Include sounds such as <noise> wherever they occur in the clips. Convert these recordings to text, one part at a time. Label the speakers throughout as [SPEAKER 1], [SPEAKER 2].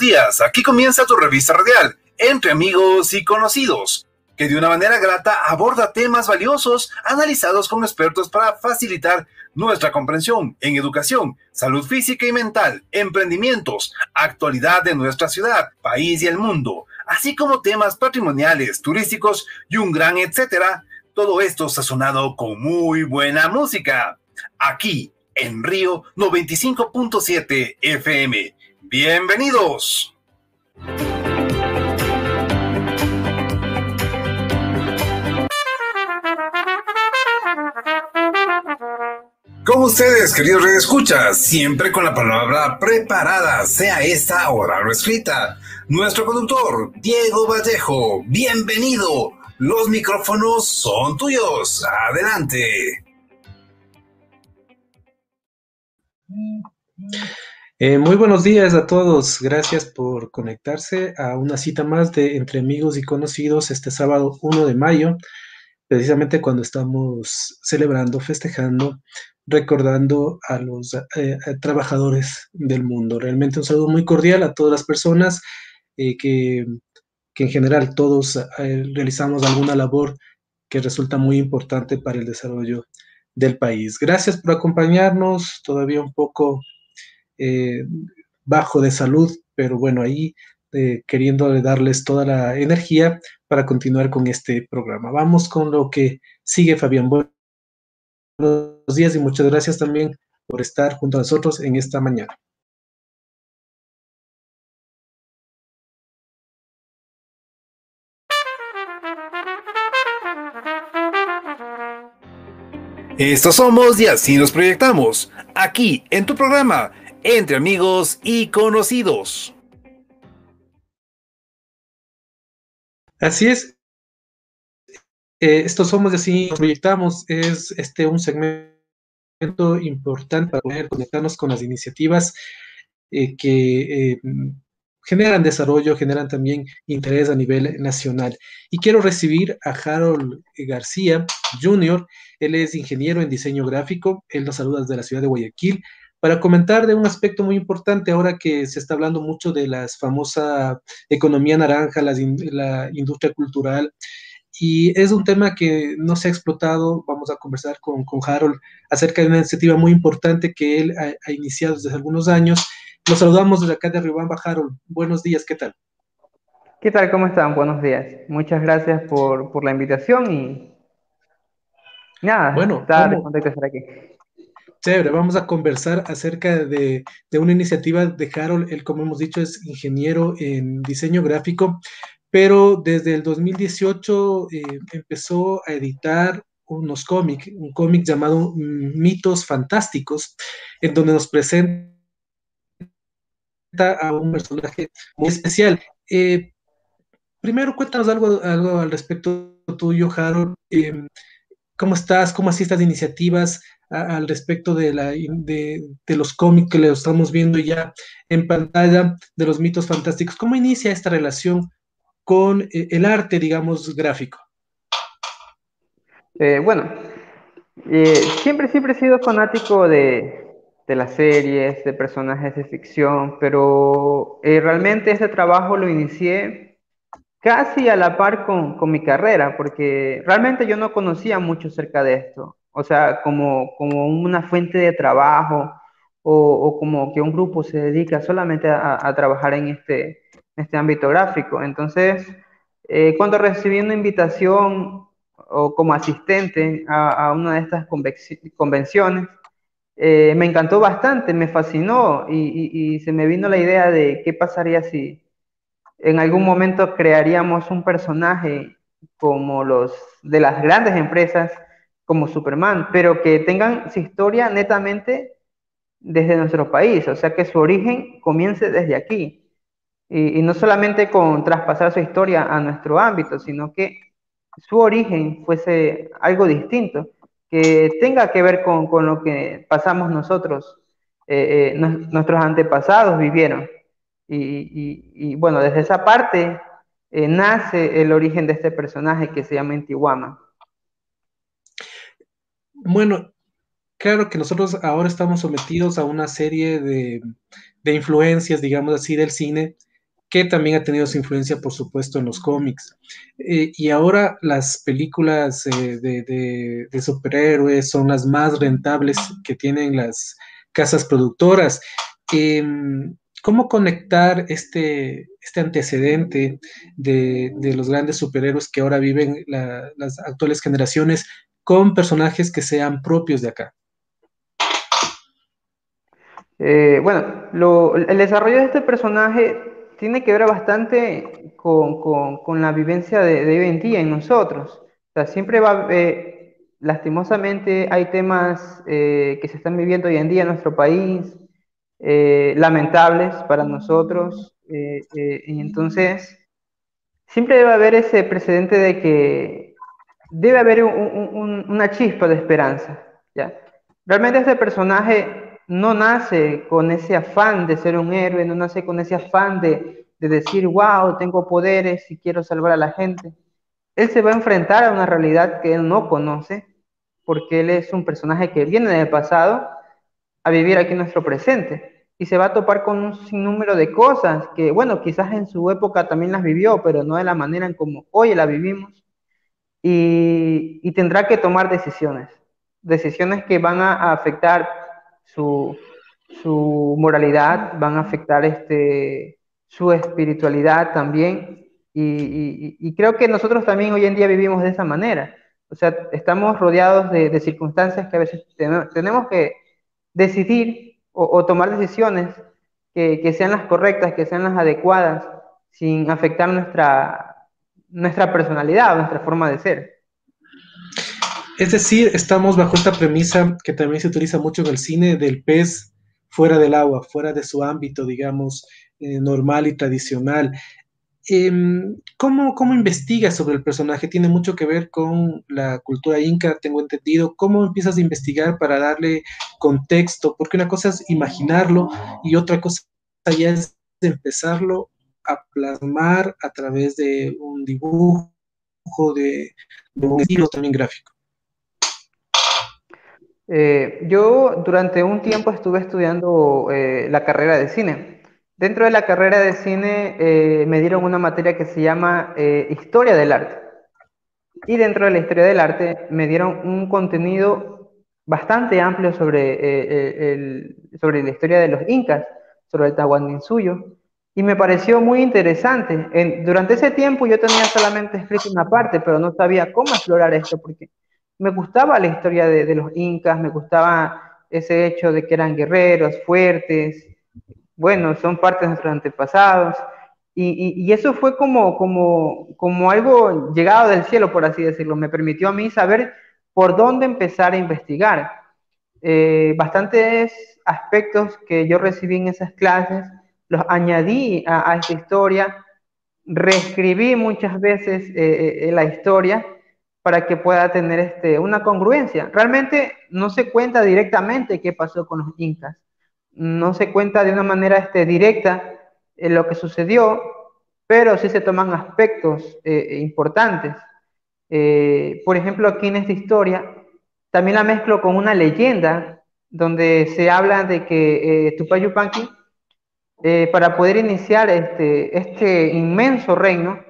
[SPEAKER 1] días, aquí comienza tu revista radial, entre amigos y conocidos, que de una manera grata aborda temas valiosos analizados con expertos para facilitar nuestra comprensión en educación, salud física y mental, emprendimientos, actualidad de nuestra ciudad, país y el mundo, así como temas patrimoniales, turísticos y un gran etcétera. Todo esto sazonado con muy buena música. Aquí en Río 95.7 FM. Bienvenidos. Con ustedes, queridos escuchas, siempre con la palabra preparada, sea esta oral o escrita. Nuestro conductor, Diego Vallejo, bienvenido. Los micrófonos son tuyos. Adelante.
[SPEAKER 2] Eh, muy buenos días a todos. Gracias por conectarse a una cita más de Entre Amigos y Conocidos este sábado 1 de mayo, precisamente cuando estamos celebrando, festejando, recordando a los eh, trabajadores del mundo. Realmente un saludo muy cordial a todas las personas eh, que, que, en general todos realizamos alguna labor que resulta muy importante para el desarrollo del país. Gracias por acompañarnos, todavía un poco eh, bajo de salud, pero bueno, ahí eh, queriendo darles toda la energía para continuar con este programa. Vamos con lo que sigue, Fabián. Buenos días y muchas gracias también por estar junto a nosotros en esta mañana.
[SPEAKER 1] Estos somos y así nos proyectamos, aquí en tu programa, entre amigos y conocidos.
[SPEAKER 2] Así es. Eh, estos somos así nos proyectamos. Es este un segmento importante para poder conectarnos con las iniciativas eh, que eh, generan desarrollo, generan también interés a nivel nacional. Y quiero recibir a Harold García Jr., él es ingeniero en diseño gráfico, él nos saluda desde la ciudad de Guayaquil, para comentar de un aspecto muy importante ahora que se está hablando mucho de la famosa economía naranja, la, industria cultural, y es un tema que no se ha explotado. Vamos a conversar con, con Harold acerca de una iniciativa muy importante que él ha, iniciado desde algunos años. Los saludamos desde acá de Riobamba, Harold. Buenos días, ¿qué tal?
[SPEAKER 3] ¿Qué tal? ¿Cómo están? Buenos días. Muchas gracias por, por la invitación y Nada, bueno, está estar aquí.
[SPEAKER 2] Chévere, vamos a conversar acerca de, una iniciativa de Harold. Él, como hemos dicho, es ingeniero en diseño gráfico, pero desde el 2018 eh, empezó a editar unos cómics, un cómic llamado Mitos Fantásticos, en donde nos presenta a un personaje muy especial. Eh, primero, cuéntanos algo, algo al respecto tuyo, Harold. Em, ¿Cómo estás? ¿Cómo así estas iniciativas al respecto de, los cómics que le estamos viendo ya en pantalla, de los mitos fantásticos? ¿Cómo inicia esta relación con eh, el arte, digamos, gráfico?
[SPEAKER 3] Eh, bueno, eh, siempre, siempre he sido fanático de, las series, de personajes de ficción, pero realmente este trabajo lo inicié casi a la par con, con, mi carrera, porque realmente yo no conocía mucho acerca de esto, o sea, como, como una fuente de trabajo o, o como que un grupo se dedica solamente a, trabajar en este, este ámbito gráfico. Entonces, eh, cuando recibí una invitación o como asistente a, a una de estas convenciones, eh, me encantó bastante, me fascinó y, y, y se me vino la idea de qué pasaría si en algún momento crearíamos un personaje como los de las grandes empresas, como Superman, pero que tengan su historia netamente desde nuestro país, o sea que su origen comience desde aquí. Y, no solamente con traspasar su historia a nuestro ámbito, sino que su origen fuese algo distinto, que tenga que ver con, lo que pasamos nosotros, eh, eh, nuestros antepasados vivieron. Y, bueno, desde esa parte eh, nace el origen de este personaje que se llama Intihuama.
[SPEAKER 2] Bueno, claro que nosotros ahora estamos sometidos a una serie de, influencias, digamos así, del cine, que también ha tenido su influencia, por supuesto, en los cómics. Eh, y ahora las películas eh, de, de, superhéroes son las más rentables que tienen las casas productoras. Em, ¿Cómo conectar este, este antecedente de, de, los grandes superhéroes que ahora viven las actuales generaciones con personajes que sean propios de acá?
[SPEAKER 3] Eh, bueno, el desarrollo de este personaje tiene que ver bastante con, la vivencia de, hoy en día en nosotros. O sea, siempre va, eh, lastimosamente hay temas eh, que se están viviendo hoy en día en nuestro país, lamentables para nosotros, y entonces siempre debe haber ese precedente de que debe haber una chispa de esperanza. ¿ya? Realmente este personaje no nace con ese afán de ser un héroe, no nace con ese afán de, decir, wow, tengo poderes y quiero salvar a la gente. Él se va a enfrentar a una realidad que él no conoce, porque él es un personaje que viene del pasado a vivir aquí en nuestro presente y se va a topar con un sinnúmero de cosas que, bueno, quizás en su época también las vivió, pero no de la manera en como hoy la vivimos. Y, y tendrá que tomar decisiones, decisiones que van a afectar su, su moralidad, van a afectar este, su espiritualidad también. Y, creo que nosotros también hoy en día vivimos de esa manera. O sea, estamos rodeados de, circunstancias que a veces tenemos que decidir o, tomar decisiones que, sean las correctas, que sean las adecuadas, sin afectar nuestra, nuestra personalidad, nuestra forma de ser.
[SPEAKER 2] Es decir, estamos bajo esta premisa que también se utiliza mucho en el cine del pez fuera del agua, fuera de su ámbito, digamos, eh, normal y tradicional. Em, ¿cómo, ¿Cómo investigas sobre el personaje? Tiene mucho que ver con la cultura inca, tengo entendido. ¿Cómo empiezas a investigar para darle contexto? Porque una cosa es imaginarlo y otra cosa ya es empezarlo a plasmar a través de un dibujo, de, un estilo también gráfico.
[SPEAKER 3] Eh, yo durante un tiempo estuve estudiando eh, la carrera de cine. Dentro de la carrera de cine eh, me dieron una materia que se llama Historia del Arte. Y dentro de la Historia del Arte me dieron un contenido bastante amplio sobre, sobre la historia de los incas, sobre el Tahuantinsuyo. Y me pareció muy interesante. durante ese tiempo yo tenía solamente escrito una parte, pero no sabía cómo explorar esto, porque me gustaba la historia de, los incas, me gustaba ese hecho de que eran guerreros, fuertes, bueno, son parte de nuestros antepasados, y, eso fue como, como, como algo llegado del cielo, por así decirlo, me permitió a mí saber por dónde empezar a investigar. Eh, bastantes aspectos que yo recibí en esas clases los añadí a, esa historia, reescribí muchas veces eh, eh, la historia para que pueda tener este, una congruencia. Realmente no se cuenta directamente qué pasó con los incas, no se cuenta de una manera este, directa en lo que sucedió, pero sí se toman aspectos eh, importantes. Eh, por ejemplo, aquí en esta historia, también la mezclo con una leyenda donde se habla de que eh, Tupac eh, para poder iniciar este, este inmenso reino,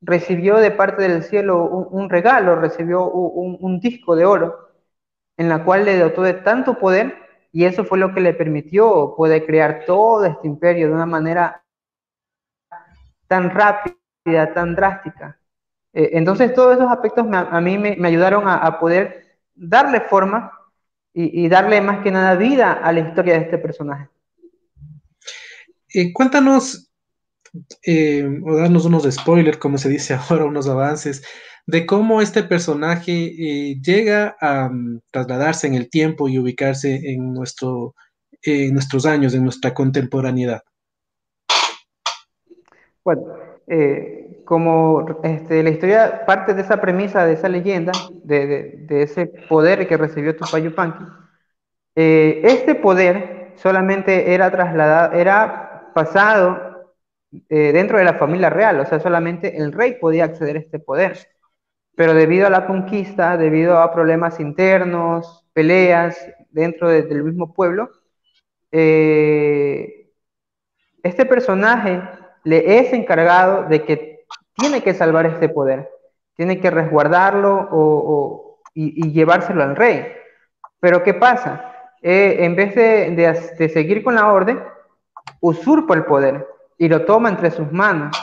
[SPEAKER 3] recibió de parte del cielo un, regalo, recibió un, disco de oro, en la cual le dotó de tanto poder, y eso fue lo que le permitió poder crear todo este imperio de una manera tan rápida, tan drástica. Eh, entonces todos esos aspectos a mí me, ayudaron a, poder darle forma y, darle más que nada vida a la historia de este personaje.
[SPEAKER 2] Eh, cuéntanos eh, o darnos unos spoilers, como se dice <laughs> ahora, unos avances, de cómo este personaje eh, llega a mm, trasladarse en el tiempo y ubicarse en, nuestro, nuestros años, en nuestra contemporaneidad.
[SPEAKER 3] Bueno, eh, como este, la historia parte de esa premisa, de esa leyenda, de, ese poder que recibió Tupac Yupanqui, este poder solamente era trasladado, era pasado eh, dentro de la familia real, o sea, solamente el rey podía acceder a este poder. Pero debido a la conquista, debido a problemas internos, peleas dentro del mismo pueblo, eh, este personaje le es encargado de que tiene que salvar este poder, tiene que resguardarlo o, y, llevárselo al rey. Pero ¿qué pasa? Eh, en vez de, seguir con la orden, usurpa el poder y lo toma entre sus manos.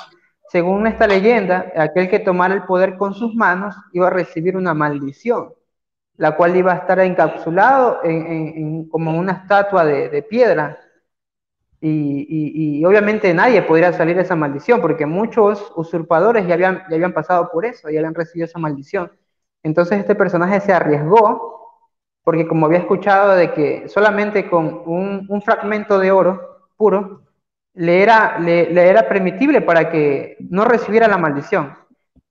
[SPEAKER 3] Según esta leyenda, aquel que tomara el poder con sus manos iba a recibir una maldición, la cual iba a estar encapsulado en, como una estatua de, piedra. Y, obviamente nadie podría salir de esa maldición, porque muchos usurpadores ya habían, pasado por eso, ya habían recibido esa maldición. Entonces este personaje se arriesgó, porque como había escuchado de que solamente con un, un fragmento de oro puro le era, le, era permitible para que no recibiera la maldición.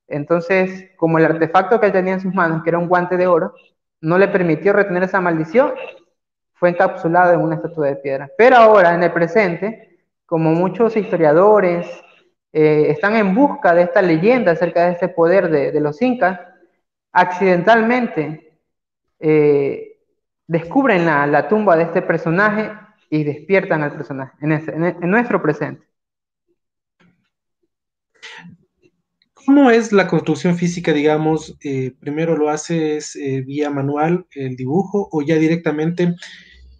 [SPEAKER 3] Entonces, como el artefacto que él tenía en sus manos, que era un guante de oro, no le permitió retener esa maldición, fue encapsulado en una estatua de piedra. Pero ahora, en el presente, como muchos historiadores eh, están en busca de esta leyenda acerca de este poder de, los incas, accidentalmente eh, descubren la, tumba de este personaje y despiertan al personaje en, nuestro presente.
[SPEAKER 2] ¿Cómo es la construcción física, digamos? Eh, primero lo haces vía manual, el dibujo, o ya directamente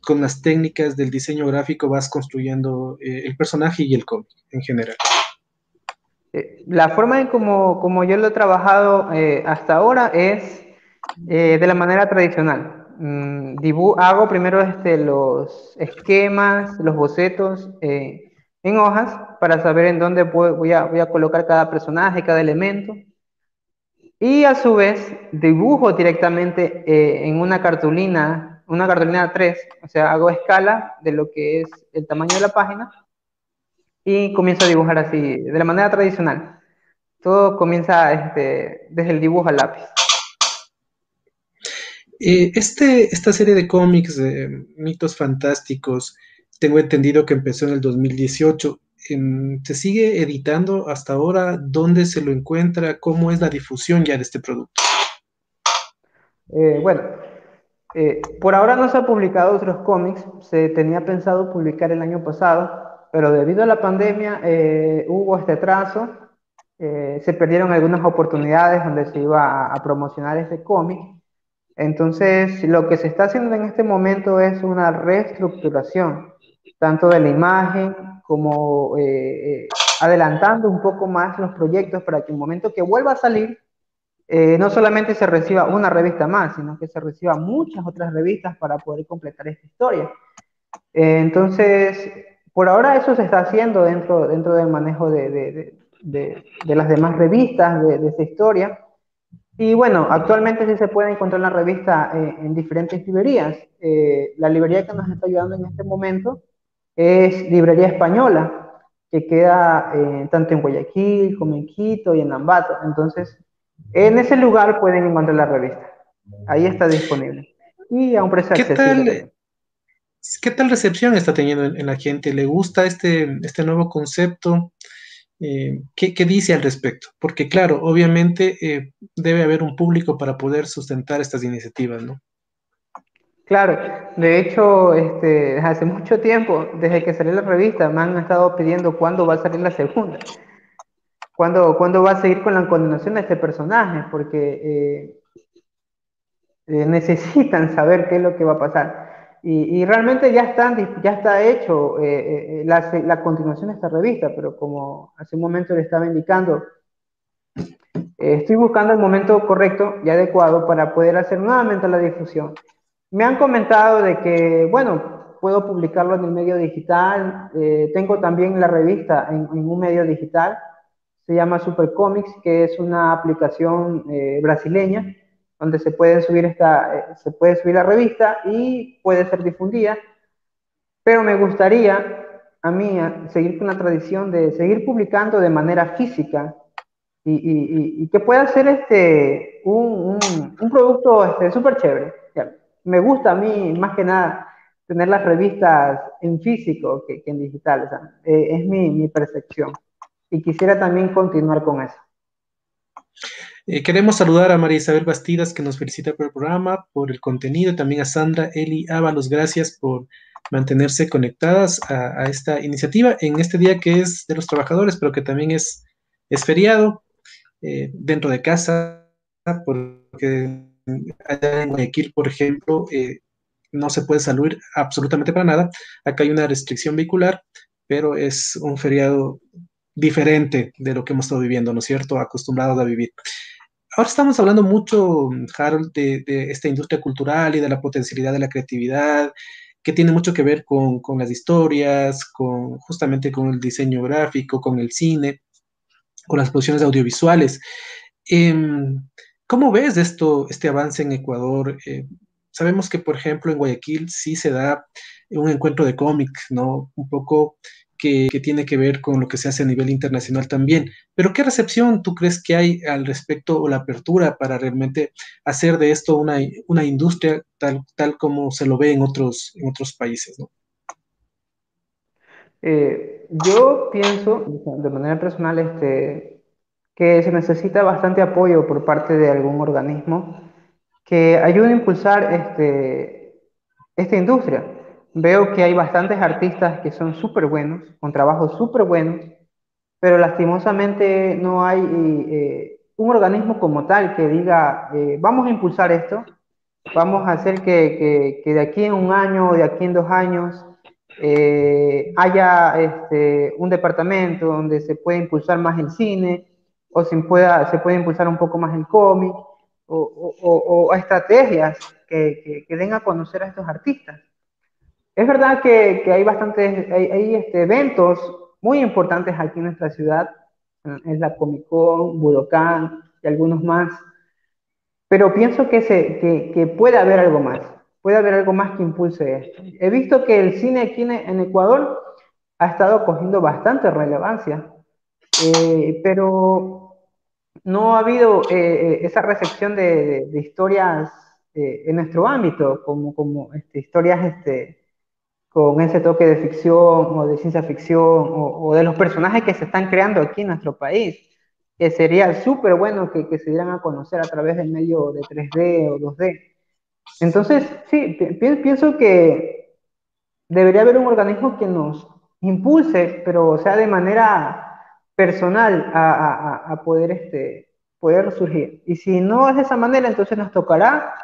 [SPEAKER 2] con las técnicas del diseño gráfico vas construyendo eh, el personaje y el cómic en general.
[SPEAKER 3] La forma en como, como yo lo he trabajado hasta ahora es de la manera tradicional. Mm, hago primero este, los esquemas, los bocetos eh, en hojas para saber en dónde voy a, voy a colocar cada personaje, cada elemento. Y a su vez dibujo directamente eh, en una cartulina, una cartulina 3, o sea, hago escala de lo que es el tamaño de la página y comienzo a dibujar así, de la manera tradicional. Todo comienza este, desde el dibujo al lápiz.
[SPEAKER 2] Eh, este, esta serie de cómics de mitos fantásticos, tengo entendido que empezó en el 2018. ¿Se sigue editando hasta ahora? ¿Dónde se lo encuentra? ¿Cómo es la difusión ya de este producto?
[SPEAKER 3] Eh, bueno, eh, por ahora no se ha publicado otros cómics. Se tenía pensado publicar el año pasado, pero debido a la pandemia hubo este atraso. se perdieron algunas oportunidades donde se iba a promocionar este cómic entonces, lo que se está haciendo en este momento es una reestructuración, tanto de la imagen como eh, eh, adelantando un poco más los proyectos para que el momento que vuelva a salir, eh, no solamente se reciba una revista más, sino que se reciba muchas otras revistas para poder completar esta historia. entonces, por ahora eso se está haciendo dentro, dentro del manejo de, de, de, las demás revistas de, esta historia. Y bueno, actualmente sí se puede encontrar la revista eh, en diferentes librerías. Eh, la librería que nos está ayudando en este momento es Librería Española, que queda eh, tanto en Guayaquil como en Quito y en Ambato. Entonces, en ese lugar pueden encontrar la revista. Ahí está disponible. Y a un precio
[SPEAKER 2] ¿Qué Tal, ¿Qué tal recepción está teniendo en, la gente? ¿Le gusta este, este nuevo concepto? Eh, ¿qué, dice al respecto? Porque claro, obviamente eh, debe haber un público para poder sustentar estas iniciativas, ¿no?
[SPEAKER 3] Claro, de hecho, este, hace mucho tiempo, desde que salió la revista, me han estado pidiendo cuándo va a salir la segunda, cuándo, cuándo va a seguir con la continuación de este personaje, porque eh, necesitan saber qué es lo que va a pasar. Y, realmente ya, están, ya está hecho eh, eh, eh, la, la, continuación de esta revista, pero como hace un momento le estaba indicando, estoy buscando el momento correcto y adecuado para poder hacer nuevamente la difusión. Me han comentado de que, bueno, puedo publicarlo en el medio digital, tengo también la revista en, en, un medio digital, se llama Super Comics, que es una aplicación brasileña donde se puede subir esta, eh, se puede subir la revista y puede ser difundida. Pero me gustaría a mí seguir con la tradición de seguir publicando de manera física y, que pueda ser este, un, un, producto este, súper chévere. Me gusta a mí más que nada tener las revistas en físico que, en digital. Eh, es mi, mi percepción. Y quisiera también continuar con eso.
[SPEAKER 2] Eh, queremos saludar a María Isabel Bastidas, que nos felicita por el programa, por el contenido, y también a Sandra Eli Ábalos, gracias por mantenerse conectadas a, esta iniciativa en este día que es de los trabajadores, pero que también es, es feriado eh, dentro de casa, porque allá en Guayaquil, por ejemplo, eh, no se puede salir absolutamente para nada. Acá hay una restricción vehicular, pero es un feriado diferente de lo que hemos estado viviendo, ¿no es cierto? Acostumbrados a vivir. Ahora estamos hablando mucho, Harold, de, esta industria cultural y de la potencialidad de la creatividad, que tiene mucho que ver con, las historias, con justamente con el diseño gráfico, con el cine, con las producciones audiovisuales. Em, ¿Cómo ves esto, este avance en Ecuador? Eh, sabemos que, por ejemplo, en Guayaquil sí se da un encuentro de cómic, ¿no? Un poco que, tiene que ver con lo que se hace a nivel internacional también. Pero ¿qué recepción tú crees que hay al respecto o la apertura para realmente hacer de esto una, una industria tal, tal como se lo ve en otros, en otros países? ¿no?
[SPEAKER 3] Eh, yo pienso, de manera personal, este, que se necesita bastante apoyo por parte de algún organismo que ayude a impulsar este, esta industria veo que hay bastantes artistas que son súper buenos, con trabajos súper buenos, pero lastimosamente no hay eh, un organismo como tal que diga, eh, vamos a impulsar esto, vamos a hacer que, que, de aquí en un año o de aquí en dos años eh, haya este, un departamento donde se pueda impulsar más el cine o se pueda, se puede impulsar un poco más el cómic o, o, o, estrategias que, que den a conocer a estos artistas. Es verdad que, hay bastantes, hay, este, eventos muy importantes aquí en nuestra ciudad, es la Comic Con, Budokan y algunos más, pero pienso que, se, que, puede haber algo más, puede haber algo más que impulse esto. He visto que el cine aquí en, Ecuador ha estado cogiendo bastante relevancia, eh, pero no ha habido eh, eh, esa recepción de, historias en nuestro ámbito, como, como este, historias este, con ese toque de ficción o de ciencia ficción o, de los personajes que se están creando aquí en nuestro país, que sería súper bueno que, se dieran a conocer a través del medio de 3D o 2D. Entonces, sí, pienso que debería haber un organismo que nos impulse, pero sea de manera personal a, poder, este, poder surgir. Y si no es de esa manera, entonces nos tocará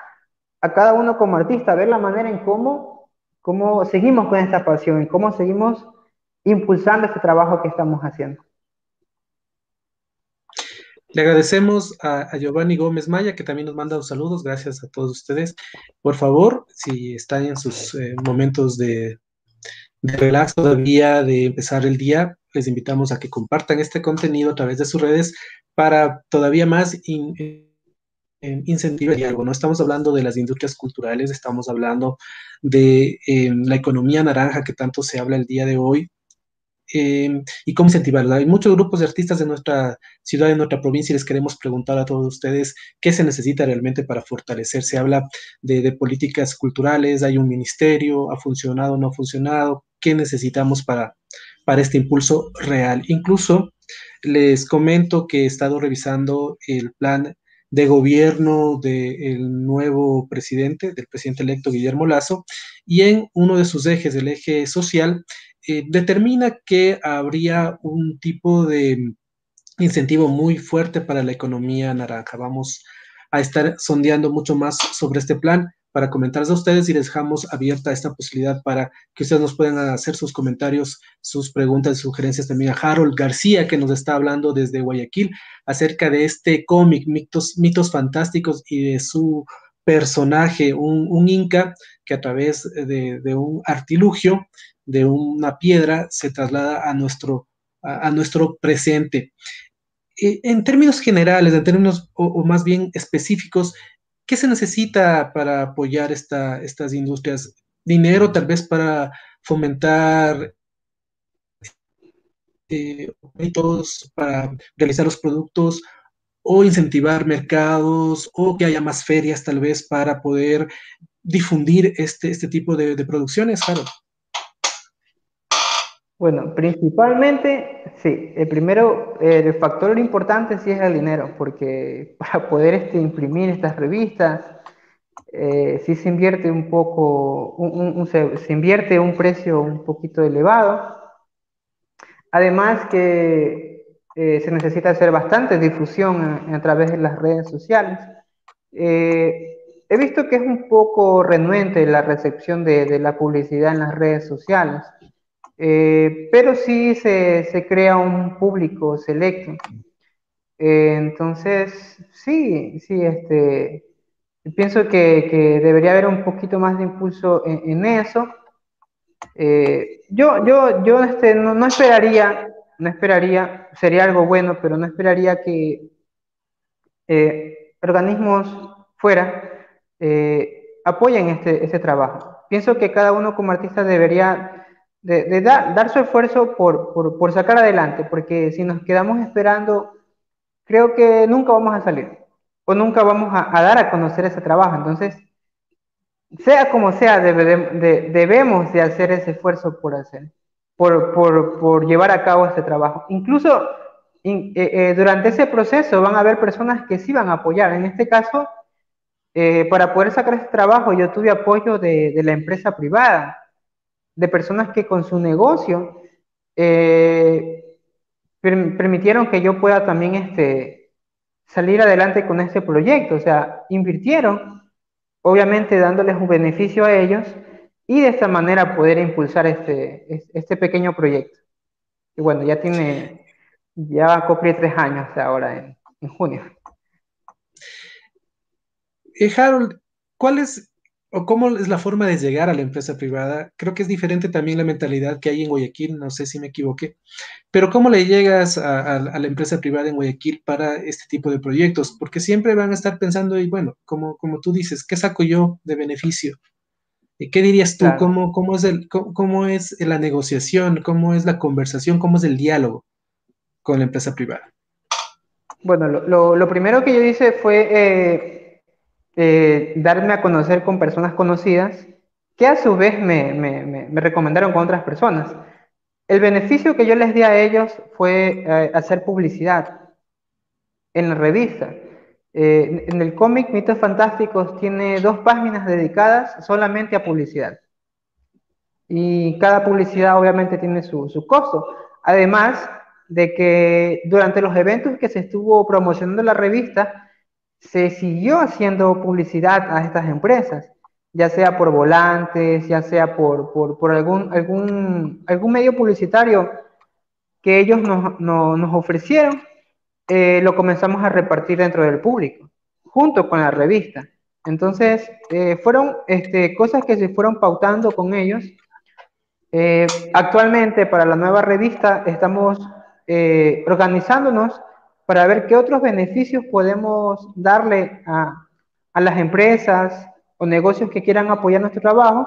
[SPEAKER 3] a cada uno como artista ver la manera en cómo cómo seguimos con esta pasión y cómo seguimos impulsando este trabajo que estamos haciendo.
[SPEAKER 2] Le agradecemos a, Giovanni Gómez Maya, que también nos manda los saludos. Gracias a todos ustedes. Por favor, si están en sus eh, momentos de, relax todavía, de empezar el día, les invitamos a que compartan este contenido a través de sus redes para todavía más incentivar algo. No estamos hablando de las industrias culturales, estamos hablando de eh, la economía naranja que tanto se habla el día de hoy. Eh, y cómo incentivarla. Hay muchos grupos de artistas de nuestra ciudad, de nuestra provincia, y les queremos preguntar a todos ustedes qué se necesita realmente para fortalecer. Se habla de, políticas culturales, hay un ministerio, ha funcionado o no ha funcionado, qué necesitamos para, para este impulso real. Incluso les comento que he estado revisando el plan de gobierno del nuevo presidente, del presidente electo Guillermo Lazo, y en uno de sus ejes, el eje social, eh, determina que habría un tipo de incentivo muy fuerte para la economía naranja. Vamos a estar sondeando mucho más sobre este plan para comentarles a ustedes y les dejamos abierta esta posibilidad para que ustedes nos puedan hacer sus comentarios, sus preguntas, sugerencias también a Harold García, que nos está hablando desde Guayaquil acerca de este cómic, mitos, mitos fantásticos y de su personaje, un, inca que a través de, un artilugio, de una piedra, se traslada a nuestro, a, nuestro presente. Eh, en términos generales, en términos o más bien específicos, ¿Qué se necesita para apoyar esta, estas industrias? Dinero tal vez para fomentar eh, para realizar los productos o incentivar mercados o que haya más ferias tal vez para poder difundir este, este tipo de, de producciones, claro.
[SPEAKER 3] Bueno, principalmente, sí, el primero, el factor importante sí es el dinero, porque <laughs> para poder este, imprimir estas revistas eh, sí se invierte un poco, se, invierte un precio un poquito elevado. Además que eh, se necesita hacer bastante difusión a, través de las redes sociales. Eh, he visto que es un poco renuente la recepción de, la publicidad en las redes sociales, pero sí se, se, crea un público selecto. entonces, sí, sí, este, Pienso que, debería haber un poquito más de impulso en, eso. Eh, yo, yo, yo este, no, esperaría, no esperaría, sería algo bueno, pero no esperaría que eh, organismos fuera eh, apoyen este, este trabajo. Pienso que cada uno como artista debería de, dar, su esfuerzo por, por, por sacar adelante, porque si nos quedamos esperando, creo que nunca vamos a salir o nunca vamos a, dar a conocer ese trabajo. Entonces, sea como sea, debemos de hacer ese esfuerzo por hacer, por, por, por llevar a cabo este trabajo. Incluso eh, eh, durante ese proceso van a haber personas que sí van a apoyar. En este caso, eh, para poder sacar este trabajo, yo tuve apoyo de la empresa privada, de personas que con su negocio permitieron que yo pueda también este, salir adelante con este proyecto. O sea, invirtieron, obviamente dándoles un beneficio a ellos y de esta manera poder impulsar este, este pequeño proyecto. Y bueno, ya tiene, ya cumplir tres años ahora en, en junio.
[SPEAKER 2] Eh, Harold, ¿cuál es o cómo es la forma de llegar a la empresa privada. Creo que es diferente también la mentalidad que hay en Guayaquil, no sé si me equivoqué, pero ¿cómo le llegas a, la empresa privada en Guayaquil para este tipo de proyectos? Porque siempre van a estar pensando, y bueno, como, como tú dices, ¿qué saco yo de beneficio? ¿Qué dirías tú? ¿Cómo, cómo, es el, cómo, es la negociación? ¿Cómo es la conversación? ¿Cómo es el diálogo con la empresa privada?
[SPEAKER 3] Bueno, lo, lo, primero que yo hice fue eh, eh, darme a conocer con personas conocidas que a su vez me, me, me, recomendaron con otras personas. El beneficio que yo les di a ellos fue eh, hacer publicidad en la revista. Eh, en el cómic Mitos Fantásticos tiene dos páginas dedicadas solamente a publicidad. Y cada publicidad obviamente tiene su, su costo. Además de que durante los eventos que se estuvo promocionando la revista, se siguió haciendo publicidad a estas empresas, ya sea por volantes, ya sea por, por, algún, algún, algún medio publicitario que ellos nos, nos, ofrecieron, eh, lo comenzamos a repartir dentro del público, junto con la revista. Entonces, eh, fueron este, cosas que se fueron pautando con ellos. Eh, actualmente, para la nueva revista, estamos organizándonos para ver qué otros beneficios podemos darle a, las empresas o negocios que quieran apoyar nuestro trabajo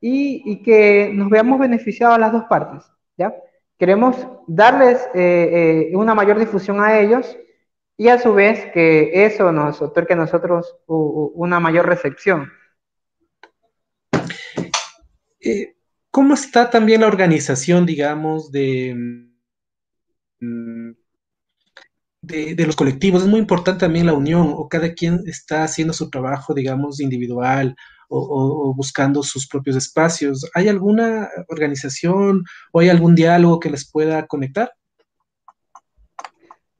[SPEAKER 3] y, que nos veamos beneficiados a las dos partes. ¿ya? Queremos darles eh, eh, una mayor difusión a ellos y a su vez que eso nos otorgue a nosotros una mayor recepción.
[SPEAKER 2] Eh, ¿Cómo está también la organización, digamos, de de, los colectivos. Es muy importante también la unión o cada quien está haciendo su trabajo, digamos, individual o, buscando sus propios espacios. ¿Hay alguna organización o hay algún diálogo que les pueda conectar?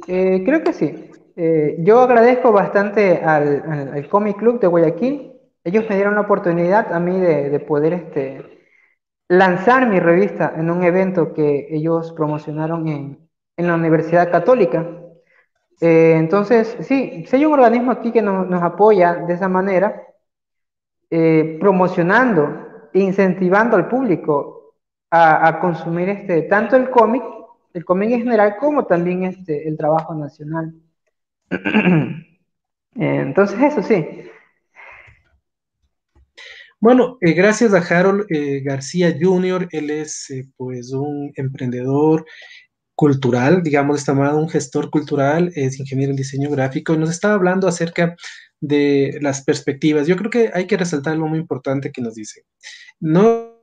[SPEAKER 3] Eh, creo que sí. Eh, yo agradezco bastante al, Comic Club de Guayaquil. Ellos me dieron la oportunidad a mí de, poder este, lanzar mi revista en un evento que ellos promocionaron en, en la Universidad Católica. Eh, entonces, sí, si hay un organismo aquí que nos, apoya de esa manera, eh, promocionando, incentivando al público a, consumir este, tanto el cómic, el cómic en general, como también este, el trabajo nacional. <clears throat> Entonces, eso sí.
[SPEAKER 2] Bueno, eh, gracias a Harold García Jr., él es pues un emprendedor cultural, digamos esta manera, un gestor cultural, es ingeniero en diseño gráfico, y nos estaba hablando acerca de las perspectivas. Yo creo que hay que resaltar algo muy importante que nos dice. No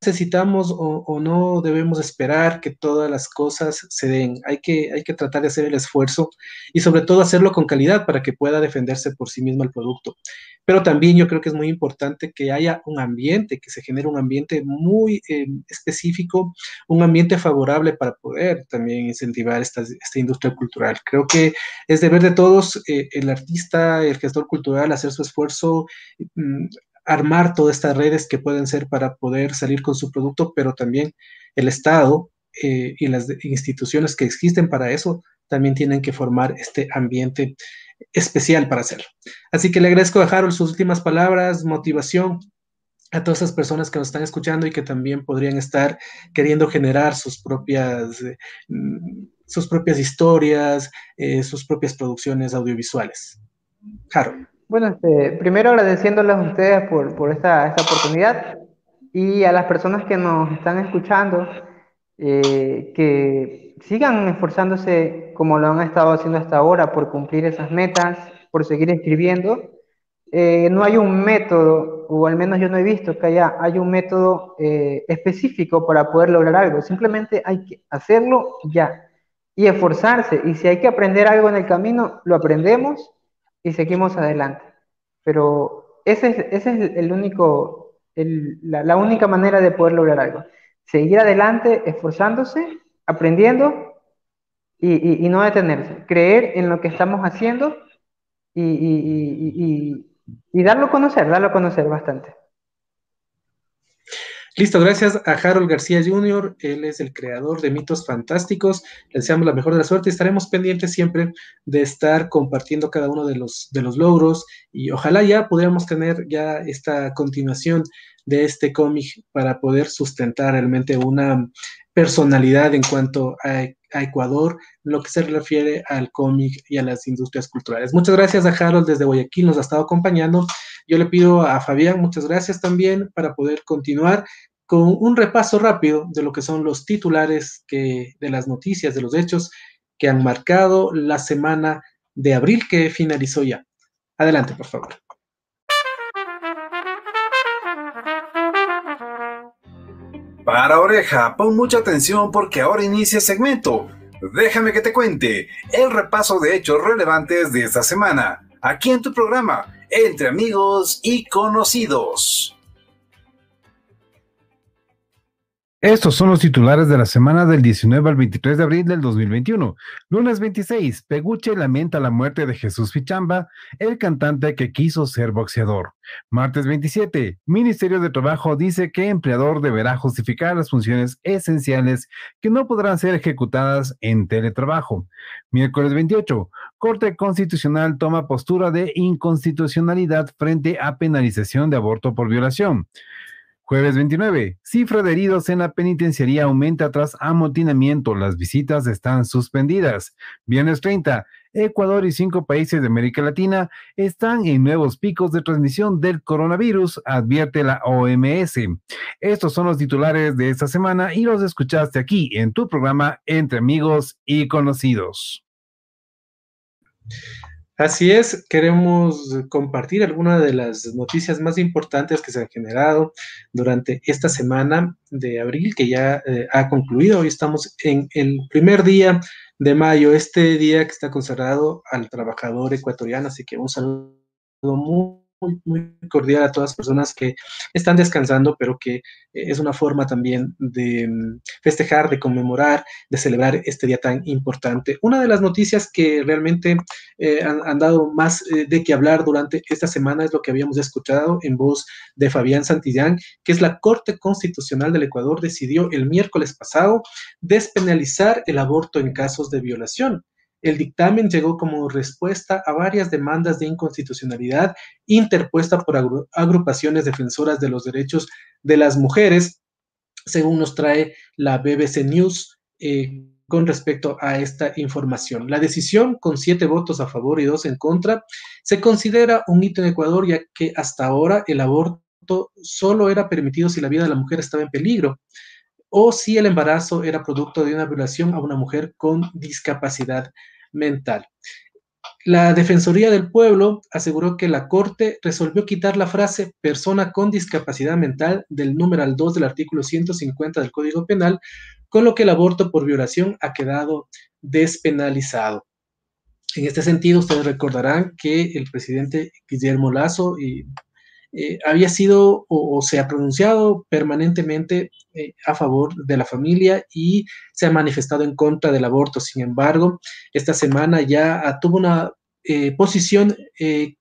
[SPEAKER 2] necesitamos o, no debemos esperar que todas las cosas se den. Hay que, hay que tratar de hacer el esfuerzo y sobre todo hacerlo con calidad para que pueda defenderse por sí mismo el producto. Pero también yo creo que es muy importante que haya un ambiente, que se genere un ambiente muy eh, específico, un ambiente favorable para poder también incentivar esta, esta industria cultural. Creo que es deber de todos, eh, el artista, el gestor cultural, hacer su esfuerzo. Mm, armar todas estas redes que pueden ser para poder salir con su producto, pero también el Estado eh, y las instituciones que existen para eso también tienen que formar este ambiente especial para hacerlo. Así que le agradezco a Harold sus últimas palabras, motivación a todas esas personas que nos están escuchando y que también podrían estar queriendo generar sus propias, eh, sus propias historias, eh, sus propias producciones audiovisuales. Harold.
[SPEAKER 3] Bueno, este, primero agradeciéndoles a ustedes por, por esta, esta, oportunidad y a las personas que nos están escuchando, eh, que sigan esforzándose como lo han estado haciendo hasta ahora por cumplir esas metas, por seguir escribiendo. Eh, no hay un método, o al menos yo no he visto que haya hay un método eh, específico para poder lograr algo. Simplemente hay que hacerlo ya y esforzarse. Y si hay que aprender algo en el camino, lo aprendemos y seguimos adelante. Pero ese es, ese es el único, la, única manera de poder lograr algo. Seguir adelante, esforzándose, aprendiendo y, no detenerse. Creer en lo que estamos haciendo y, y darlo a conocer, darlo a conocer bastante.
[SPEAKER 2] Listo, gracias a Harold García Jr., él es el creador de Mitos Fantásticos. Le deseamos la mejor de la suerte y estaremos pendientes siempre de estar compartiendo cada uno de los, de los logros y ojalá ya podamos tener ya esta continuación de este cómic para poder sustentar realmente una personalidad en cuanto a, a Ecuador, lo que se refiere al cómic y a las industrias culturales. Muchas gracias a Harold desde Guayaquil, nos ha estado acompañando. Yo le pido a Fabián muchas gracias también para poder continuar con un repaso rápido de lo que son los titulares que, de las noticias, de los hechos que han marcado la semana de abril que finalizó ya. Adelante, por favor.
[SPEAKER 1] Para oreja, pon mucha atención porque ahora inicia el segmento. Déjame que te cuente el repaso de hechos relevantes de esta semana, aquí en tu programa, Entre Amigos y Conocidos. Estos son los titulares de la semana del 19 al 23 de abril del 2021. Lunes 26, Peguche lamenta la muerte de Jesús Fichamba, el cantante que quiso ser boxeador. Martes 27, Ministerio de Trabajo dice que empleador deberá justificar las funciones esenciales que no podrán ser ejecutadas en teletrabajo. Miércoles 28, Corte Constitucional toma postura de inconstitucionalidad frente a penalización de aborto por violación. Jueves 29. Cifra de heridos en la penitenciaría aumenta tras amotinamiento. Las visitas están suspendidas. Viernes 30. Ecuador y cinco países de América Latina están en nuevos picos de transmisión del coronavirus, advierte la OMS. Estos son los titulares de esta semana y los escuchaste aquí en tu programa Entre Amigos y Conocidos.
[SPEAKER 2] Así es, queremos compartir algunas de las noticias más importantes que se han generado durante esta semana de abril, que ya eh, ha concluido. Hoy estamos en el primer día de mayo, este día que está consagrado al trabajador ecuatoriano, así que un saludo muy muy, cordial a todas las personas que están descansando, pero que eh, es una forma también de mm, festejar, de conmemorar, de celebrar este día tan importante. Una de las noticias que realmente eh, han, dado más eh, de qué hablar durante esta semana es lo que habíamos escuchado en voz de Fabián Santillán, que es la Corte Constitucional del Ecuador decidió el miércoles pasado despenalizar el aborto en casos de violación. El dictamen llegó como respuesta a varias demandas de inconstitucionalidad interpuesta por agrupaciones defensoras de los derechos de las mujeres, según nos trae la BBC News eh, con respecto a esta información. La decisión, con siete votos a favor y dos en contra, se considera un hito en Ecuador, ya que hasta ahora el aborto solo era permitido si la vida de la mujer estaba en peligro o si el embarazo era producto de una violación a una mujer con discapacidad mental. La Defensoría del Pueblo aseguró que la Corte resolvió quitar la frase persona con discapacidad mental del numeral 2 del artículo 150 del Código Penal, con lo que el aborto por violación ha quedado despenalizado. En este sentido, ustedes recordarán que el presidente Guillermo Lazo eh, había sido o, se ha pronunciado permanentemente eh, a favor de la familia y se ha manifestado en contra del aborto. Sin embargo, esta semana ya tuvo una eh, posición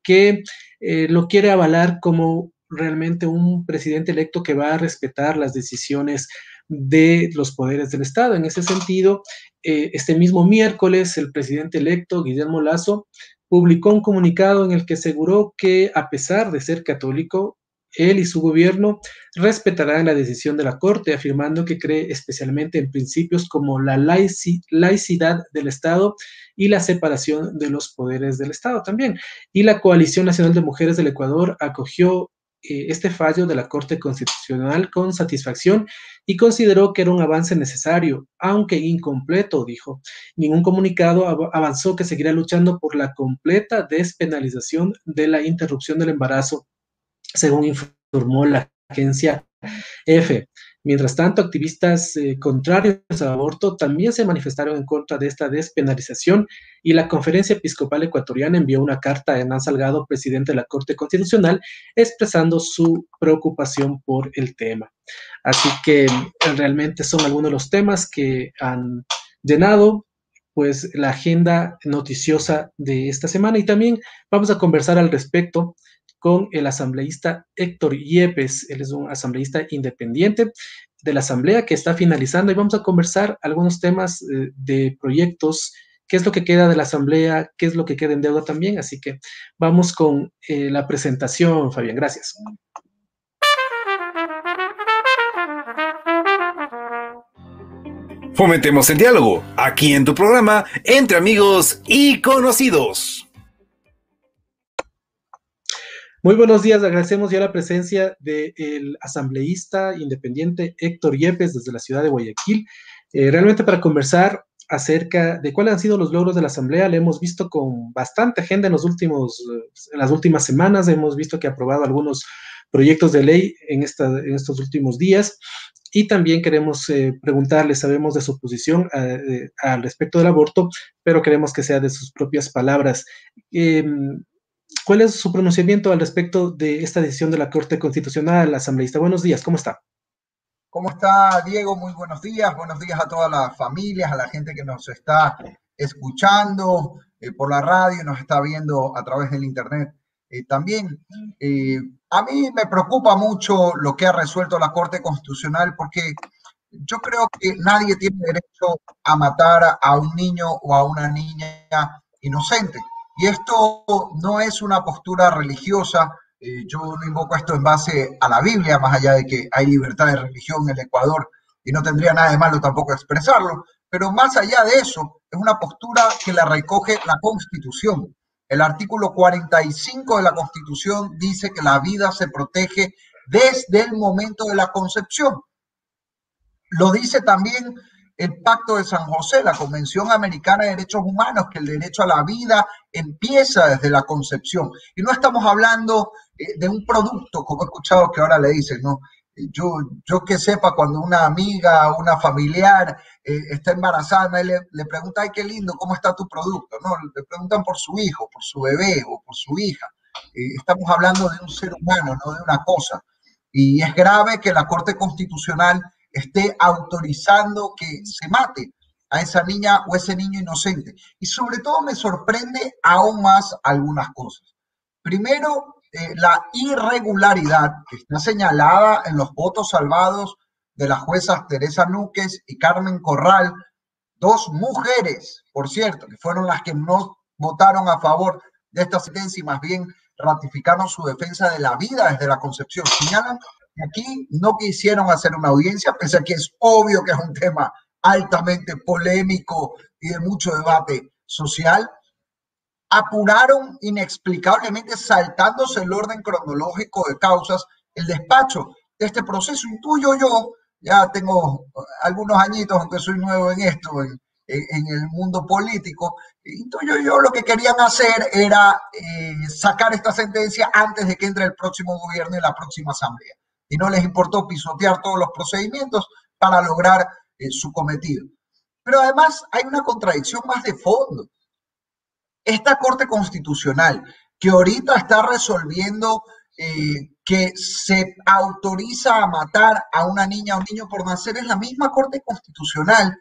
[SPEAKER 2] que lo quiere avalar como realmente un presidente electo que va a respetar las decisiones de los poderes del Estado. En ese sentido, este mismo miércoles, el presidente electo, Guillermo Lazo, publicó un comunicado en el que aseguró que, a pesar de ser católico, él y su gobierno respetarán la decisión de la Corte, afirmando que cree especialmente en principios como la laicidad del Estado y la separación de los poderes del Estado también. Y la Coalición Nacional de Mujeres del Ecuador acogió este fallo de la Corte Constitucional con satisfacción y consideró que era un avance necesario, aunque incompleto, dijo. Ningún comunicado avanzó que seguirá luchando por la completa despenalización de la interrupción del embarazo, según informó la agencia F. Mientras tanto, activistas eh, contrarios al aborto también se manifestaron en contra de esta despenalización y la Conferencia Episcopal Ecuatoriana envió una carta a Hernán Salgado, presidente de la Corte Constitucional, expresando su preocupación por el tema. Así que realmente son algunos de los temas que han llenado pues la agenda noticiosa de esta semana y también vamos a conversar al respecto con el asambleísta Héctor Yepes. Él es un asambleísta independiente de la asamblea que está finalizando y vamos a conversar algunos temas eh, de proyectos, qué es lo que queda de la asamblea, qué es lo que queda en deuda también. Así que vamos con eh, la presentación, Fabián. Gracias.
[SPEAKER 1] Fomentemos el diálogo aquí en tu programa Entre amigos y conocidos.
[SPEAKER 2] Muy buenos días, agradecemos ya la presencia del asambleísta independiente Héctor Yepes desde la ciudad de Guayaquil, eh, realmente para conversar acerca de cuáles han sido los logros de la asamblea. Le hemos visto con bastante agenda en, los últimos, en las últimas semanas, hemos visto que ha aprobado algunos proyectos de ley en, esta, en estos últimos días. Y también queremos eh, preguntarle, sabemos de su posición eh, al respecto del aborto, pero queremos que sea de sus propias palabras. Em, ¿Cuál es su pronunciamiento al respecto de esta decisión de la Corte Constitucional, asambleísta? Buenos días, ¿cómo está?
[SPEAKER 4] ¿Cómo está, Diego? Muy buenos días. Buenos días a todas las familias, a la gente que nos está escuchando eh, por la radio, nos está viendo a través del Internet. Eh, también eh, a mí me preocupa mucho lo que ha resuelto la Corte Constitucional porque yo creo que nadie tiene derecho a matar a un niño o a una niña inocente. Y esto no es una postura religiosa. Eh, yo no invoco esto en base a la Biblia, más allá de que hay libertad de religión en el Ecuador y no tendría nada de malo tampoco expresarlo. Pero más allá de eso, es una postura que la recoge la Constitución. El artículo 45 de la Constitución dice que la vida se protege desde el momento de la concepción. Lo dice también el Pacto de San José, la Convención Americana de Derechos Humanos, que el derecho a la vida empieza desde la concepción. Y no estamos hablando eh, de un producto, como he escuchado que ahora le dicen, ¿no? Yo, yo que sepa, cuando una amiga, una familiar eh, está embarazada, le, le pregunta, ay, qué lindo, ¿cómo está tu producto? No, le preguntan por su hijo, por su bebé o por su hija. Eh, estamos hablando de un ser humano, no de una cosa. Y es grave que la Corte Constitucional esté autorizando que se mate a esa niña o ese niño inocente. Y sobre todo me sorprende aún más algunas cosas. Primero, eh, la irregularidad que está señalada en los votos salvados de las juezas Teresa Núquez y Carmen Corral, dos mujeres, por cierto, que fueron las que no votaron a favor de esta sentencia y más bien ratificaron su defensa de la vida desde la concepción. Señalan Aquí no quisieron hacer una audiencia, pese a que es obvio que es un tema altamente polémico y de mucho debate social. Apuraron inexplicablemente, saltándose el orden cronológico de causas, el despacho de este proceso. Intuyo yo, ya tengo algunos añitos, aunque soy nuevo en esto, en, el mundo político. Entonces yo, yo, lo que querían hacer era eh, sacar esta sentencia antes de que entre el próximo gobierno y la próxima asamblea. Y no les importó pisotear todos los procedimientos para lograr eh, su cometido. Pero además hay una contradicción más de fondo. Esta Corte Constitucional, que ahorita está resolviendo eh, que se autoriza a matar a una niña o un niño por nacer, es la misma Corte Constitucional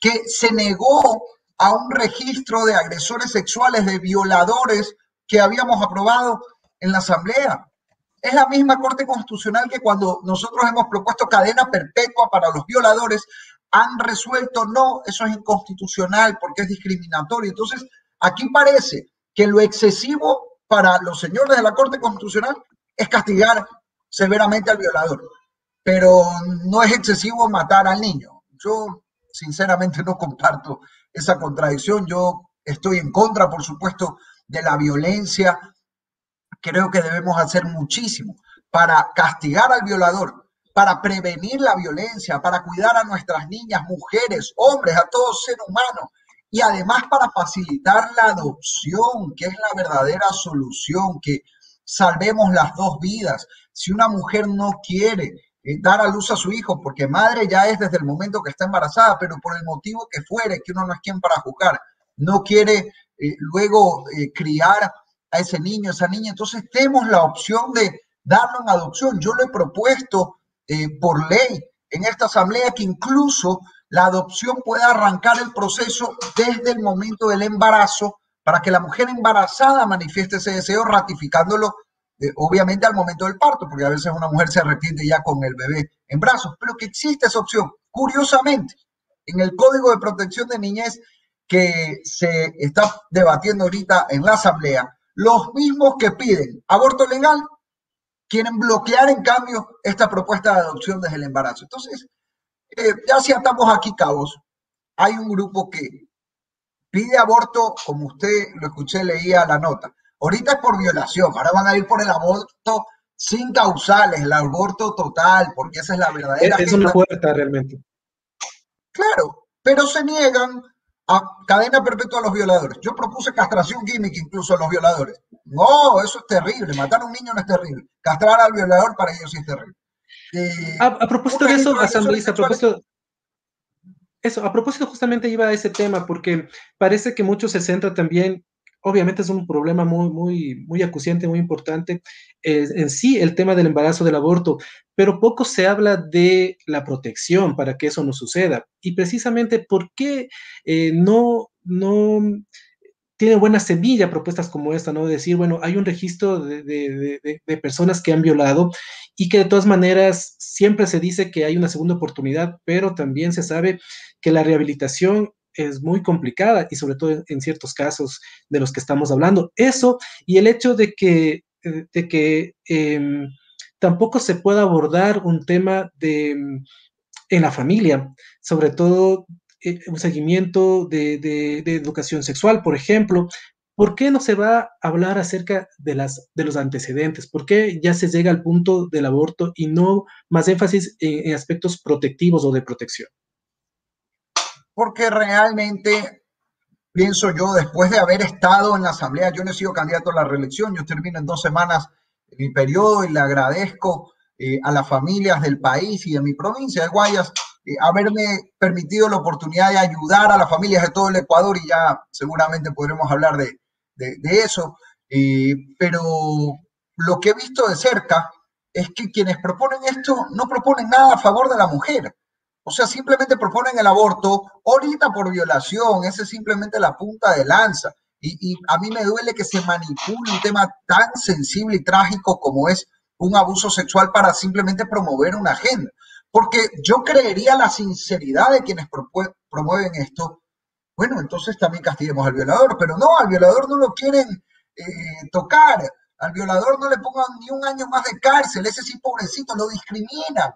[SPEAKER 4] que se negó a un registro de agresores sexuales, de violadores que habíamos aprobado en la Asamblea. Es la misma Corte Constitucional que cuando nosotros hemos propuesto cadena perpetua para los violadores, han resuelto no, eso es inconstitucional porque es discriminatorio. Entonces, aquí parece que lo excesivo para los señores de la Corte Constitucional es castigar severamente al violador, pero no es excesivo matar al niño. Yo sinceramente no comparto esa contradicción. Yo estoy en contra, por supuesto, de la violencia. Creo que debemos hacer muchísimo para castigar al violador, para prevenir la violencia, para cuidar a nuestras niñas, mujeres, hombres, a todo ser humano. Y además para facilitar la adopción, que es la verdadera solución, que salvemos las dos vidas. Si una mujer no quiere eh, dar a luz a su hijo, porque madre ya es desde el momento que está embarazada, pero por el motivo que fuere, que uno no es quien para juzgar, no quiere eh, luego eh, criar a ese niño, esa niña, entonces tenemos la opción de darlo en adopción. Yo lo he propuesto por ley en esta asamblea que incluso la adopción pueda arrancar el proceso desde el momento del embarazo para que la mujer embarazada manifieste ese deseo ratificándolo obviamente al momento del parto, porque a veces una mujer se arrepiente ya con el bebé en brazos, pero que existe esa opción. Curiosamente, en el Código de Protección de Niñez que se está debatiendo ahorita en la Asamblea, los mismos que piden aborto legal quieren bloquear en cambio esta propuesta de adopción desde el embarazo. Entonces, eh, ya si atamos aquí cabos, hay un grupo que pide aborto, como usted lo escuché, leía la nota, Ahorita es por violación, ahora van a ir por el aborto sin causales, el aborto total, porque esa es la verdadera.
[SPEAKER 2] Es una puerta realmente.
[SPEAKER 4] Claro, pero se niegan a cadena perpetua a los violadores. Yo propuse castración química incluso a los violadores. No, eso es terrible. Matar a un niño no es terrible. Castrar al violador para ellos sí es terrible.
[SPEAKER 2] Eh, a, propósito de eso, asambleísta, a propósito, eso, a propósito justamente iba a ese tema, porque parece que mucho se centra también obviamente es un problema muy, muy, muy acuciante, muy importante en sí el tema del embarazo, del aborto, pero poco se habla de la protección para que eso no suceda. Y precisamente por qué eh, no, no tiene buena semilla propuestas como esta, ¿no? Decir, bueno, hay un registro de, de, de, personas que han violado y que de todas maneras siempre se dice que hay una segunda oportunidad, pero también se sabe que la rehabilitación es muy complicada y sobre todo en, ciertos casos de los que estamos hablando. Eso y el hecho de que, eh, de que em, tampoco se pueda abordar un tema de, em, en la familia, sobre todo eh, un seguimiento de, de, educación sexual, por ejemplo. ¿Por qué no se va a hablar acerca de, las, de los antecedentes? ¿Por qué ya se llega al punto del aborto y no más énfasis en aspectos protectivos o de protección?
[SPEAKER 4] Porque realmente pienso yo, después de haber estado en la Asamblea, yo no he sido candidato a la reelección, yo termino en dos semanas mi periodo y le agradezco eh, a las familias del país y de mi provincia de Guayas eh, haberme permitido la oportunidad de ayudar a las familias de todo el Ecuador y ya seguramente podremos hablar de, eso. Eh, pero lo que he visto de cerca es que quienes proponen esto no proponen nada a favor de la mujer. O sea, simplemente proponen el aborto ahorita por violación, esa es simplemente la punta de lanza. Y, a mí me duele que se manipule un tema tan sensible y trágico como es un abuso sexual para simplemente promover una agenda. Porque yo creería la sinceridad de quienes promueven esto. Bueno, entonces también castiguemos al violador, pero no, al violador no lo quieren eh, tocar, al violador no le pongan ni un año más de cárcel, ese sí pobrecito lo discriminan.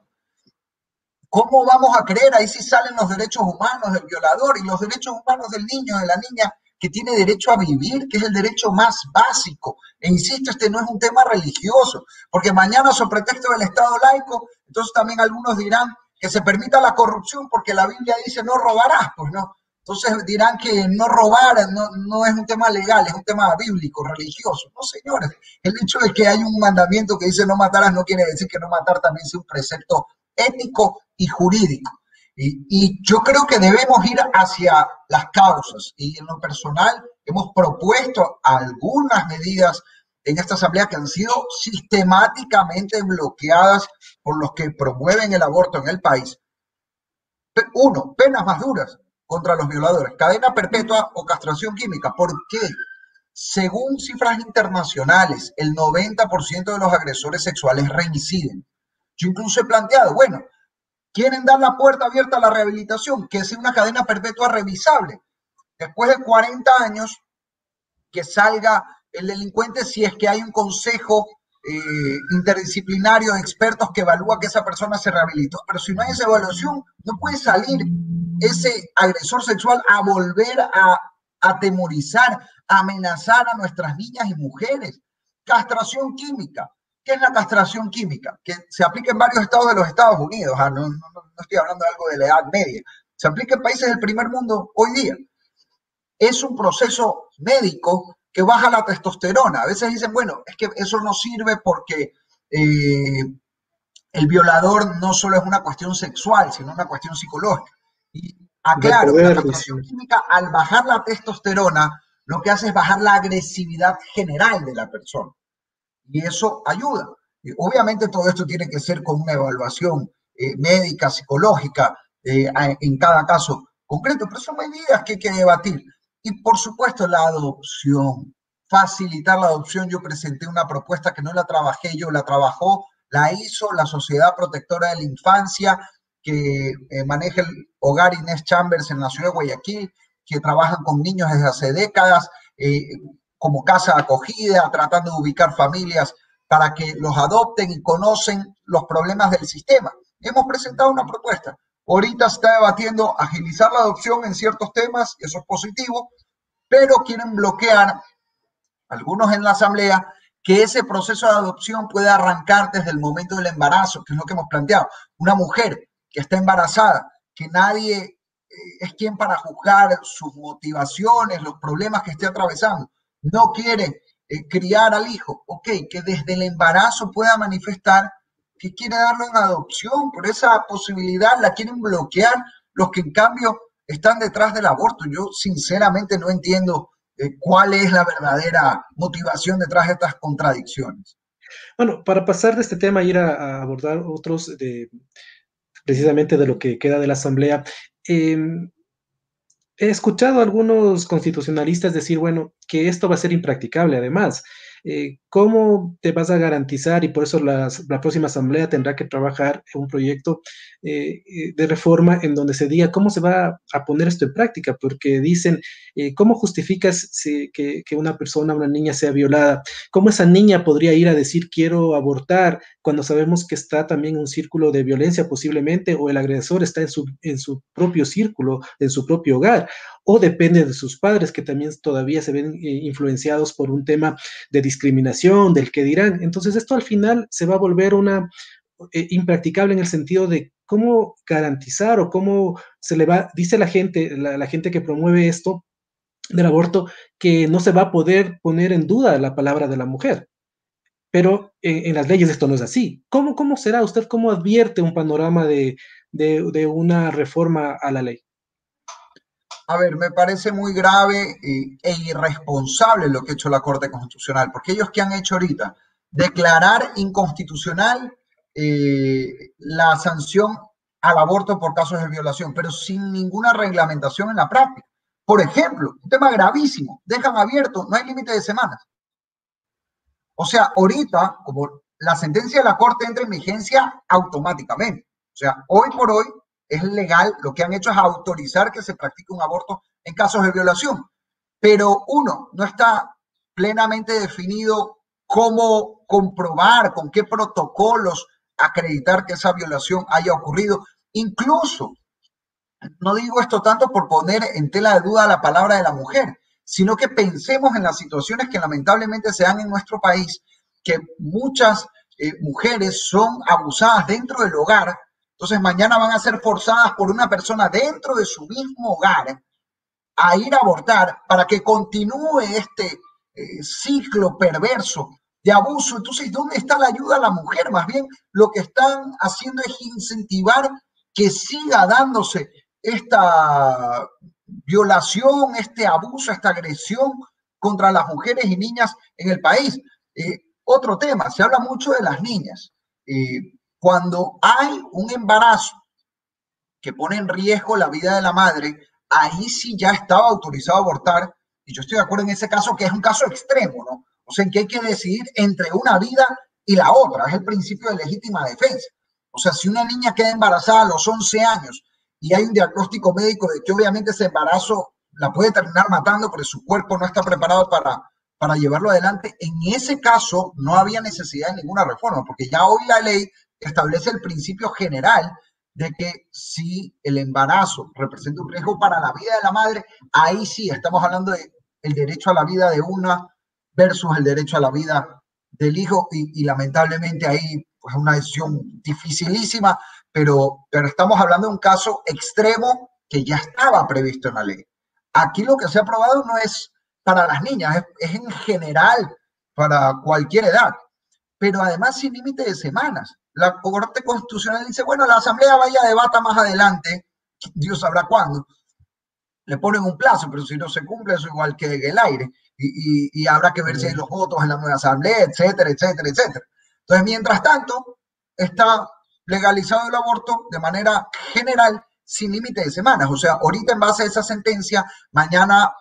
[SPEAKER 4] ¿Cómo vamos a creer? Ahí sí salen los derechos humanos del violador y los derechos humanos del niño, de la niña que tiene derecho a vivir, que es el derecho más básico. E insisto, este no es un tema religioso, porque mañana, sobre pretexto del Estado laico, entonces también algunos dirán que se permita la corrupción porque la Biblia dice no robarás, pues no. Entonces dirán que no robar no, no, es un tema legal, es un tema bíblico, religioso. No, señores, el hecho de que hay un mandamiento que dice no matarás no quiere decir que no matar también sea un precepto ético y jurídico. Y, yo creo que debemos ir hacia las causas. Y en lo personal hemos propuesto algunas medidas en esta asamblea que han sido sistemáticamente bloqueadas por los que promueven el aborto en el país. Uno, penas más duras contra los violadores, cadena perpetua o castración química. ¿Por qué? Según cifras internacionales, el 90% de los agresores sexuales reinciden. Yo incluso he planteado, bueno, quieren dar la puerta abierta a la rehabilitación, que sea una cadena perpetua revisable. Después de 40 años, que salga el delincuente si es que hay un consejo eh, interdisciplinario de expertos que evalúa que esa persona se rehabilitó. Pero si no hay esa evaluación, no puede salir ese agresor sexual a volver a atemorizar, a amenazar a nuestras niñas y mujeres. Castración química. ¿Qué es la castración química? Que se aplica en varios estados de los Estados Unidos. Ah, no, estoy hablando de algo de la Edad Media. Se aplica en países del primer mundo hoy día. Es un proceso médico que baja la testosterona. A veces dicen, bueno, es que eso no sirve porque eh, el violador no solo es una cuestión sexual, sino una cuestión psicológica. Y aclaro, la castración química, al bajar la testosterona, lo que hace es bajar la agresividad general de la persona. Y eso ayuda. Y obviamente todo esto tiene que ser con una evaluación eh, médica, psicológica, eh, en cada caso concreto, pero son medidas que hay que debatir. Y por supuesto la adopción, facilitar la adopción. Yo presenté una propuesta que no la trabajé yo, la trabajó, la hizo la Sociedad Protectora de la Infancia, que eh, maneja el hogar Inés Chambers en la ciudad de Guayaquil, que trabajan con niños desde hace décadas eh, como casa acogida, tratando de ubicar familias para que los adopten y conocen los problemas del sistema. Hemos presentado una propuesta. Ahorita se está debatiendo agilizar la adopción en ciertos temas, eso es positivo, pero quieren bloquear, algunos en la Asamblea, que ese proceso de adopción pueda arrancar desde el momento del embarazo, que es lo que hemos planteado. Una mujer que está embarazada, que nadie eh, es quien para juzgar sus motivaciones, los problemas que esté atravesando, no quiere eh, criar al hijo, ok, que desde el embarazo pueda manifestar que quiere darlo en adopción, por esa posibilidad la quieren bloquear los que en cambio están detrás del aborto. Yo sinceramente no entiendo eh, cuál es la verdadera motivación detrás de estas contradicciones.
[SPEAKER 2] Bueno, para pasar de este tema y ir a abordar otros de, precisamente de lo que queda de la Asamblea. Em, he escuchado a algunos constitucionalistas decir, bueno, que esto va a ser impracticable además, eh, ¿cómo te vas a garantizar? Y por eso la próxima asamblea tendrá que trabajar en un proyecto eh, eh, de reforma en donde se diga cómo se va a poner esto en práctica, porque dicen, ¿cómo justificas que, que, una persona, una niña sea violada? ¿Cómo esa niña podría ir a decir quiero abortar cuando sabemos que está también un círculo de violencia posiblemente o el agresor está en su, en su propio círculo, en su propio hogar? o depende de sus padres que también todavía se ven influenciados por un tema de del que dirán. Entonces esto al final se va a volver una eh, impracticable en el sentido de cómo garantizar o cómo se le va, dice la gente, la, gente que promueve esto del aborto, que no se va a poder poner en duda la palabra de la mujer. Pero en, las leyes esto no es así. ¿Cómo, ¿Cómo será usted? ¿Cómo advierte un panorama de, de una reforma a la ley?
[SPEAKER 4] A ver, me parece muy grave e irresponsable lo que ha hecho la Corte Constitucional, porque ellos que han hecho ahorita, declarar inconstitucional eh, la sanción al aborto por casos de violación, pero sin ninguna reglamentación en la práctica. Por ejemplo, un tema gravísimo, dejan abierto, no hay límite de semanas. O sea, ahorita, como la sentencia de la Corte entra en vigencia automáticamente. O sea, hoy por hoy es legal, lo que han hecho es autorizar que se practique un aborto en casos de violación. Pero uno, no está plenamente definido cómo comprobar, con qué protocolos acreditar que esa violación haya ocurrido. Incluso, no digo esto tanto por poner en tela de duda la palabra de la mujer, sino que pensemos en las situaciones que lamentablemente se dan en nuestro país, que muchas eh, mujeres son abusadas dentro del hogar entonces mañana van a ser forzadas por una persona dentro de su mismo hogar a ir a abortar para que continúe este eh, ciclo perverso de abuso. Entonces, ¿dónde está la ayuda a la mujer? Más bien, lo que están haciendo es incentivar que siga dándose esta violación, este abuso, esta agresión contra las mujeres y niñas en el país. Eh, otro tema, se habla mucho de las niñas. Eh, cuando hay un embarazo que pone en riesgo la vida de la madre, ahí sí ya estaba autorizado a abortar. Y yo estoy de acuerdo en ese caso, que es un caso extremo, ¿no? O sea, en que hay que decidir entre una vida y la otra. Es el principio de legítima defensa. O sea, si una niña queda embarazada a los 11 años y hay un diagnóstico médico de que obviamente ese embarazo la puede terminar matando porque su cuerpo no está preparado para, para llevarlo adelante, en ese caso no había necesidad de ninguna reforma, porque ya hoy la ley establece el principio general de que si el embarazo representa un riesgo para la vida de la madre, ahí sí estamos hablando de el derecho a la vida de una versus el derecho a la vida del hijo y, y lamentablemente ahí pues una decisión dificilísima, pero, pero estamos hablando de un caso extremo que ya estaba previsto en la ley. Aquí lo que se ha aprobado no es para las niñas, es, es en general para cualquier edad, pero además sin límite de semanas. La Corte Constitucional dice, bueno, la Asamblea vaya a debata más adelante, Dios sabrá cuándo. Le ponen un plazo, pero si no se cumple, eso igual que el aire. Y, y, y habrá que ver si hay los votos en la nueva Asamblea, etcétera, etcétera, etcétera. Entonces, mientras tanto, está legalizado el aborto de manera general sin límite de semanas. O sea, ahorita en base a esa sentencia, mañana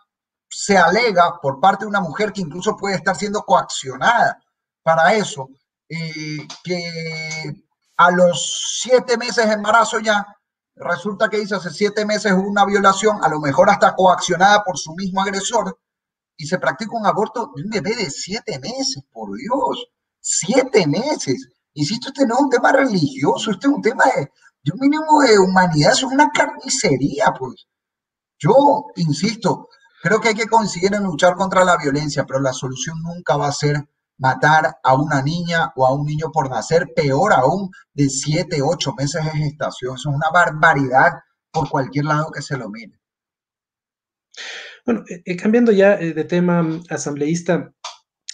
[SPEAKER 4] se alega por parte de una mujer que incluso puede estar siendo coaccionada para eso, que a los siete meses de embarazo ya resulta que dice hace siete meses una violación, a lo mejor hasta coaccionada por su mismo agresor, y se practica un aborto de un bebé de siete meses, por Dios siete meses. Insisto, este no es un tema religioso, este es un tema de, un mínimo de humanidad, es una carnicería, pues. Yo, insisto, creo que hay que conseguir en luchar contra la violencia, pero la solución nunca va a ser matar a una niña o a un niño por nacer, peor aún, de siete, ocho meses de gestación. Eso es una barbaridad por cualquier lado que se lo mire.
[SPEAKER 2] Bueno, eh, cambiando ya eh, de tema asambleísta,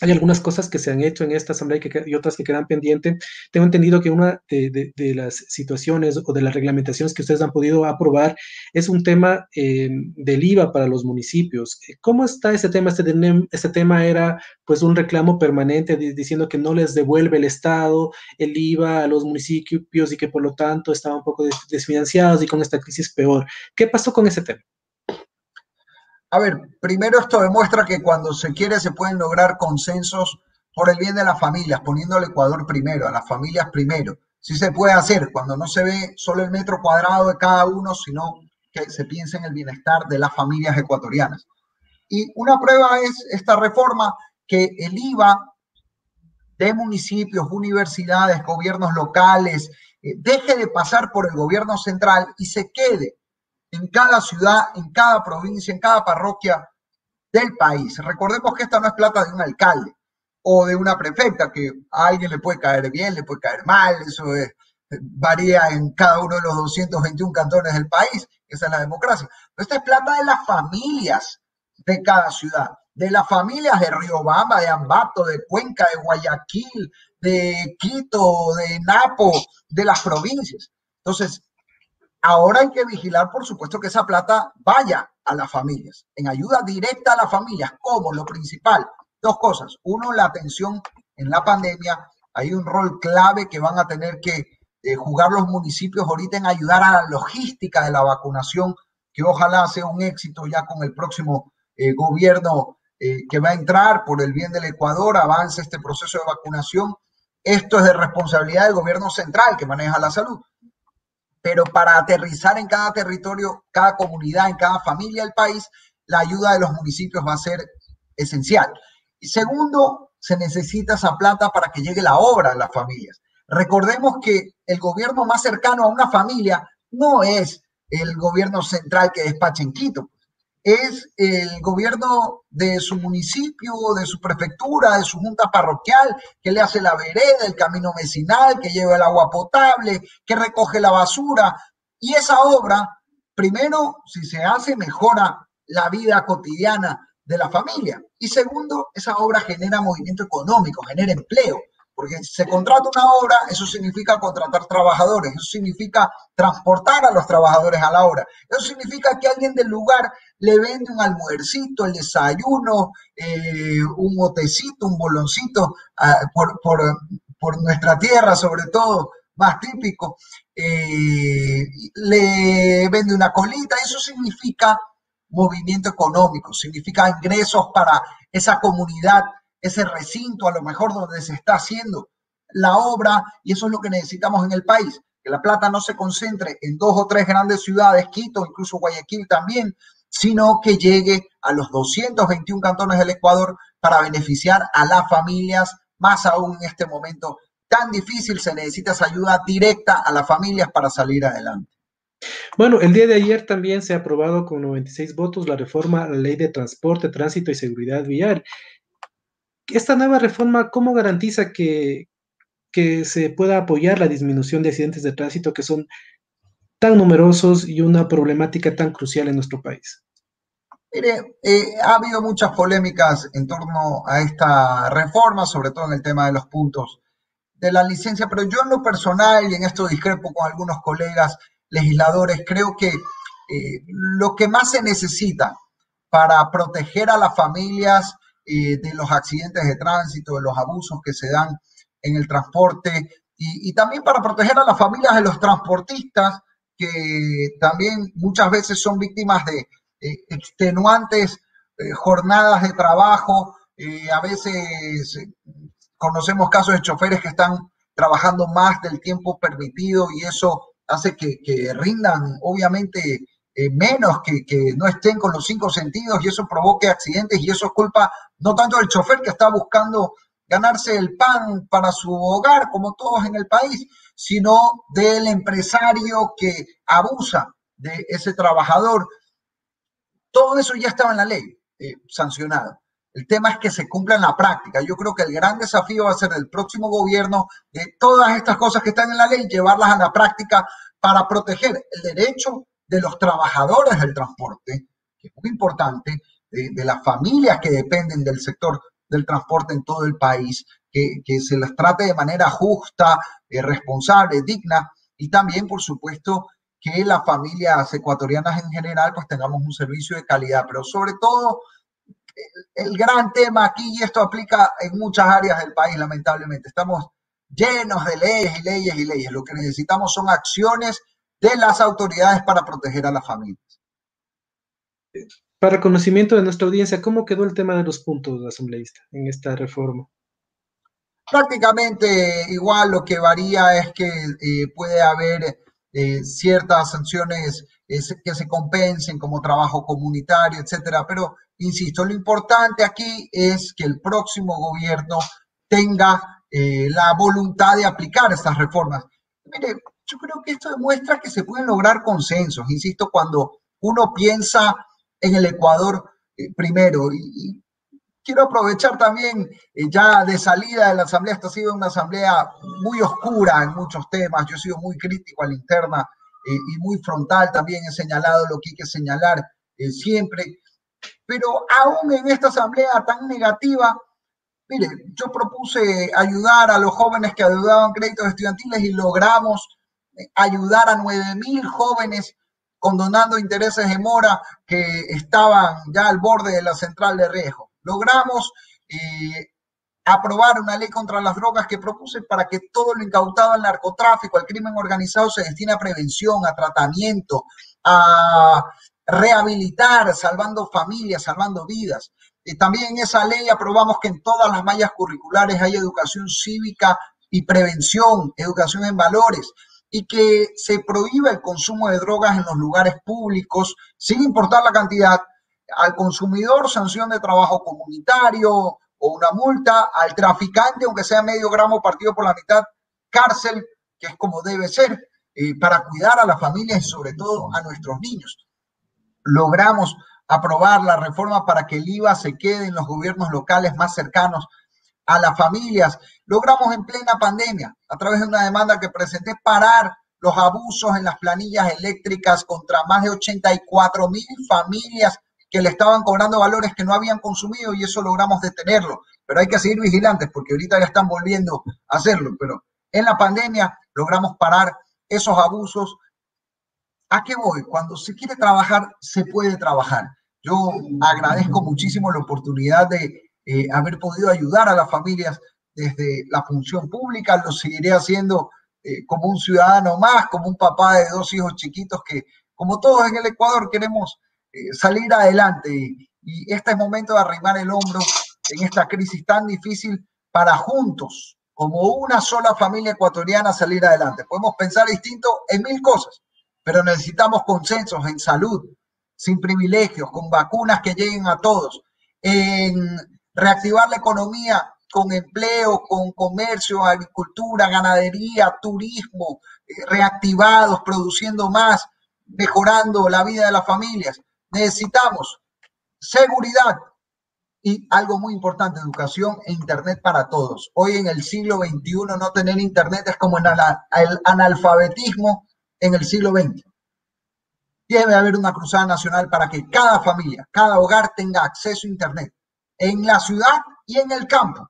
[SPEAKER 2] hay algunas cosas que se han hecho en esta asamblea y, que, y otras que quedan pendientes. Tengo entendido que una de, de, de, las situaciones o de las reglamentaciones que ustedes han podido aprobar es un tema eh, del IVA para los municipios. ¿Cómo está ese tema? Este, este tema era pues un reclamo permanente diciendo que no les devuelve el Estado el IVA a los municipios y que por lo tanto estaban un poco desfinanciados y con esta crisis peor. ¿Qué pasó con ese tema?
[SPEAKER 4] A ver, primero esto demuestra que cuando se quiere se pueden lograr consensos por el bien de las familias, poniendo al Ecuador primero, a las familias primero. Sí se puede hacer cuando no se ve solo el metro cuadrado de cada uno, sino que se piensa en el bienestar de las familias ecuatorianas. Y una prueba es esta reforma que el IVA de municipios, universidades, gobiernos locales, eh, deje de pasar por el gobierno central y se quede en cada ciudad, en cada provincia, en cada parroquia del país. Recordemos que esta no es plata de un alcalde o de una prefecta, que a alguien le puede caer bien, le puede caer mal, eso es, varía en cada uno de los 221 cantones del país, esa es la democracia. Esta es plata de las familias de cada ciudad, de las familias de Riobamba, de Ambato, de Cuenca, de Guayaquil, de Quito, de Napo, de las provincias. Entonces, Ahora hay que vigilar, por supuesto, que esa plata vaya a las familias, en ayuda directa a las familias, como lo principal. Dos cosas. Uno, la atención en la pandemia. Hay un rol clave que van a tener que eh, jugar los municipios ahorita en ayudar a la logística de la vacunación, que ojalá sea un éxito ya con el próximo eh, gobierno eh, que va a entrar por el bien del Ecuador, avance este proceso de vacunación. Esto es de responsabilidad del gobierno central que maneja la salud pero para aterrizar en cada territorio, cada comunidad, en cada familia del país, la ayuda de los municipios va a ser esencial. Y segundo, se necesita esa plata para que llegue la obra a las familias. Recordemos que el gobierno más cercano a una familia no es el gobierno central que despacha en Quito es el gobierno de su municipio, de su prefectura, de su junta parroquial, que le hace la vereda, el camino vecinal, que lleva el agua potable, que recoge la basura. Y esa obra, primero, si se hace, mejora la vida cotidiana de la familia. Y segundo, esa obra genera movimiento económico, genera empleo, porque se contrata una obra, eso significa contratar trabajadores, eso significa transportar a los trabajadores a la obra, eso significa que alguien del lugar le vende un almuercito, el desayuno, eh, un motecito, un boloncito, ah, por, por, nuestra tierra sobre todo, más típico, eh, le vende una colita, eso significa movimiento económico, significa ingresos para esa comunidad, ese recinto a lo mejor donde se está haciendo la obra y eso es lo que necesitamos en el país, que la plata no se concentre en dos o tres grandes ciudades, Quito, incluso Guayaquil también, sino que llegue a los 221 cantones del Ecuador para beneficiar a las familias, más aún en este momento tan difícil, se necesita esa ayuda directa a las familias para salir adelante.
[SPEAKER 2] Bueno, el día de ayer también se ha aprobado con 96 votos la reforma a la ley de transporte, tránsito y seguridad vial. Esta nueva reforma, ¿cómo garantiza que, que se pueda apoyar la disminución de accidentes de tránsito que son tan numerosos y una problemática tan crucial en nuestro país?
[SPEAKER 4] Mire, eh, ha habido muchas polémicas en torno a esta reforma, sobre todo en el tema de los puntos de la licencia, pero yo en lo personal, y en esto discrepo con algunos colegas, legisladores, creo que eh, lo que más se necesita para proteger a las familias eh, de los accidentes de tránsito, de los abusos que se dan en el transporte y, también para proteger a las familias de los transportistas que también muchas veces son víctimas de extenuantes eh, jornadas de trabajo. a veces conocemos casos de choferes que están trabajando más del tiempo permitido y eso hace que, rindan obviamente eh, menos, que, que, no estén con los cinco sentidos y eso provoque accidentes y eso es culpa no tanto del chofer que está buscando ganarse el pan para su hogar, como todos en el país, sino del empresario que abusa de ese trabajador. Todo eso ya estaba en la ley, eh, sancionado. El tema es que se cumpla en la práctica. Yo creo que el gran desafío va a ser del próximo gobierno de todas estas cosas que están en la ley, llevarlas a la práctica para proteger el derecho de los trabajadores del transporte, que es muy importante, de, las familias que dependen del sector del transporte en todo el país, que, se las trate de manera justa, eh, responsable, digna, y también, por supuesto, que las familias ecuatorianas en general pues tengamos un servicio de calidad, pero sobre todo el gran tema aquí, y esto aplica en muchas áreas del país, lamentablemente, estamos llenos de leyes y leyes y leyes. Lo que necesitamos son acciones de las autoridades para proteger a las familias.
[SPEAKER 2] Para conocimiento de nuestra audiencia, ¿cómo quedó el tema de los puntos de asambleísta en esta reforma?
[SPEAKER 4] Prácticamente igual, lo que varía es que eh, puede haber eh, ciertas sanciones que se compensen como trabajo comunitario, etcétera, pero Insisto, lo importante aquí es que el próximo gobierno tenga eh, la voluntad de aplicar estas reformas. Mire, yo creo que esto demuestra que se pueden lograr consensos. Insisto, cuando uno piensa en el Ecuador eh, primero, y, quiero aprovechar también eh, ya de salida de la asamblea, esta ha sido una asamblea muy oscura en muchos temas, yo he sido muy crítico a la interna y muy frontal, también. He señalado lo que hay que señalar siempre. Pero aún en esta asamblea tan negativa, mire, yo propuse ayudar a los jóvenes que adeudaban créditos estudiantiles y logramos eh, ayudar a 9.000 jóvenes condonando intereses de mora que estaban ya al borde de la central de riesgo. Logramos eh, aprobar una ley contra las drogas que propuse para que todo lo incautado al narcotráfico, al crimen organizado, se destine a prevención, a tratamiento, a rehabilitar, salvando familias, salvando vidas. Y también en esa ley aprobamos que en todas las mallas curriculares hay educación cívica y prevención, educación en valores, y que se prohíba el consumo de drogas en los lugares públicos, sin importar la cantidad, al consumidor sanción de trabajo comunitario o una multa, al traficante, aunque sea medio gramo partido por la mitad, cárcel, que es como debe ser, eh, para cuidar a las familias y sobre todo a nuestros niños. Logramos aprobar la reforma para que el IVA se quede en los gobiernos locales más cercanos a las familias. Logramos en plena pandemia, a través de una demanda que presenté, parar los abusos en las planillas eléctricas contra más de 84 mil familias que le estaban cobrando valores que no habían consumido y eso logramos detenerlo. Pero hay que seguir vigilantes porque ahorita ya están volviendo a hacerlo. Pero en la pandemia logramos parar esos abusos. ¿A qué voy? Cuando se quiere trabajar, se puede trabajar. Yo agradezco muchísimo la oportunidad de eh, haber podido ayudar a las familias desde la función pública. Lo seguiré haciendo eh, como un ciudadano más, como un papá de dos hijos chiquitos que, como todos en el Ecuador, queremos eh, salir adelante. Y, este es momento de arrimar el hombro en esta crisis tan difícil para juntos, como una sola familia ecuatoriana, salir adelante. Podemos pensar distinto en mil cosas, pero necesitamos consensos en salud, sin privilegios, con vacunas que lleguen a todos, reactivar la economía con empleo, con comercio, agricultura, ganadería, turismo, eh, reactivados, produciendo más, mejorando la vida de las familias. Necesitamos seguridad y algo muy importante, educación e Internet para todos. Hoy en el siglo XXI no tener Internet es como el analfabetismo en el siglo XX. Debe haber una cruzada nacional para que cada familia, cada hogar tenga acceso a Internet en la ciudad y en el campo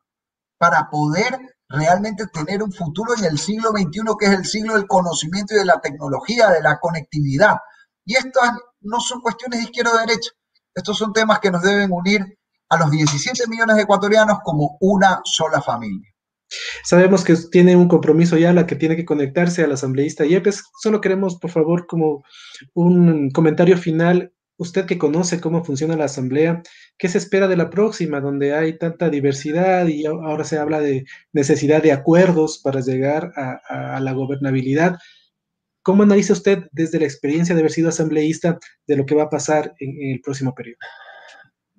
[SPEAKER 4] para poder realmente tener un futuro en el siglo XXI, que es el siglo del conocimiento y de la tecnología, de la conectividad. Y estas no son cuestiones de izquierda o derecha, estos son temas que nos deben unir a los 17 millones de ecuatorianos como una sola familia.
[SPEAKER 2] Sabemos que tiene un compromiso ya la que tiene que conectarse al asambleísta Yepes. Solo queremos, por favor, como un comentario final usted que conoce cómo funciona la asamblea, ¿qué se espera de la próxima, donde hay tanta diversidad y ahora se habla de necesidad de acuerdos para llegar a, la gobernabilidad? ¿Cómo analiza usted desde la experiencia de haber sido asambleísta de lo que va a pasar en, el próximo periodo?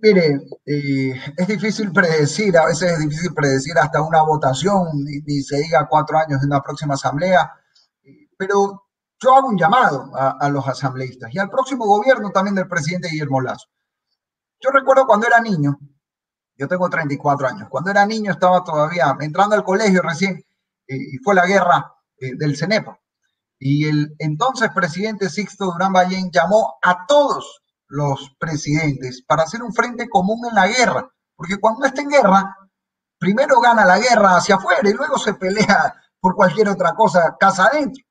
[SPEAKER 4] Mire, es difícil predecir, a veces es difícil predecir hasta una votación, ni, se diga cuatro años de una próxima asamblea, pero yo hago un llamado a, los asambleístas y al próximo gobierno también del presidente Guillermo Lazo. Yo recuerdo cuando era niño, yo tengo 34 años, cuando era niño estaba todavía entrando al colegio recién eh, y fue la guerra eh, del CENEPA. Y el entonces presidente Sixto Durán Ballén llamó a todos los presidentes para hacer un frente común en la guerra, porque cuando está en guerra, primero gana la guerra hacia afuera y luego se pelea por cualquier otra cosa casa adentro.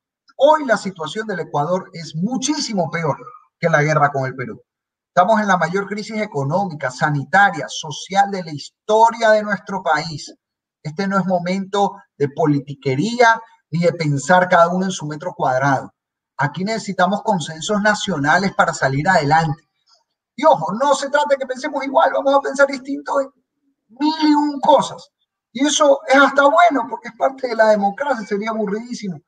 [SPEAKER 4] Hoy la situación del Ecuador es muchísimo peor que la guerra con el Perú. Estamos en la mayor crisis económica, sanitaria, social de la historia de nuestro país. Este no es momento de politiquería ni de pensar cada uno en su metro cuadrado. Aquí necesitamos consensos nacionales para salir adelante. Y ojo, no se trata de que pensemos igual, vamos a pensar distinto en mil y un cosas. Y eso es hasta bueno porque es parte de la democracia, sería aburridísimo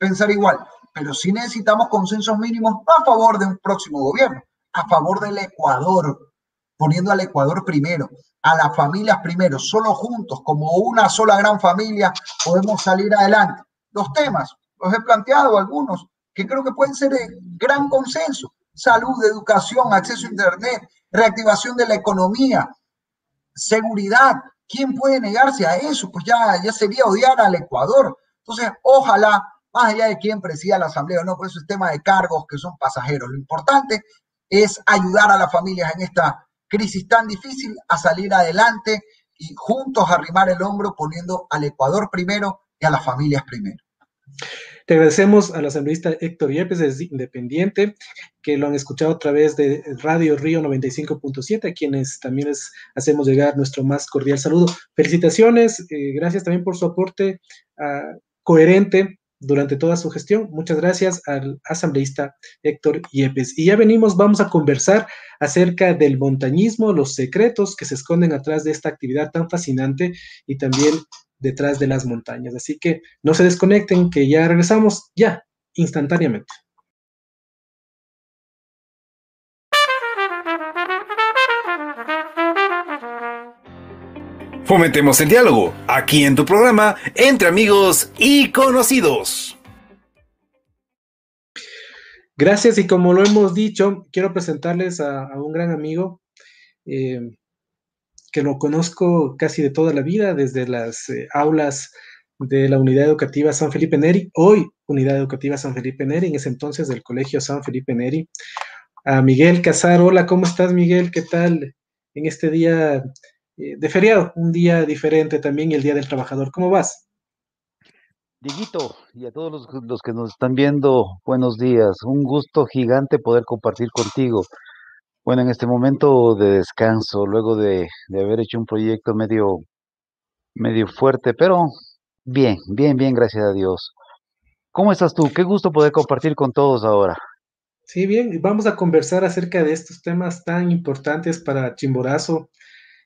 [SPEAKER 4] pensar igual, pero sí necesitamos consensos mínimos a favor de un próximo gobierno, a favor del Ecuador, poniendo al Ecuador primero, a las familias primero, solo juntos, como una sola gran familia, podemos salir adelante. Los temas, los he planteado algunos, que creo que pueden ser de gran consenso. Salud, educación, acceso a Internet, reactivación de la economía, seguridad. ¿Quién puede negarse a eso? Pues ya, ya sería odiar al Ecuador. Entonces, ojalá más allá de quién presida la asamblea o no, por eso es tema de cargos que son pasajeros. Lo importante es ayudar a las familias en esta crisis tan difícil a salir adelante y juntos arrimar el hombro poniendo al Ecuador primero y a las familias primero.
[SPEAKER 2] Te agradecemos al asambleísta Héctor Yepes, es independiente, que lo han escuchado a través de Radio Río 95.7, a quienes también les hacemos llegar nuestro más cordial saludo. Felicitaciones, eh, gracias también por su aporte uh, coherente durante toda su gestión. Muchas gracias al asambleísta Héctor Yepes. Y ya venimos, vamos a conversar acerca del montañismo, los secretos que se esconden atrás de esta actividad tan fascinante y también detrás de las montañas. Así que no se desconecten, que ya regresamos ya, instantáneamente.
[SPEAKER 1] Fomentemos el diálogo aquí en tu programa Entre amigos y conocidos.
[SPEAKER 2] Gracias y como lo hemos dicho, quiero presentarles a, un gran amigo eh, que lo conozco casi de toda la vida, desde las eh, aulas de la Unidad Educativa San Felipe Neri, hoy Unidad Educativa San Felipe Neri, en ese entonces del Colegio San Felipe Neri. a Miguel Casar. Hola, ¿cómo estás, Miguel? ¿Qué tal en este día eh, de feriado? Un día diferente también, el Día del Trabajador. ¿Cómo vas?
[SPEAKER 5] Dieguito, y a todos los, los, que nos están viendo, buenos días. Un gusto gigante poder compartir contigo. Bueno, en este momento de descanso, luego de, de haber hecho un proyecto medio, medio fuerte, pero bien, bien, bien, gracias a Dios. ¿Cómo estás tú? Qué gusto poder compartir con todos ahora.
[SPEAKER 2] Sí, bien, vamos a conversar acerca de estos temas tan importantes para Chimborazo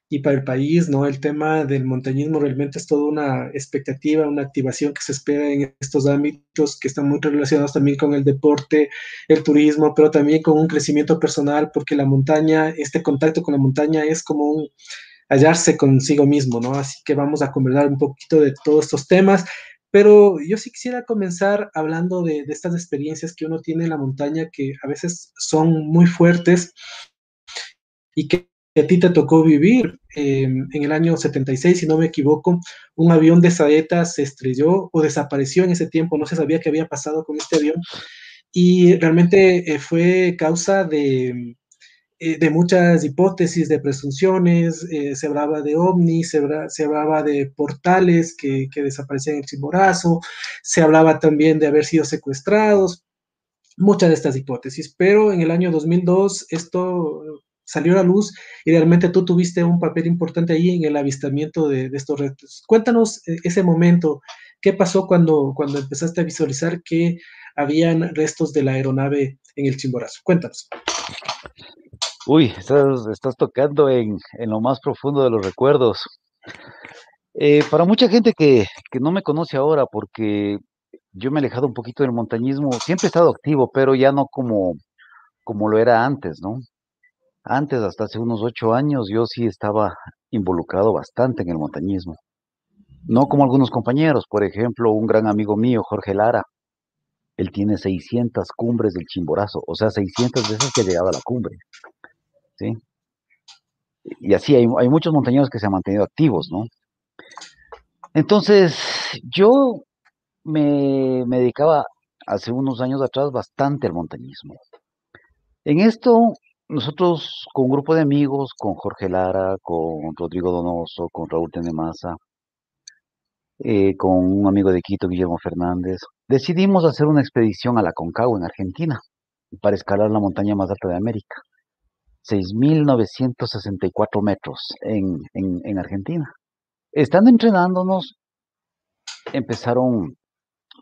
[SPEAKER 2] y para el país, ¿no? El tema del montañismo realmente es toda una expectativa, una activación que se espera en estos ámbitos que están muy relacionados también con el deporte, el turismo, pero también con un crecimiento personal, porque la montaña, este contacto con la montaña es como un hallarse consigo mismo, ¿no? Así que vamos a conversar un poquito de todos estos temas. Pero yo sí quisiera comenzar hablando de, de, estas experiencias que uno tiene en la montaña que a veces son muy fuertes y que a ti te tocó vivir. Eh, en el año 76, si no me equivoco, un avión de Saeta se estrelló o desapareció en ese tiempo, no se sabía qué había pasado con este avión y realmente eh, fue causa de, eh, de muchas hipótesis, de presunciones, eh, se hablaba de ovnis, se, se hablaba de portales que, que, desaparecían en Chimborazo, se hablaba también de haber sido secuestrados, muchas de estas hipótesis, pero en el año 2002 esto salió a la luz y realmente tú tuviste un papel importante ahí en el avistamiento de, estos retos. Cuéntanos eh, ese momento, ¿qué pasó cuando, cuando empezaste a visualizar que habían restos de la aeronave en el Chimborazo? Cuéntanos.
[SPEAKER 5] Uy, estás, estás tocando en, en, lo más profundo de los recuerdos. Eh, para mucha gente que, que, no me conoce ahora, porque yo me he alejado un poquito del montañismo, siempre he estado activo, pero ya no como, como lo era antes, ¿no? Antes, hasta hace unos ocho años, yo sí estaba involucrado bastante en el montañismo. No como algunos compañeros, por ejemplo, un gran amigo mío, Jorge Lara, él tiene 600 cumbres del Chimborazo, o sea, 600 veces que llegaba a la cumbre. ¿sí? Y así hay, muchos montañeros que se han mantenido activos, ¿no? Entonces, yo me, me dedicaba hace unos años atrás bastante al montañismo. En esto, nosotros con un grupo de amigos, con Jorge Lara, con Rodrigo Donoso, con Raúl Tenemasa, eh, con un amigo de Quito, Guillermo Fernández, decidimos hacer una expedición a la Concagua en Argentina para escalar la montaña más alta de América. 6.964 metros en, en, en, Argentina. Estando entrenándonos, empezaron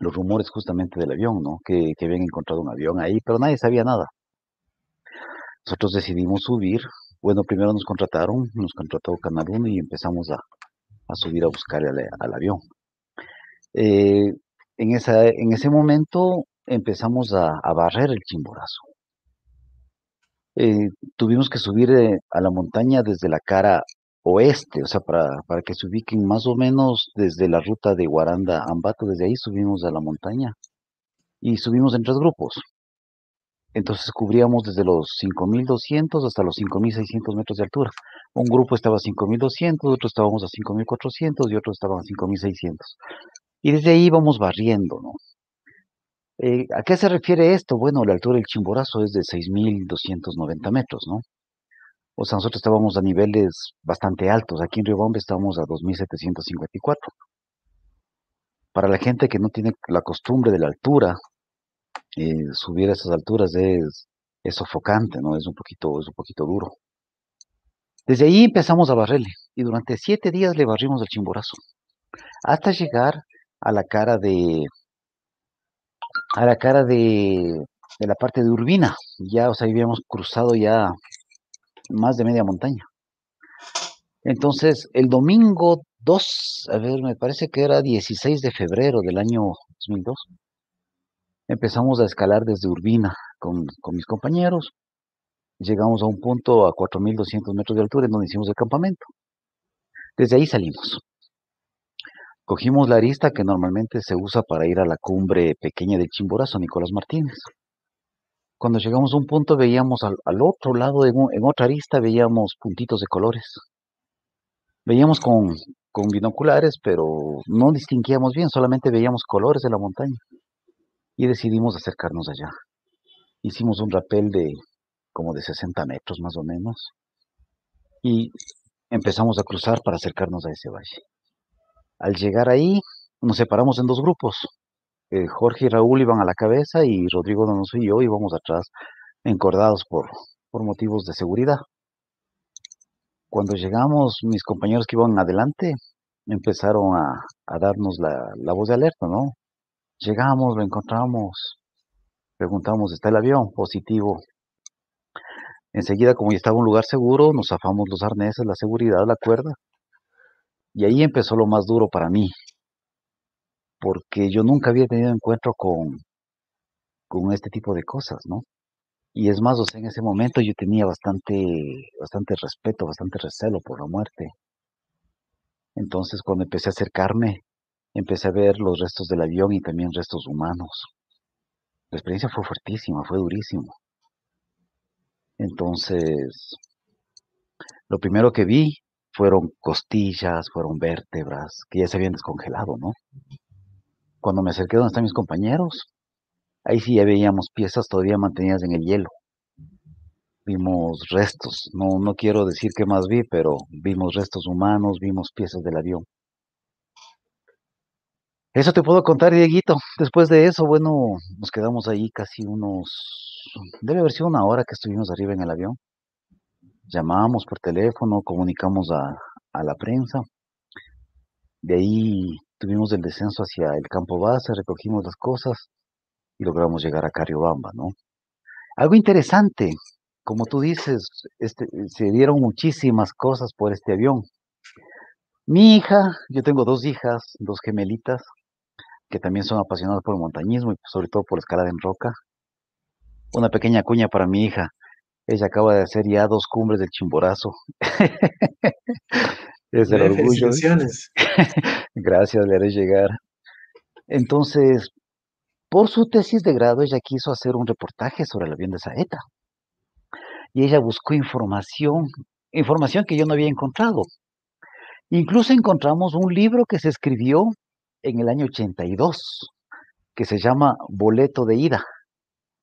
[SPEAKER 5] los rumores justamente del avión, ¿no? Que, que, habían encontrado un avión ahí, pero nadie sabía nada. Nosotros decidimos subir. Bueno, primero nos contrataron, nos contrató Canal 1 y empezamos a, subir a buscar al, avión. Eh, en, esa, en ese momento empezamos a, a barrer el chimborazo eh, tuvimos que subir eh, a la montaña desde la cara oeste, o sea, para, para que se ubiquen más o menos desde la ruta de Guaranda a Ambato, desde ahí subimos a la montaña y subimos en tres grupos. Entonces cubríamos desde los 5.200 hasta los 5.600 metros de altura. Un grupo estaba a 5.200, otro estábamos a 5.400 y otro estaban a 5.600. Y desde ahí íbamos barriendo, ¿no? Eh, ¿A qué se refiere esto? Bueno, la altura del Chimborazo es de 6.290 metros, ¿no? O sea, nosotros estábamos a niveles bastante altos. Aquí en Riobamba estábamos a 2.754. Para la gente que no tiene la costumbre de la altura, eh, subir a esas alturas es, sofocante, ¿no? Es un poquito, es un poquito duro. Desde ahí empezamos a barrerle y durante siete días le barrimos el Chimborazo hasta llegar a la cara de a la cara de, de la parte de Urbina. Ya, o sea, habíamos cruzado ya más de media montaña. Entonces, el domingo 2, a ver, me parece que era 16 de febrero del año 2002, empezamos a escalar desde Urbina con, mis compañeros. Llegamos a un punto a 4.200 metros de altura en donde hicimos el campamento. Desde ahí salimos. Cogimos la arista que normalmente se usa para ir a la cumbre pequeña del Chimborazo, Nicolás Martínez. Cuando llegamos a un punto veíamos al, al otro lado, en, en, otra arista, veíamos puntitos de colores. Veíamos con, con binoculares, pero no distinguíamos bien, solamente veíamos colores de la montaña. Y decidimos acercarnos allá. Hicimos un rapel de como de 60 metros más o menos, y empezamos a cruzar para acercarnos a ese valle. Al llegar ahí, nos separamos en dos grupos. Eh, Jorge y Raúl iban a la cabeza y Rodrigo Donoso y yo íbamos atrás, encordados por, por motivos de seguridad. Cuando llegamos, mis compañeros que iban adelante empezaron a, a darnos la, la voz de alerta, ¿no? Llegamos, lo encontramos, preguntamos, ¿está el avión? Positivo. Enseguida, como ya estaba un lugar seguro, nos zafamos los arneses, la seguridad, la cuerda. Y ahí empezó lo más duro para mí, porque yo nunca había tenido encuentro con, con este tipo de cosas, ¿no? Y es más, o sea, en ese momento yo tenía bastante, bastante respeto, bastante recelo por la muerte. Entonces, cuando empecé a acercarme, empecé a ver los restos del avión y también restos humanos. La experiencia fue fuertísima, fue durísima. Entonces, lo primero que vi fueron costillas, fueron vértebras que ya se habían descongelado, ¿no? Cuando me acerqué donde están mis compañeros, ahí sí ya veíamos piezas todavía mantenidas en el hielo. Vimos restos, no, no quiero decir qué más vi, pero vimos restos humanos, vimos piezas del avión. Eso te puedo contar, Dieguito. Después de eso, bueno, nos quedamos ahí casi unos, debe haber sido una hora que estuvimos arriba en el avión. Llamamos por teléfono, comunicamos a, a la prensa. De ahí tuvimos el descenso hacia el campo base, recogimos las cosas y logramos llegar a Cariobamba, ¿no? Algo interesante, como tú dices, este, se dieron muchísimas cosas por este avión. Mi hija, yo tengo dos hijas, dos gemelitas, que también son apasionadas por el montañismo y sobre todo por la escalada en roca. Una pequeña cuña para mi hija. Ella acaba de hacer ya dos cumbres del Chimborazo. <laughs> es el orgullo.
[SPEAKER 2] Felicitaciones. <laughs>
[SPEAKER 5] Gracias, le haré llegar. Entonces, por su tesis de grado, ella quiso hacer un reportaje sobre el avión de Saeta. Y ella buscó información, información que yo no había encontrado. Incluso encontramos un libro que se escribió en el año 82, que se llama Boleto de Ida,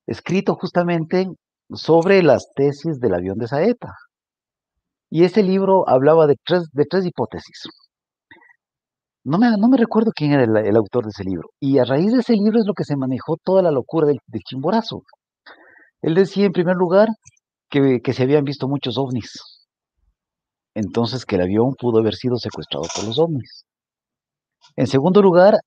[SPEAKER 5] escrito justamente sobre las tesis del avión de Saeta. Y ese libro hablaba de tres, de tres hipótesis. No me, no me recuerdo quién era el, autor de ese libro. Y a raíz de ese libro es lo que se manejó toda la locura del, del chimborazo. Él decía, en primer lugar, que, que se habían visto muchos ovnis. Entonces, que el avión pudo haber sido secuestrado por los ovnis. En segundo lugar,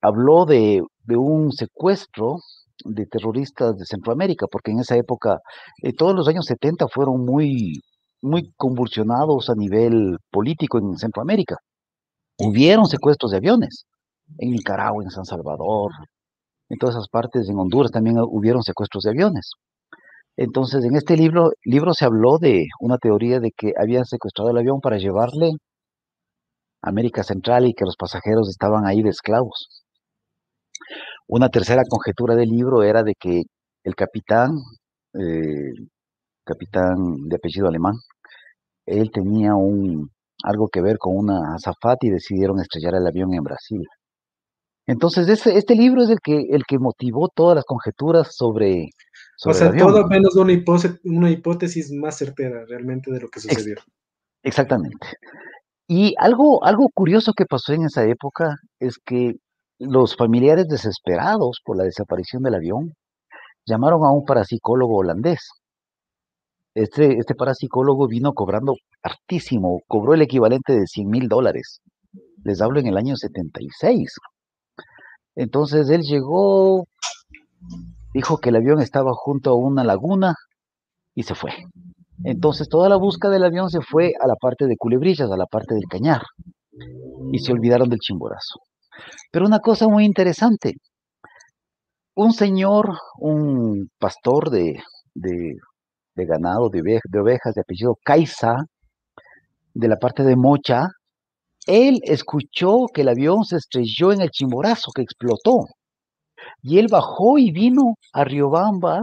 [SPEAKER 5] habló de, de un secuestro de terroristas de Centroamérica, porque en esa época, eh, todos los años 70 fueron muy, muy convulsionados a nivel político en Centroamérica. Hubieron secuestros de aviones en Nicaragua, en San Salvador, en todas esas partes, en Honduras también hubieron secuestros de aviones. Entonces, en este libro, libro se habló de una teoría de que habían secuestrado el avión para llevarle América Central y que los pasajeros estaban ahí de esclavos. Una tercera conjetura del libro era de que el capitán, eh, capitán de apellido alemán, él tenía un, algo que ver con una azafata y decidieron estrellar el avión en Brasil. Entonces, este, este libro es el que, el que motivó todas las conjeturas sobre, sobre
[SPEAKER 2] o sea,
[SPEAKER 5] el avión.
[SPEAKER 2] todo menos una hipótesis, una hipótesis más certera realmente de lo que sucedió.
[SPEAKER 5] Ex exactamente. Y algo, algo curioso que pasó en esa época es que los familiares desesperados por la desaparición del avión llamaron a un parapsicólogo holandés. Este, este parapsicólogo vino cobrando hartísimo, cobró el equivalente de 100 mil dólares. Les hablo en el año 76. Entonces él llegó, dijo que el avión estaba junto a una laguna y se fue. Entonces toda la búsqueda del avión se fue a la parte de Culebrillas, a la parte del Cañar, y se olvidaron del Chimborazo. Pero una cosa muy interesante, un señor, un pastor de, ganado, de ovejas, de apellido Caiza, de la parte de Mocha, él escuchó que el avión se estrelló en el Chimborazo, que explotó. Y él bajó y vino a Riobamba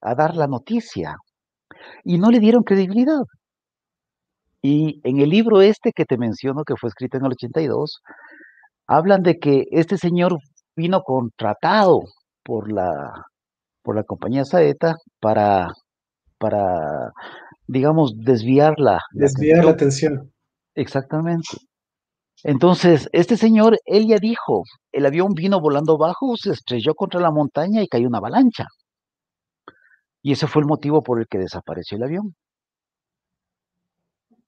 [SPEAKER 5] a dar la noticia. Y no le dieron credibilidad. Y en el libro este que te menciono, que fue escrito en el 82, hablan de que este señor vino contratado por la, por la compañía Saeta para, para, digamos, desviar la, la
[SPEAKER 2] Desviar la
[SPEAKER 5] atención.
[SPEAKER 2] atención.
[SPEAKER 5] Exactamente. Entonces, este señor, él ya dijo, el avión vino volando bajo, se estrelló contra la montaña y cayó una avalancha. Y ese fue el motivo por el que desapareció el avión.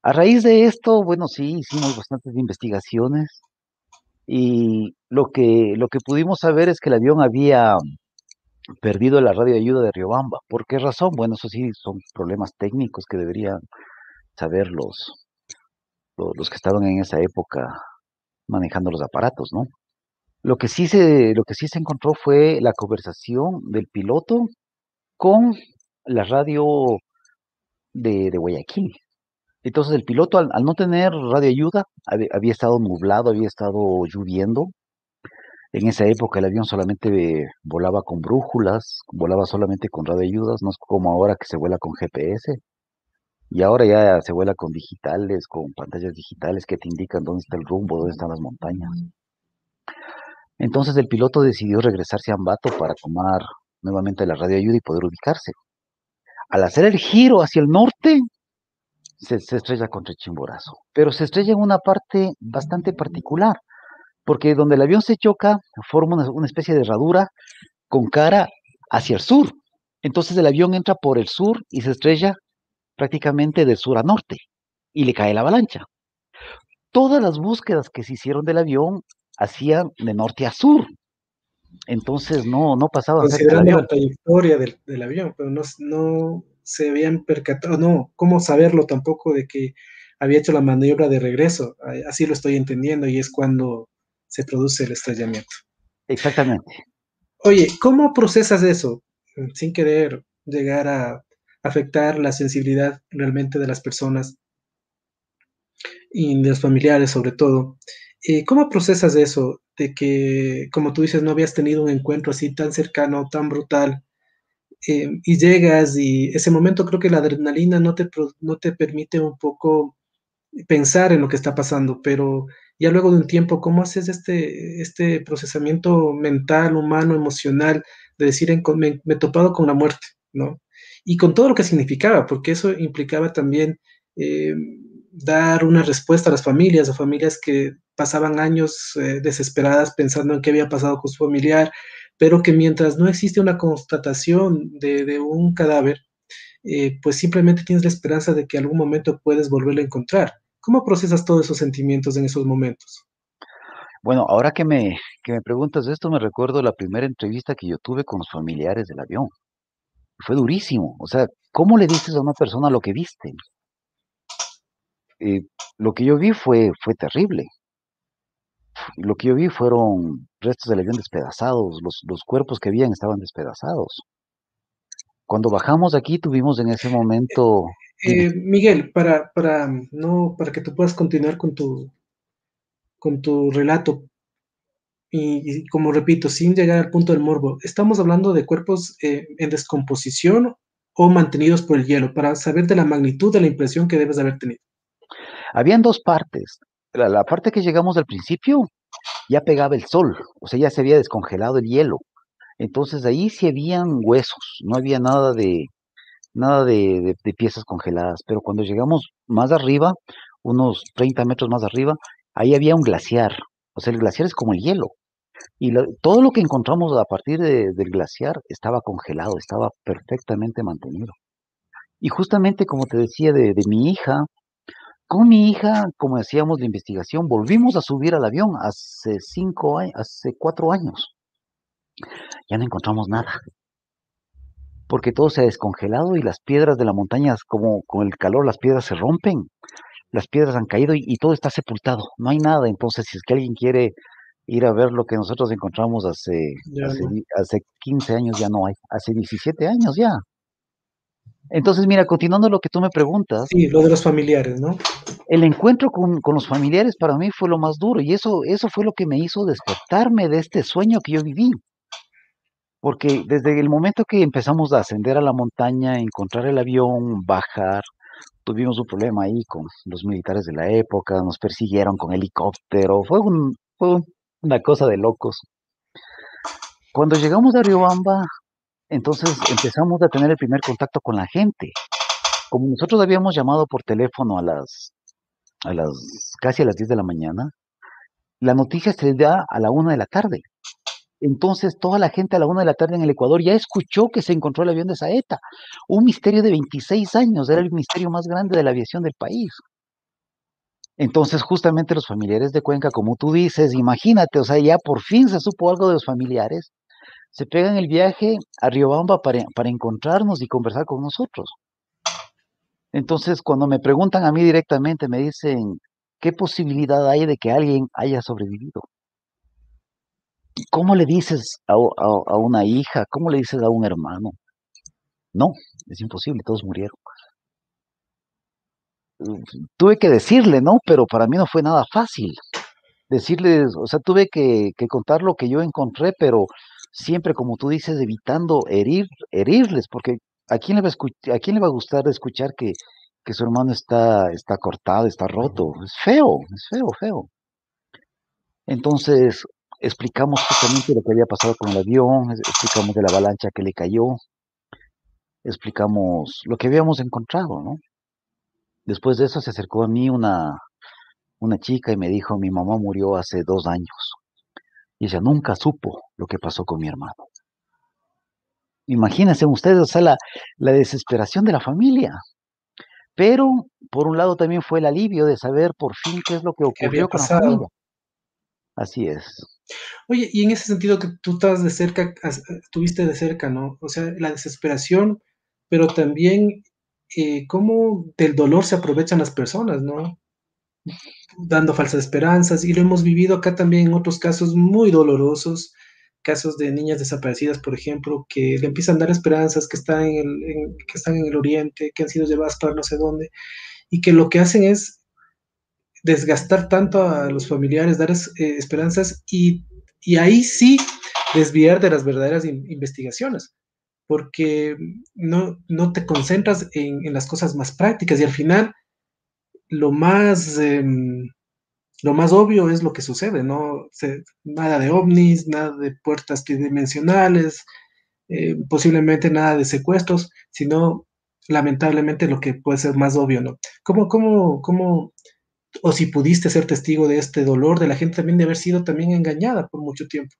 [SPEAKER 5] A raíz de esto, bueno, sí, hicimos bastantes investigaciones y lo que, lo que pudimos saber es que el avión había perdido la radio ayuda de Riobamba. ¿Por qué razón? Bueno, eso sí, son problemas técnicos que deberían saber los, los, los que estaban en esa época manejando los aparatos, ¿no? Lo que sí se, lo que sí se encontró fue la conversación del piloto con la radio de, Guayaquil. Entonces el piloto, al, no tener radio ayuda, había, había estado nublado, había estado lloviendo. En esa época el avión solamente volaba con brújulas, volaba solamente con radio ayudas, no es como ahora que se vuela con GPS. Y ahora ya se vuela con digitales, con pantallas digitales que te indican dónde está el rumbo, dónde están las montañas. Entonces el piloto decidió regresarse a Ambato para tomar nuevamente la radio ayuda y poder ubicarse. Al hacer el giro hacia el norte, se, estrella contra Chimborazo, pero se estrella en una parte bastante particular, porque donde el avión se choca, forma una, una especie de herradura con cara hacia el sur. Entonces el avión entra por el sur y se estrella prácticamente de sur a norte y le cae la avalancha. Todas las búsquedas que se hicieron del avión hacían de norte a sur. Entonces no, no del
[SPEAKER 2] Considerando la trayectoria del, del avión, pero no, no se habían percatado, no, cómo saberlo tampoco de que había hecho la maniobra de regreso. Así lo estoy entendiendo y es cuando se produce el estrellamiento.
[SPEAKER 5] Exactamente.
[SPEAKER 2] Oye, ¿cómo procesas eso sin querer llegar a afectar la sensibilidad realmente de las personas y de los familiares sobre todo? Eh, ¿Cómo procesas eso de que, como tú dices, no habías tenido un encuentro así tan cercano, tan brutal, eh, y llegas y ese momento creo que la adrenalina no te, no te permite un poco pensar en lo que está pasando, pero ya luego de un tiempo, ¿cómo haces este, este procesamiento mental, humano, emocional, de decir, me, me he topado con la muerte, ¿no? Y con todo lo que significaba, porque eso implicaba también eh, dar una respuesta a las familias, a familias que pasaban años eh, desesperadas pensando en qué había pasado con su familiar, pero que mientras no existe una constatación de, de un cadáver, eh, pues simplemente tienes la esperanza de que algún momento puedes volverlo a encontrar. ¿Cómo procesas todos esos sentimientos en esos momentos?
[SPEAKER 5] Bueno, ahora que me, que me preguntas esto, me recuerdo la primera entrevista que yo tuve con los familiares del avión. Fue durísimo. O sea, ¿cómo le dices a una persona lo que viste? Eh, lo que yo vi fue, fue terrible. Lo que yo vi fueron restos del avión despedazados, los, los cuerpos que habían estaban despedazados. Cuando bajamos aquí tuvimos en ese momento, dime,
[SPEAKER 2] Eh, Miguel, para, para, no, para que tú puedas continuar con tu, con tu relato, y, y como repito, sin llegar al punto del morbo, estamos hablando de cuerpos eh, en descomposición o mantenidos por el hielo, para saber de la magnitud de la impresión que debes de haber tenido.
[SPEAKER 5] Habían dos partes. La, parte que llegamos al principio ya pegaba el sol, o sea, ya se había descongelado el hielo. Entonces ahí sí habían huesos, no había nada de, nada de, piezas congeladas. Pero cuando llegamos más arriba, unos 30 metros más arriba, ahí había un glaciar. O sea, el glaciar es como el hielo. Y todo lo que encontramos a partir de- del glaciar estaba congelado, estaba perfectamente mantenido. Y justamente como te decía de, de mi hija, con mi hija, como hacíamos la investigación, volvimos a subir al avión hace cinco años, hace cuatro años. Ya no encontramos nada, porque todo se ha descongelado y las piedras de la montaña, como con el calor, las piedras se rompen, las piedras han caído y, y todo está sepultado, no hay nada. Entonces, si es que alguien quiere ir a ver lo que nosotros encontramos hace, hace,
[SPEAKER 2] no.
[SPEAKER 5] hace 15 años, ya no hay, hace 17 años ya. Entonces, mira, continuando lo que tú me preguntas,
[SPEAKER 2] Sí, lo de los familiares, ¿no?
[SPEAKER 5] el encuentro con, con los familiares para mí fue lo más duro y eso, eso fue lo que me hizo despertarme de este sueño que yo viví. Porque desde el momento que empezamos a ascender a la montaña, encontrar el avión, bajar, tuvimos un problema ahí con los militares de la época, nos persiguieron con helicóptero, fue, un, fue un- una cosa de locos. Cuando llegamos a Riobamba, Entonces empezamos a tener el primer contacto con la gente. Como nosotros habíamos llamado por teléfono a las, a las casi a las 10 de la mañana, la noticia se da a la una de la tarde. Entonces toda la gente a la una de la tarde en el Ecuador ya escuchó que se encontró el avión de Saeta. Un misterio de 26 años, era el misterio más grande de la aviación del país. Entonces justamente los familiares de Cuenca, como tú dices, imagínate, o sea, ya por fin se supo algo de los familiares, se pegan el viaje a Riobamba para, para encontrarnos y conversar con nosotros. Entonces, cuando me preguntan a mí directamente, me dicen, ¿qué posibilidad hay de que alguien haya sobrevivido? ¿Cómo le dices a, a, una hija? ¿Cómo le dices a un hermano? No, es imposible, todos murieron. Tuve que decirle, ¿no? Pero para mí no fue nada fácil. Decirles, o sea, tuve que, que contar lo que yo encontré, pero siempre, como tú dices, evitando herir, herirles, porque ¿a quién le va a, ¿a, quién le va a gustar escuchar que, que su hermano está, está cortado, está roto? Es feo, es feo, feo. Entonces, explicamos justamente lo que había pasado con el avión, explicamos de la avalancha que le cayó, explicamos lo que habíamos encontrado, ¿no? Después de eso se acercó a mí una, una chica y me dijo, mi mamá murió hace dos años y ella nunca supo lo que pasó con mi hermano. Imagínense ustedes, o sea, la, la desesperación de la familia. Pero, por un lado, también fue el alivio de saber por fin qué es lo que ocurrió con la familia. Así es.
[SPEAKER 2] Oye, y en ese sentido que tú estás de cerca, estuviste de cerca, ¿no? O sea, la desesperación, pero también eh, cómo del dolor se aprovechan las personas, ¿no? Dando falsas esperanzas, y lo hemos vivido acá también en otros casos muy dolorosos, casos de niñas desaparecidas, por ejemplo, que le empiezan a dar esperanzas, que están en el, que están en el oriente, que han sido llevadas para no sé dónde, y que lo que hacen es desgastar tanto a los familiares, dar eh, esperanzas y, y, ahí sí desviar de las verdaderas investigaciones, porque no, no te concentras en, en, las cosas más prácticas y al final lo más... Eh, lo más obvio es lo que sucede, ¿no? Nada de ovnis, nada de puertas tridimensionales, eh, posiblemente nada de secuestros, sino lamentablemente lo que puede ser más obvio, ¿no? ¿Cómo, cómo, cómo, o si pudiste ser testigo de este dolor de la gente también de haber sido también engañada por mucho tiempo?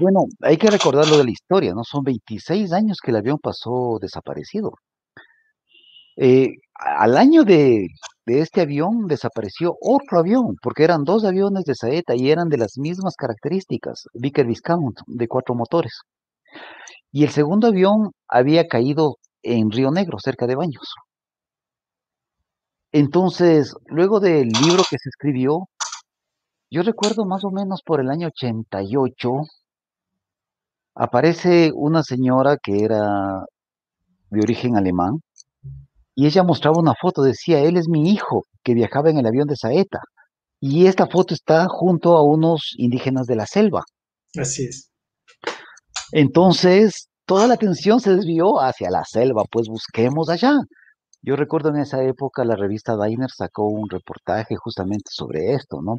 [SPEAKER 5] Bueno, hay que recordar lo de la historia, ¿no? Son 26 años que el avión pasó desaparecido. Eh, al año de, este avión desapareció otro avión, porque eran dos aviones de Saeta y eran de las mismas características, Vicker Viscount, de cuatro motores. Y el segundo avión había caído en Río Negro, cerca de Baños. Entonces, luego del libro que se escribió, yo recuerdo más o menos por el año 88, aparece una señora que era de origen alemán, y ella mostraba una foto, decía, él es mi hijo que viajaba en el avión de Saeta. Y esta foto está junto a unos indígenas de la selva.
[SPEAKER 2] Así es.
[SPEAKER 5] Entonces, toda la atención se desvió hacia la selva, pues busquemos allá. Yo recuerdo en esa época la revista Diner sacó un reportaje justamente sobre esto, ¿no?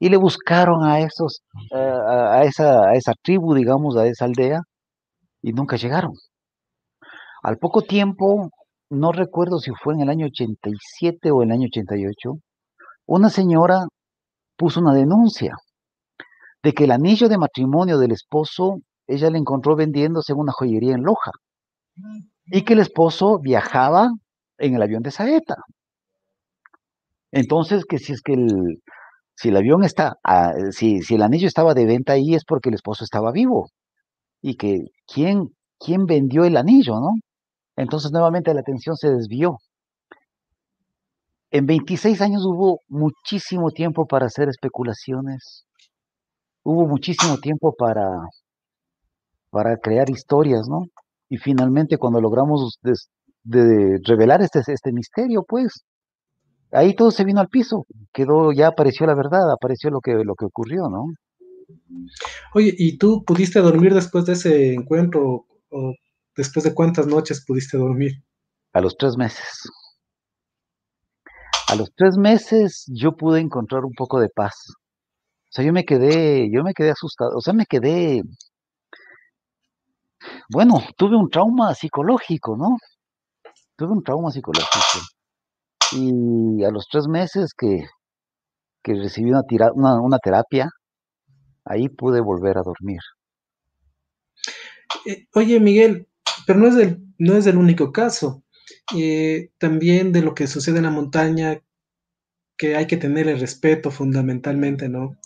[SPEAKER 5] Y le buscaron a esos, a, esa, a esa tribu, digamos, a esa aldea, y nunca llegaron. Al poco tiempo, no recuerdo si fue en el año 87 o el año 88, una señora puso una denuncia de que el anillo de matrimonio del esposo ella le encontró vendiéndose en una joyería en Loja y que el esposo viajaba en el avión de Saeta. Entonces, que si es que el, si el avión está, ah, si, si el anillo estaba de venta ahí es porque el esposo estaba vivo y que quién, quién vendió el anillo, ¿no? Entonces nuevamente la atención se desvió. En 26 años hubo muchísimo tiempo para hacer especulaciones, hubo muchísimo tiempo para, para crear historias, ¿no? Y finalmente cuando logramos de revelar este, este misterio, pues, ahí todo se vino al piso, quedó, ya apareció la verdad, apareció lo que, lo que ocurrió, ¿no?
[SPEAKER 2] Oye, ¿y tú pudiste dormir después de ese encuentro? ¿O después de cuántas noches pudiste dormir?
[SPEAKER 5] A los tres meses. A los tres meses yo pude encontrar un poco de paz. O sea, yo me quedé, yo me quedé asustado, o sea, me quedé, bueno, tuve un trauma psicológico, ¿no? Tuve un trauma psicológico. Y a los tres meses que, que recibí una, una, una terapia, ahí pude volver a dormir.
[SPEAKER 2] Eh, oye, Miguel, pero no es el, no es el único caso. Eh, también de lo que sucede en la montaña, que hay que tener el respeto fundamentalmente, ¿no?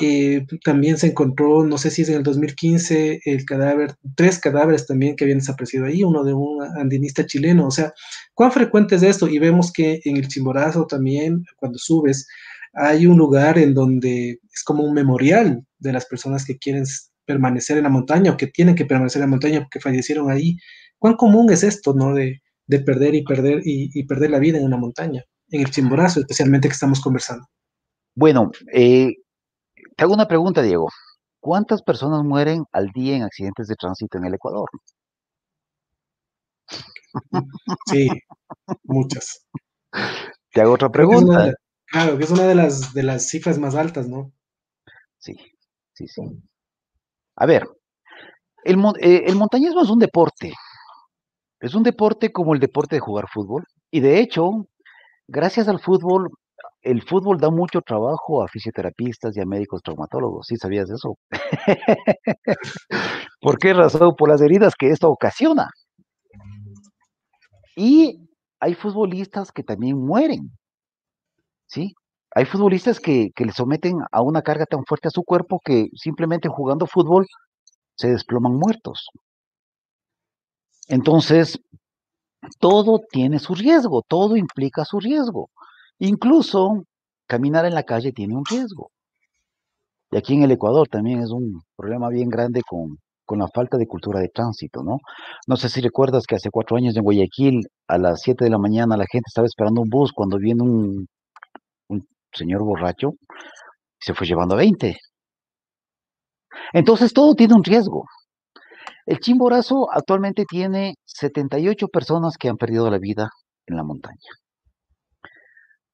[SPEAKER 2] Eh, también se encontró, no sé si es en el 2015, el cadáver, tres cadáveres también que habían desaparecido ahí, uno de un andinista chileno. O sea, ¿cuán frecuente es esto? Y vemos que en el Chimborazo también, cuando subes, hay un lugar en donde es como un memorial de las personas que quieren permanecer en la montaña o que tienen que permanecer en la montaña porque fallecieron ahí. ¿Cuán común es esto, no? De, de perder y perder y, perder la vida en una montaña, en el Chimborazo especialmente que estamos conversando.
[SPEAKER 5] Bueno, eh, te hago una pregunta, Diego. ¿Cuántas personas mueren al día en accidentes de tránsito en el Ecuador?
[SPEAKER 2] Sí, muchas.
[SPEAKER 5] Te hago otra pregunta.
[SPEAKER 2] claro, que es una de las, de las cifras más altas, ¿no?
[SPEAKER 5] Sí, sí, sí. A ver, el, eh, el montañismo es un deporte, es un deporte como el deporte de jugar fútbol. Y de hecho, gracias al fútbol, el fútbol da mucho trabajo a fisioterapistas y a médicos traumatólogos. ¿Sí sabías eso? <laughs> ¿Por qué razón? Por las heridas que esto ocasiona. Y hay futbolistas que también mueren. ¿Sí? Hay futbolistas que, que le someten a una carga tan fuerte a su cuerpo que simplemente jugando fútbol se desploman muertos. Entonces, todo tiene su riesgo, todo implica su riesgo. Incluso caminar en la calle tiene un riesgo. Y aquí en el Ecuador también es un problema bien grande con, con la falta de cultura de tránsito, ¿no? No sé si recuerdas que hace cuatro años en Guayaquil, a las siete de la mañana, la gente estaba esperando un bus cuando viene un, un señor borracho se fue llevando a 20. Entonces todo tiene un riesgo. El Chimborazo actualmente tiene 78 personas que han perdido la vida en la montaña.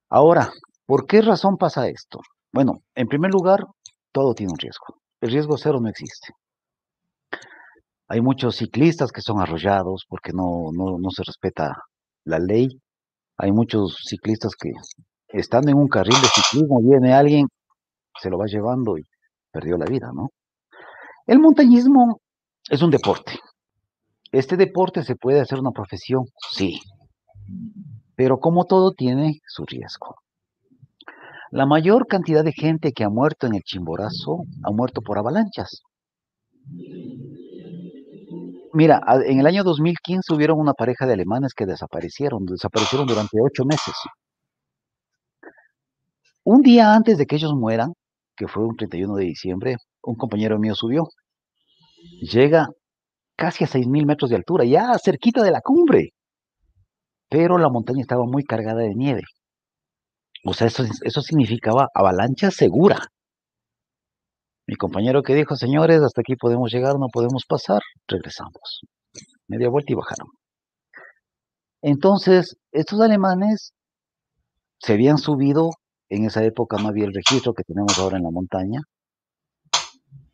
[SPEAKER 5] Ahora, ¿por qué razón pasa esto? Bueno, en primer lugar, todo tiene un riesgo. El riesgo cero no existe. Hay muchos ciclistas que son arrollados porque no, no, se respeta la ley. Hay muchos ciclistas que estando en un carril de ciclismo, viene alguien, se lo va llevando y perdió la vida, ¿no? El montañismo es un deporte. ¿Este deporte se puede hacer una profesión? Sí. Pero como todo tiene su riesgo. La mayor cantidad de gente que ha muerto en el Chimborazo ha muerto por avalanchas. Mira, en el año 2015 hubieron una pareja de alemanes que desaparecieron, desaparecieron durante ocho meses. Un día antes de que ellos mueran, que fue un 31 de diciembre, un compañero mío subió llega casi a 6.000 metros de altura, ya cerquita de la cumbre. Pero la montaña estaba muy cargada de nieve. O sea, eso, eso significaba avalancha segura. Mi compañero que dijo, señores, hasta aquí podemos llegar, no podemos pasar, regresamos. Media vuelta y bajaron. Entonces, estos alemanes se habían subido, en esa época no había el registro que tenemos ahora en la montaña,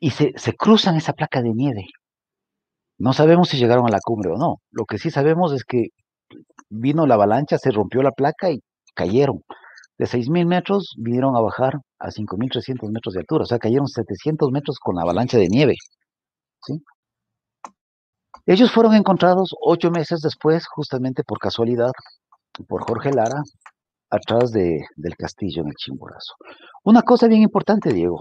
[SPEAKER 5] y se, cruzan esa placa de nieve. No sabemos si llegaron a la cumbre o no. Lo que sí sabemos es que vino la avalancha, se rompió la placa y cayeron. De 6.000 metros vinieron a bajar a 5.300 metros de altura, o sea, cayeron 700 metros con la avalancha de nieve. ¿sí? Ellos fueron encontrados ocho meses después, justamente por casualidad, por Jorge Lara, atrás de, del castillo en el Chimborazo. Una cosa bien importante, Diego,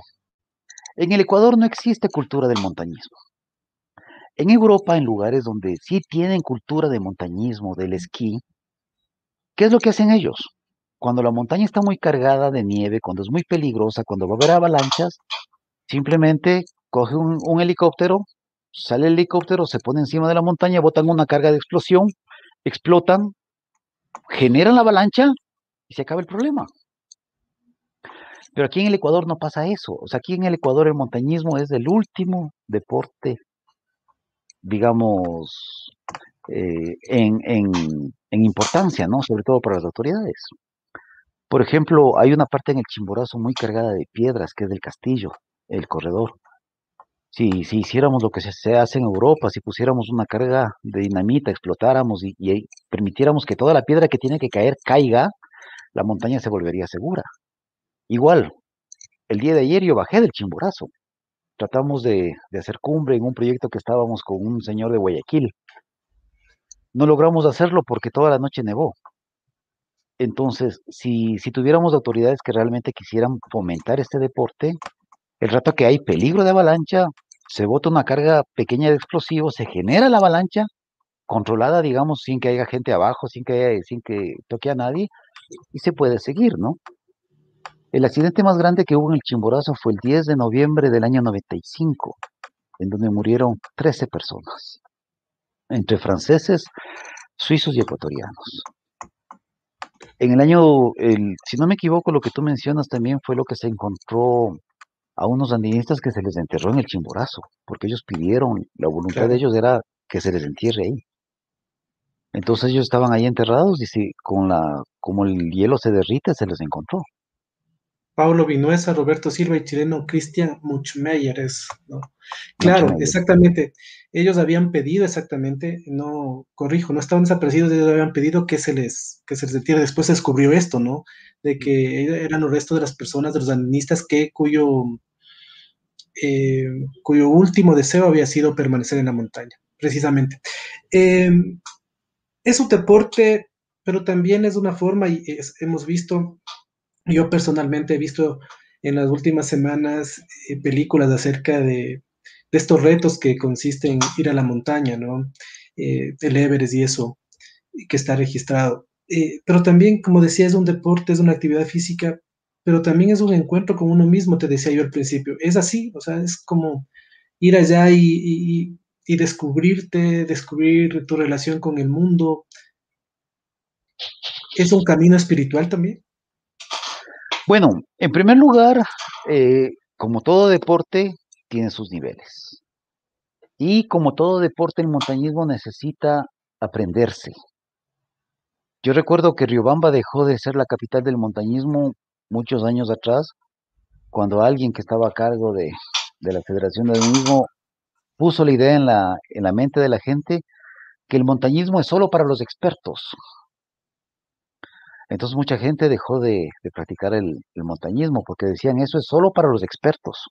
[SPEAKER 5] en el Ecuador no existe cultura del montañismo. En Europa, en lugares donde sí tienen cultura de montañismo, del esquí, ¿qué es lo que hacen ellos? Cuando la montaña está muy cargada de nieve, cuando es muy peligrosa, cuando va a haber avalanchas, simplemente coge un, helicóptero, sale el helicóptero, se pone encima de la montaña, botan una carga de explosión, explotan, generan la avalancha y se acaba el problema. Pero aquí en el Ecuador no pasa eso. O sea, aquí en el Ecuador el montañismo es el último deporte, digamos, eh, en, en, importancia, ¿no? Sobre todo para las autoridades. Por ejemplo, hay una parte en el Chimborazo muy cargada de piedras, que es del castillo, el corredor. si, si hiciéramos lo que se, hace en Europa, si pusiéramos una carga de dinamita, explotáramos y permitiéramos que toda la piedra que tiene que caer caiga, la montaña se volvería segura. Igual, el día de ayer yo bajé del Chimborazo. Tratamos de, hacer cumbre en un proyecto que estábamos con un señor de Guayaquil. No logramos hacerlo porque toda la noche nevó. Entonces, si, si tuviéramos autoridades que realmente quisieran fomentar este deporte, el rato que hay peligro de avalancha, se bota una carga pequeña de explosivos, se genera la avalancha, controlada, digamos, sin que haya gente abajo, sin que, sin que toque a nadie, y se puede seguir, ¿no? El accidente más grande que hubo en el Chimborazo fue el 10 de noviembre del año 95, en donde murieron 13 personas, entre franceses, suizos y ecuatorianos. En el año, el, si no me equivoco, lo que tú mencionas también fue lo que se encontró a unos andinistas que se les enterró en el Chimborazo, porque ellos pidieron, la voluntad
[SPEAKER 2] Claro.
[SPEAKER 5] de ellos era que se les entierre ahí. Entonces ellos estaban ahí enterrados y si, con la, como el hielo se derrite, se les encontró.
[SPEAKER 2] Paulo Vinuesa, Roberto Silva y chileno Christian Muchmeyer es, ¿no? Claro,
[SPEAKER 5] Muchmeyer.
[SPEAKER 2] exactamente. Ellos habían pedido exactamente, no, corrijo, no estaban desaparecidos, ellos habían pedido que se les, que se les retire. Después se descubrió esto, ¿no? De que eran los restos de las personas, de los andinistas que, cuyo, eh, cuyo último deseo había sido permanecer en la montaña, precisamente. Eh, es un deporte, pero también es una forma, y hemos visto, yo personalmente he visto en las últimas semanas eh, películas acerca de, estos retos que consisten en ir a la montaña, ¿no? Eh, el Everest y eso, que está registrado. Eh, pero también, como decía, es un deporte, es una actividad física, pero también es un encuentro con uno mismo, te decía yo al principio. Es así, o sea, es como ir allá y- y descubrirte, descubrir tu relación con el mundo. Es un camino espiritual también.
[SPEAKER 5] Bueno, en primer lugar, eh, como todo deporte, tiene sus niveles. Y como todo deporte, el montañismo necesita aprenderse. Yo recuerdo que Riobamba dejó de ser la capital del montañismo muchos años atrás, cuando alguien que estaba a cargo de, de la Federación del mismo puso la idea en la, en la mente de la gente que el montañismo es solo para los expertos. Entonces mucha gente dejó de, de practicar el, el montañismo porque decían eso es solo para los expertos.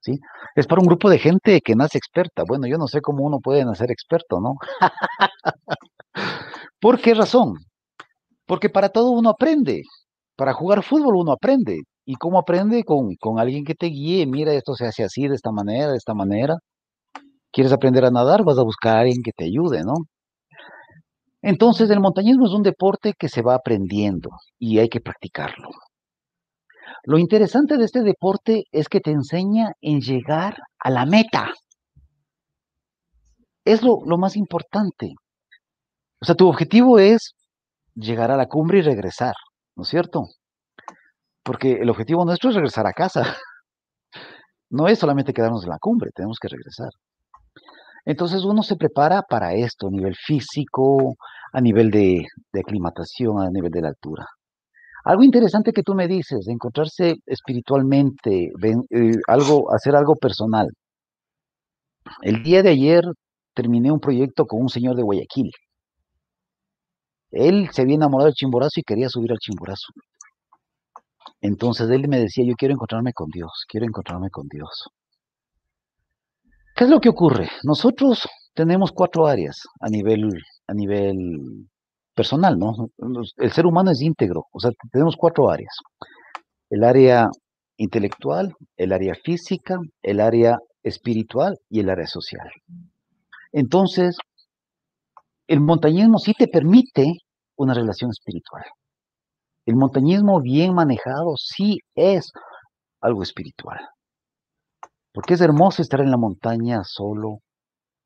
[SPEAKER 5] ¿sí? Es para un grupo de gente que nace experta. Bueno, yo no sé cómo uno puede nacer experto, ¿no? <laughs> ¿Por qué razón? Porque para todo uno aprende. Para jugar fútbol uno aprende. ¿Y cómo aprende? Con, con alguien que te guíe. Mira, esto se hace así, de esta manera, de esta manera. ¿Quieres aprender a nadar? Vas a buscar a alguien que te ayude, ¿no? Entonces, el montañismo es un deporte que se va aprendiendo y hay que practicarlo. Lo interesante de este deporte es que te enseña en llegar a la meta. Es lo, más importante. O sea, tu objetivo es llegar a la cumbre y regresar, ¿no es cierto? Porque el objetivo nuestro es regresar a casa. <laughs> No es solamente quedarnos en la cumbre, tenemos que regresar. Entonces uno se prepara para esto a nivel físico, a nivel de, aclimatación, a nivel de la altura. Algo interesante que tú me dices, encontrarse espiritualmente, eh, algo, hacer algo personal. El día de ayer terminé un proyecto con un señor de Guayaquil. Él se había enamorado del Chimborazo y quería subir al Chimborazo. Entonces él me decía, yo quiero encontrarme con Dios, quiero encontrarme con Dios. ¿Qué es lo que ocurre? Nosotros tenemos cuatro áreas a nivel, a nivel personal, ¿no? El ser humano es íntegro, o sea, tenemos cuatro áreas. El área intelectual, el área física, el área espiritual y el área social. Entonces, el montañismo sí te permite una relación espiritual. El montañismo bien manejado sí es algo espiritual. Porque es hermoso estar en la montaña solo,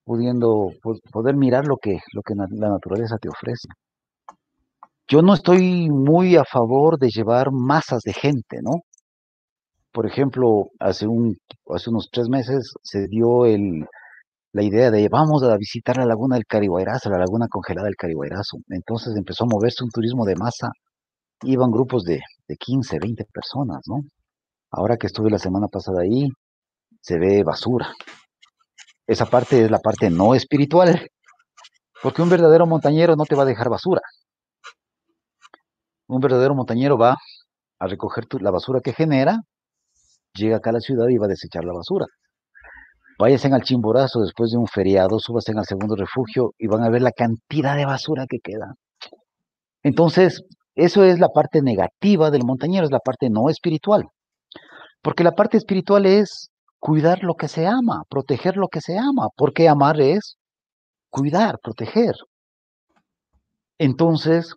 [SPEAKER 5] pudiendo po- poder mirar lo que, lo que la naturaleza te ofrece. Yo no estoy muy a favor de llevar masas de gente, ¿no? Por ejemplo, hace, un, hace unos tres meses se dio el, la idea de vamos a visitar la laguna del Carihuayrazo, la laguna congelada del Carihuayrazo. Entonces empezó a moverse un turismo de masa. Iban grupos de, de 15, 20 personas, ¿no? Ahora que estuve la semana pasada ahí, se ve basura. Esa parte es la parte no espiritual, porque un verdadero montañero no te va a dejar basura. Un verdadero montañero va a recoger la basura que genera, llega acá a la ciudad y va a desechar la basura. Váyanse al Chimborazo después de un feriado, súbanse al segundo refugio y van a ver la cantidad de basura que queda. Entonces, eso es la parte negativa del montañero, es la parte no espiritual. Porque la parte espiritual es cuidar lo que se ama, proteger lo que se ama, porque amar es cuidar, proteger. Entonces,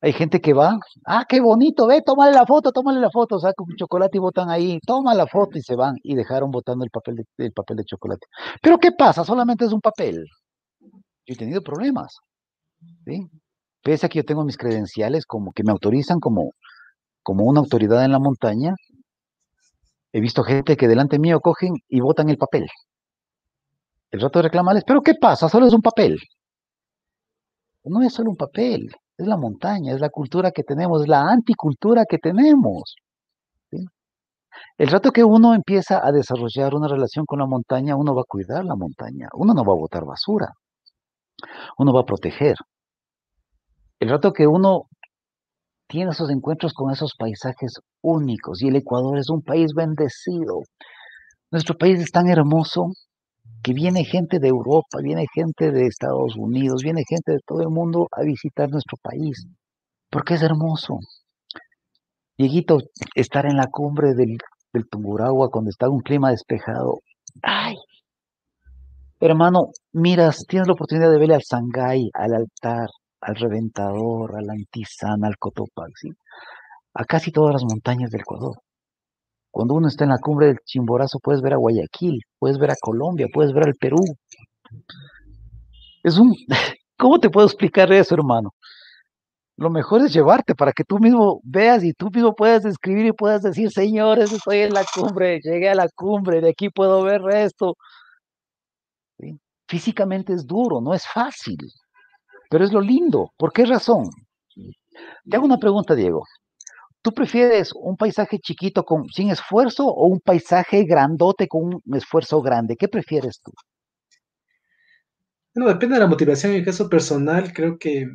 [SPEAKER 5] hay gente que va, ah, qué bonito, ve, tómale la foto, tómale la foto, saca un chocolate y botan ahí, toma la foto y se van y dejaron botando el papel de, el papel de chocolate. Pero ¿qué pasa? Solamente es un papel. Yo he tenido problemas, ¿sí? Pese a que yo tengo mis credenciales como que me autorizan como, como una autoridad en la montaña, he visto gente que delante mío cogen y botan el papel. El rato de pero ¿qué pasa? Solo es un papel. No es solo un papel, es la montaña, es la cultura que tenemos, es la anticultura que tenemos. El rato que uno empieza a desarrollar una relación con la montaña, uno va a cuidar la montaña, uno no va a botar basura, uno va a proteger. El rato que uno tiene esos encuentros con esos paisajes únicos, y el Ecuador es un país bendecido. Nuestro país es tan hermoso que viene gente de Europa, viene gente de Estados Unidos, viene gente de todo el mundo a visitar nuestro país, porque es hermoso. Dieguito, estar en la cumbre del, Tunguragua cuando está un clima despejado, ¡ay! Hermano, miras, tienes la oportunidad de verle al Sangay, al altar, al Reventador, al Antizana, al Cotopaxi, a casi todas las montañas del Ecuador. Cuando uno está en la cumbre del Chimborazo, puedes ver a Guayaquil, puedes ver a Colombia, puedes ver al Perú. Es un. <laughs> ¿Cómo te puedo explicar eso, hermano? Lo mejor es llevarte para que tú mismo veas y tú mismo puedas escribir y puedas decir, señores, estoy en la cumbre, llegué a la cumbre, de aquí puedo ver esto. Físicamente es duro, no es fácil, pero es lo lindo. ¿Por qué razón? Te hago una pregunta, Diego. ¿Tú prefieres un paisaje chiquito con, sin esfuerzo o un paisaje grandote con un esfuerzo grande? ¿Qué prefieres tú?
[SPEAKER 2] Bueno, depende de la motivación. En el caso personal, creo que eh,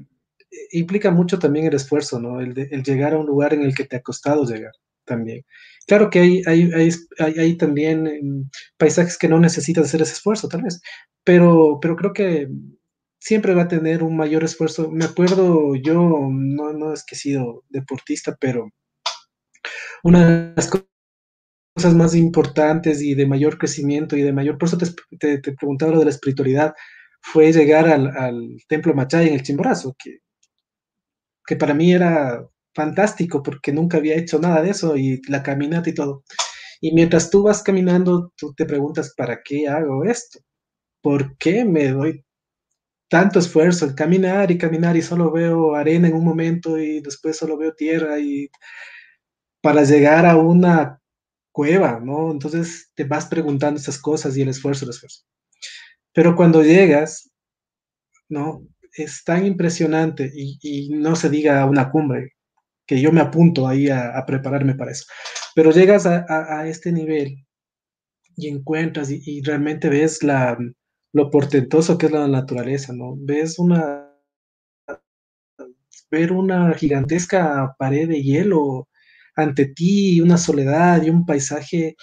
[SPEAKER 2] implica mucho también el esfuerzo, ¿no? El, llegar a un lugar en el que te ha costado llegar también. Claro que hay, también em, paisajes que no necesitan hacer ese esfuerzo, tal vez, pero, pero creo que siempre va a tener un mayor esfuerzo. Me acuerdo, yo no, no es que he sido deportista, pero una de las cosas más importantes y de mayor crecimiento y de mayor, por eso te, te, preguntaba lo de la espiritualidad, fue llegar al, templo Machay en el Chimborazo, que, que para mí era fantástico porque nunca había hecho nada de eso y la caminata y todo. Y mientras tú vas caminando, tú te preguntas, ¿para qué hago esto? ¿Por qué me doy tanto esfuerzo en caminar y caminar y solo veo arena en un momento y después solo veo tierra y para llegar a una cueva, ¿no? Entonces te vas preguntando esas cosas y el esfuerzo, el esfuerzo. Pero cuando llegas, ¿no? Es tan impresionante y, no se diga a una cumbre, que yo me apunto ahí a, prepararme para eso. Pero llegas a, este nivel y encuentras y, realmente ves la, lo portentoso que es la naturaleza, ¿no? Ves una ver una gigantesca pared de hielo ante ti una soledad y un paisaje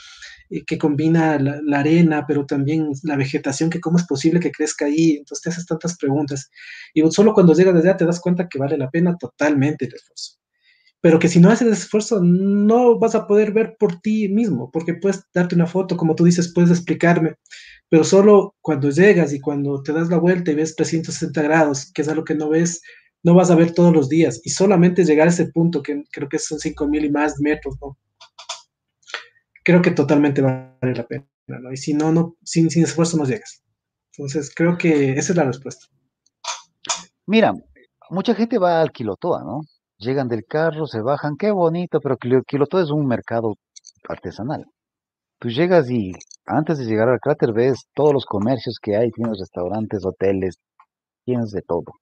[SPEAKER 2] eh, que combina la, arena, pero también la vegetación, que cómo es posible que crezca ahí. Entonces te haces tantas preguntas. Y solo cuando llegas allá te das cuenta que vale la pena totalmente el esfuerzo. Pero que si no haces esfuerzo, no vas a poder ver por ti mismo, porque puedes darte una foto, como tú dices, puedes explicarme, pero solo cuando llegas y cuando te das la vuelta y ves 360 grados, que es algo que no ves no vas a ver todos los días y solamente llegar a ese punto, que creo que son 5.000 y más metros, ¿no? Creo que totalmente vale la pena, ¿no? Y si no, no sin, sin esfuerzo no llegas. Entonces, creo que esa es la respuesta.
[SPEAKER 5] Mira, mucha gente va al Quilotoa, ¿no? Llegan del carro, se bajan, qué bonito, pero Quilotoa es un mercado artesanal. Tú llegas y antes de llegar al cráter ves todos los comercios que hay, tienes restaurantes, hoteles, tienes de todo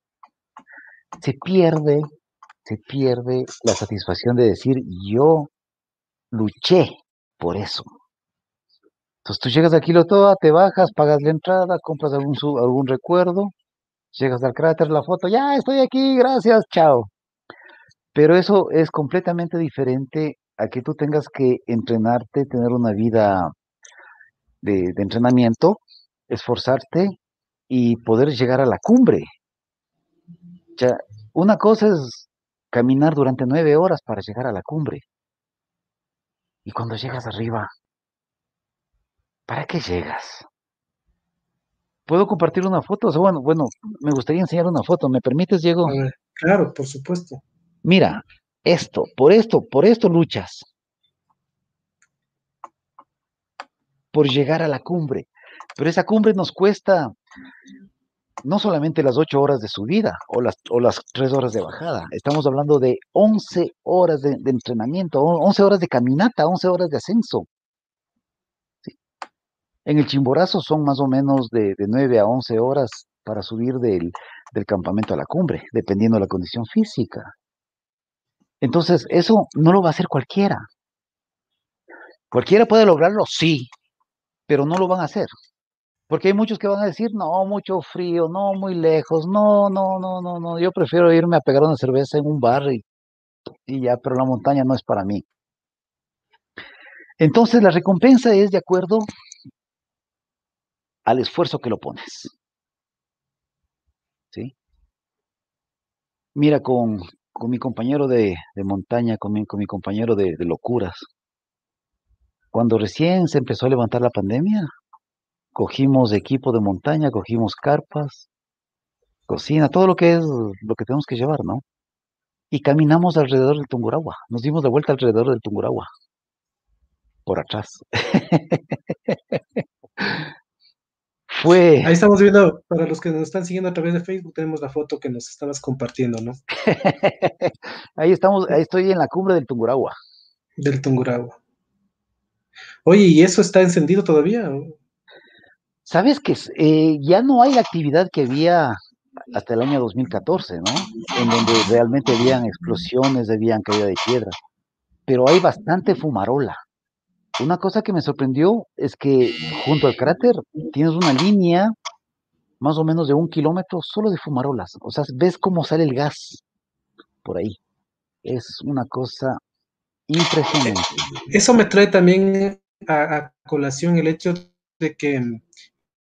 [SPEAKER 5] se pierde, se pierde la satisfacción de decir yo luché por eso. Entonces tú llegas aquí lo todo, te bajas, pagas la entrada, compras algún, algún recuerdo, llegas al cráter, la foto, ya estoy aquí, gracias, chao. Pero eso es completamente diferente a que tú tengas que entrenarte, tener una vida de, de entrenamiento, esforzarte y poder llegar a la cumbre. Ya, una cosa es caminar durante nueve horas para llegar a la cumbre. Y cuando llegas arriba, ¿para qué llegas? ¿Puedo compartir una foto? O sea, bueno, bueno, me gustaría enseñar una foto. ¿Me permites, Diego?
[SPEAKER 2] claro, por supuesto.
[SPEAKER 5] Mira, esto, por esto, por esto luchas. Por llegar a la cumbre. Pero esa cumbre nos cuesta no solamente las ocho horas de subida o las, o las tres horas de bajada, estamos hablando de once horas de, entrenamiento, once horas de caminata, once horas de ascenso. En el Chimborazo son más o menos de, de 9 a once horas para subir del, del campamento a la cumbre, dependiendo de la condición física. Entonces, eso no lo va a hacer cualquiera. Cualquiera puede lograrlo, sí, pero no lo van a hacer. Porque hay muchos que van a decir, no, mucho frío, no, muy lejos, no, no, no, no, no, yo prefiero irme a pegar una cerveza en un bar y, ya, pero la montaña no es para mí. Entonces la recompensa es de acuerdo al esfuerzo que lo pones. ¿Sí? Mira, con, con mi compañero de, montaña, con mi, con mi compañero de locuras, cuando recién se empezó a levantar la pandemia, cogimos equipo de montaña, cogimos carpas, cocina, todo lo que es lo que tenemos que llevar, ¿no? Y caminamos alrededor del Tunguragua, nos dimos de vuelta alrededor del Tunguragua, por atrás. <laughs> Fue...
[SPEAKER 2] Ahí estamos viendo, para los que nos están siguiendo a través de Facebook, tenemos la foto que nos estabas compartiendo, ¿no? <laughs>
[SPEAKER 5] ahí estamos, ahí estoy en la cumbre del Tunguragua.
[SPEAKER 2] Del Tunguragua. Oye, ¿y eso está encendido todavía?
[SPEAKER 5] Sabes que eh, ya no hay la actividad que había hasta el año 2014, ¿no? En donde realmente habían explosiones, habían caída de piedra. Pero hay bastante fumarola. Una cosa que me sorprendió es que junto al cráter tienes una línea más o menos de un kilómetro solo de fumarolas. O sea, ves cómo sale el gas por ahí. Es una cosa impresionante.
[SPEAKER 2] Eso me trae también a colación el hecho de que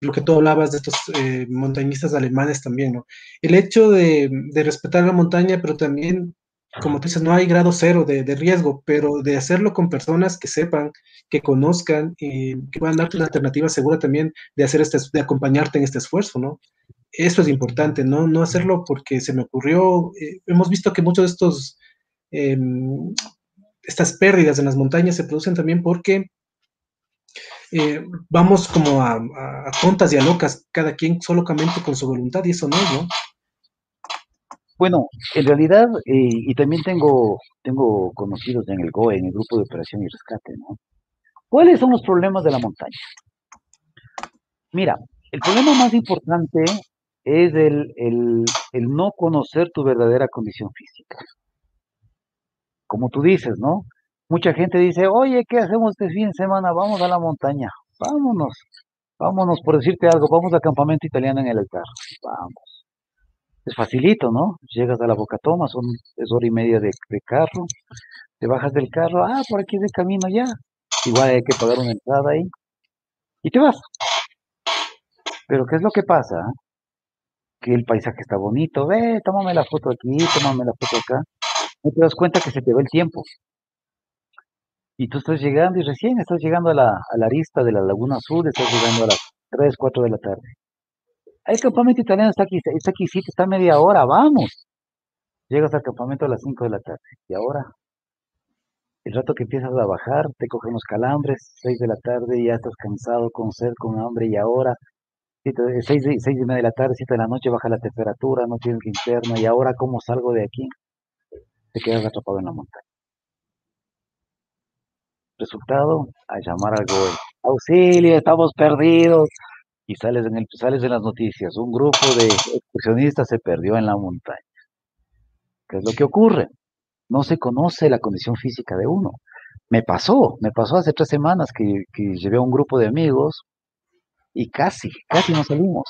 [SPEAKER 2] lo que tú hablabas de estos eh, montañistas alemanes también, ¿no? El hecho de, respetar la montaña, pero también, como tú dices, no hay grado cero de, riesgo, pero de hacerlo con personas que sepan, que conozcan y que puedan darte una alternativa segura también de hacer este, de acompañarte en este esfuerzo, ¿no? Eso es importante, ¿no? No hacerlo porque se me ocurrió, eh, hemos visto que muchos de estos, em, estas pérdidas en las montañas se producen también porque eh, vamos como a, tontas y a locas, cada quien solamente con su voluntad, y eso no es, ¿no?
[SPEAKER 5] Bueno, en realidad, eh, y también tengo, tengo conocidos en el GOE, en el Grupo de Operación y Rescate, ¿no? ¿Cuáles son los problemas de la montaña? Mira, el problema más importante es el, el no conocer tu verdadera condición física. Como tú dices, ¿no? Mucha gente dice, oye, ¿qué hacemos este fin de semana? Vamos a la montaña, vámonos, vámonos, por decirte algo, vamos al campamento italiano en el altar, vamos. Es facilito, ¿no? Llegas a la Boca Toma, son es hora y media de, carro, te bajas del carro, ah, por aquí es el camino ya, igual hay que pagar una entrada ahí, y te vas. Pero ¿qué es lo que pasa? Que el paisaje está bonito, ve, tómame la foto aquí, tómame la foto acá, no te das cuenta que se te va el tiempo. Y tú estás llegando y recién estás llegando a la, a la arista de la Laguna Azul, estás llegando a las 3, 4 de la tarde. El campamento italiano está aquí, está aquí, está media hora, vamos. Llegas al campamento a las 5 de la tarde. Y ahora, el rato que empiezas a bajar, te cogen los calambres, 6 de la tarde, ya estás cansado, con sed, con hambre, y ahora, 6, 6 y media de la tarde, 7 de la noche, baja la temperatura, no tienes linterna, y ahora, ¿cómo salgo de aquí? Te quedas atrapado en la montaña. Resultado, a llamar al GOE. Auxilio, estamos perdidos. Y sales en, el, sales en las noticias, un grupo de excursionistas se perdió en la montaña. ¿Qué es lo que ocurre? No se conoce la condición física de uno. Me pasó, me pasó hace tres semanas que, que llevé a un grupo de amigos y casi, casi no salimos.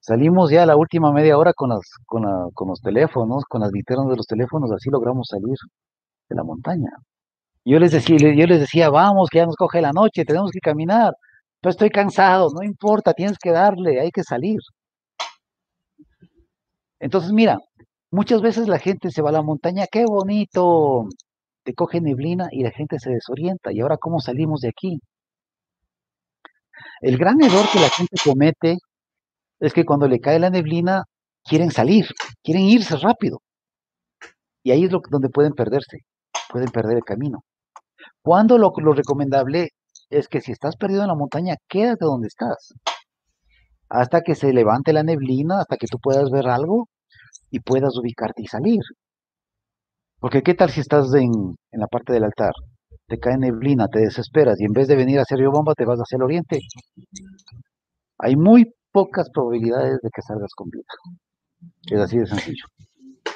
[SPEAKER 5] Salimos ya la última media hora con, las, con, con los teléfonos, con las linternas de los teléfonos, así logramos salir de la montaña. Yo les decía, yo les decía, vamos, que ya nos coge la noche, tenemos que caminar. Pero estoy cansado, no importa, tienes que darle, hay que salir. Entonces, mira, muchas veces la gente se va a la montaña, qué bonito, te coge neblina y la gente se desorienta. ¿Y ahora cómo salimos de aquí? El gran error que la gente comete es que cuando le cae la neblina, quieren salir, quieren irse rápido. Y ahí es lo, donde pueden perderse, pueden perder el camino. Cuando lo, lo recomendable es que si estás perdido en la montaña, quédate donde estás. Hasta que se levante la neblina, hasta que tú puedas ver algo y puedas ubicarte y salir. Porque qué tal si estás en, la parte del altar, te cae neblina, te desesperas y en vez de venir hacia Río Bomba te vas hacia el oriente. Hay muy pocas probabilidades de que salgas con vida. Es así de sencillo.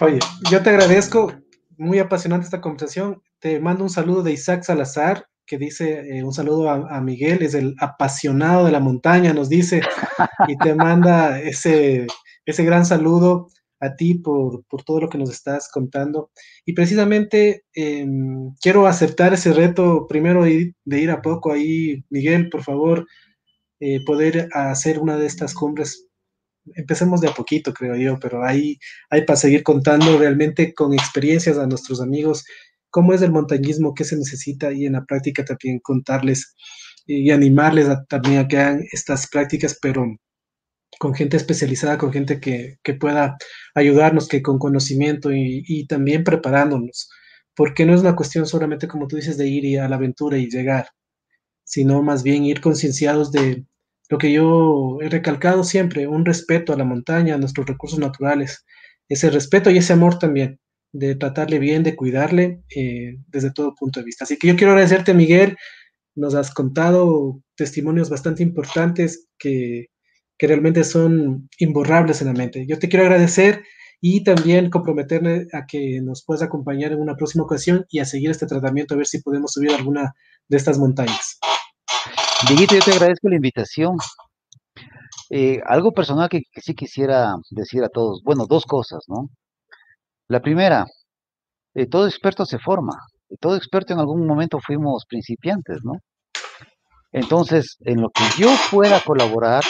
[SPEAKER 2] Oye, yo te agradezco, muy apasionante esta conversación. Te mando un saludo de Isaac Salazar, que dice eh, un saludo a, Miguel, es el apasionado de la montaña, nos dice, y te manda ese, ese gran saludo a ti por, por, todo lo que nos estás contando. Y precisamente em, quiero aceptar ese reto primero de, ir a poco ahí. Miguel, por favor, eh, poder hacer una de estas cumbres. Empecemos de a poquito, creo yo, pero ahí hay para seguir contando realmente con experiencias a nuestros amigos cómo es el montañismo, qué se necesita y en la práctica también contarles y animarles también a que hagan estas prácticas, pero con gente especializada, con gente que, pueda ayudarnos, que con conocimiento y, y, también preparándonos, porque no es una cuestión solamente, como tú dices, de ir a la aventura y llegar, sino más bien ir concienciados de lo que yo he recalcado siempre, un respeto a la montaña, a nuestros recursos naturales, ese respeto y ese amor también, de tratarle bien, de cuidarle eh, desde todo punto de vista. Así que yo quiero agradecerte, Miguel, nos has contado testimonios bastante importantes que, que realmente son imborrables en la mente. Yo te quiero agradecer y también comprometerme a que nos puedas acompañar en una próxima ocasión y a seguir este tratamiento, a ver si podemos subir alguna de estas montañas.
[SPEAKER 5] Dieguito, yo te agradezco la invitación. Eh, algo personal que, sí quisiera decir a todos, bueno, dos cosas, ¿no? La primera, eh, todo experto se forma, todo experto en algún momento fuimos principiantes, ¿no? Entonces, en lo que yo pueda colaborar,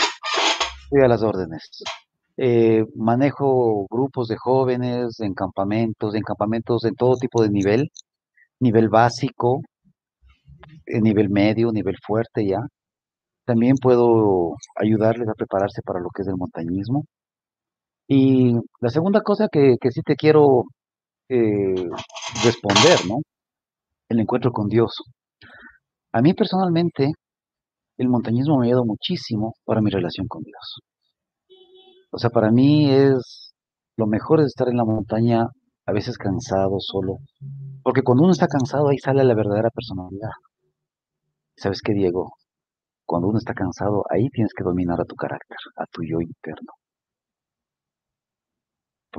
[SPEAKER 5] estoy a las órdenes. Eh, manejo grupos de jóvenes en campamentos, en campamentos en todo tipo de nivel, nivel básico, nivel medio, nivel fuerte ya. También puedo ayudarles a prepararse para lo que es el montañismo. Y la segunda cosa que, que sí te quiero eh, responder, ¿no? El encuentro con Dios. A mí personalmente, el montañismo me ha ayudado muchísimo para mi relación con Dios. O sea, para mí es lo mejor es estar en la montaña, a veces cansado, solo. Porque cuando uno está cansado, ahí sale la verdadera personalidad. ¿Sabes qué, Diego? Cuando uno está cansado, ahí tienes que dominar a tu carácter, a tu yo interno.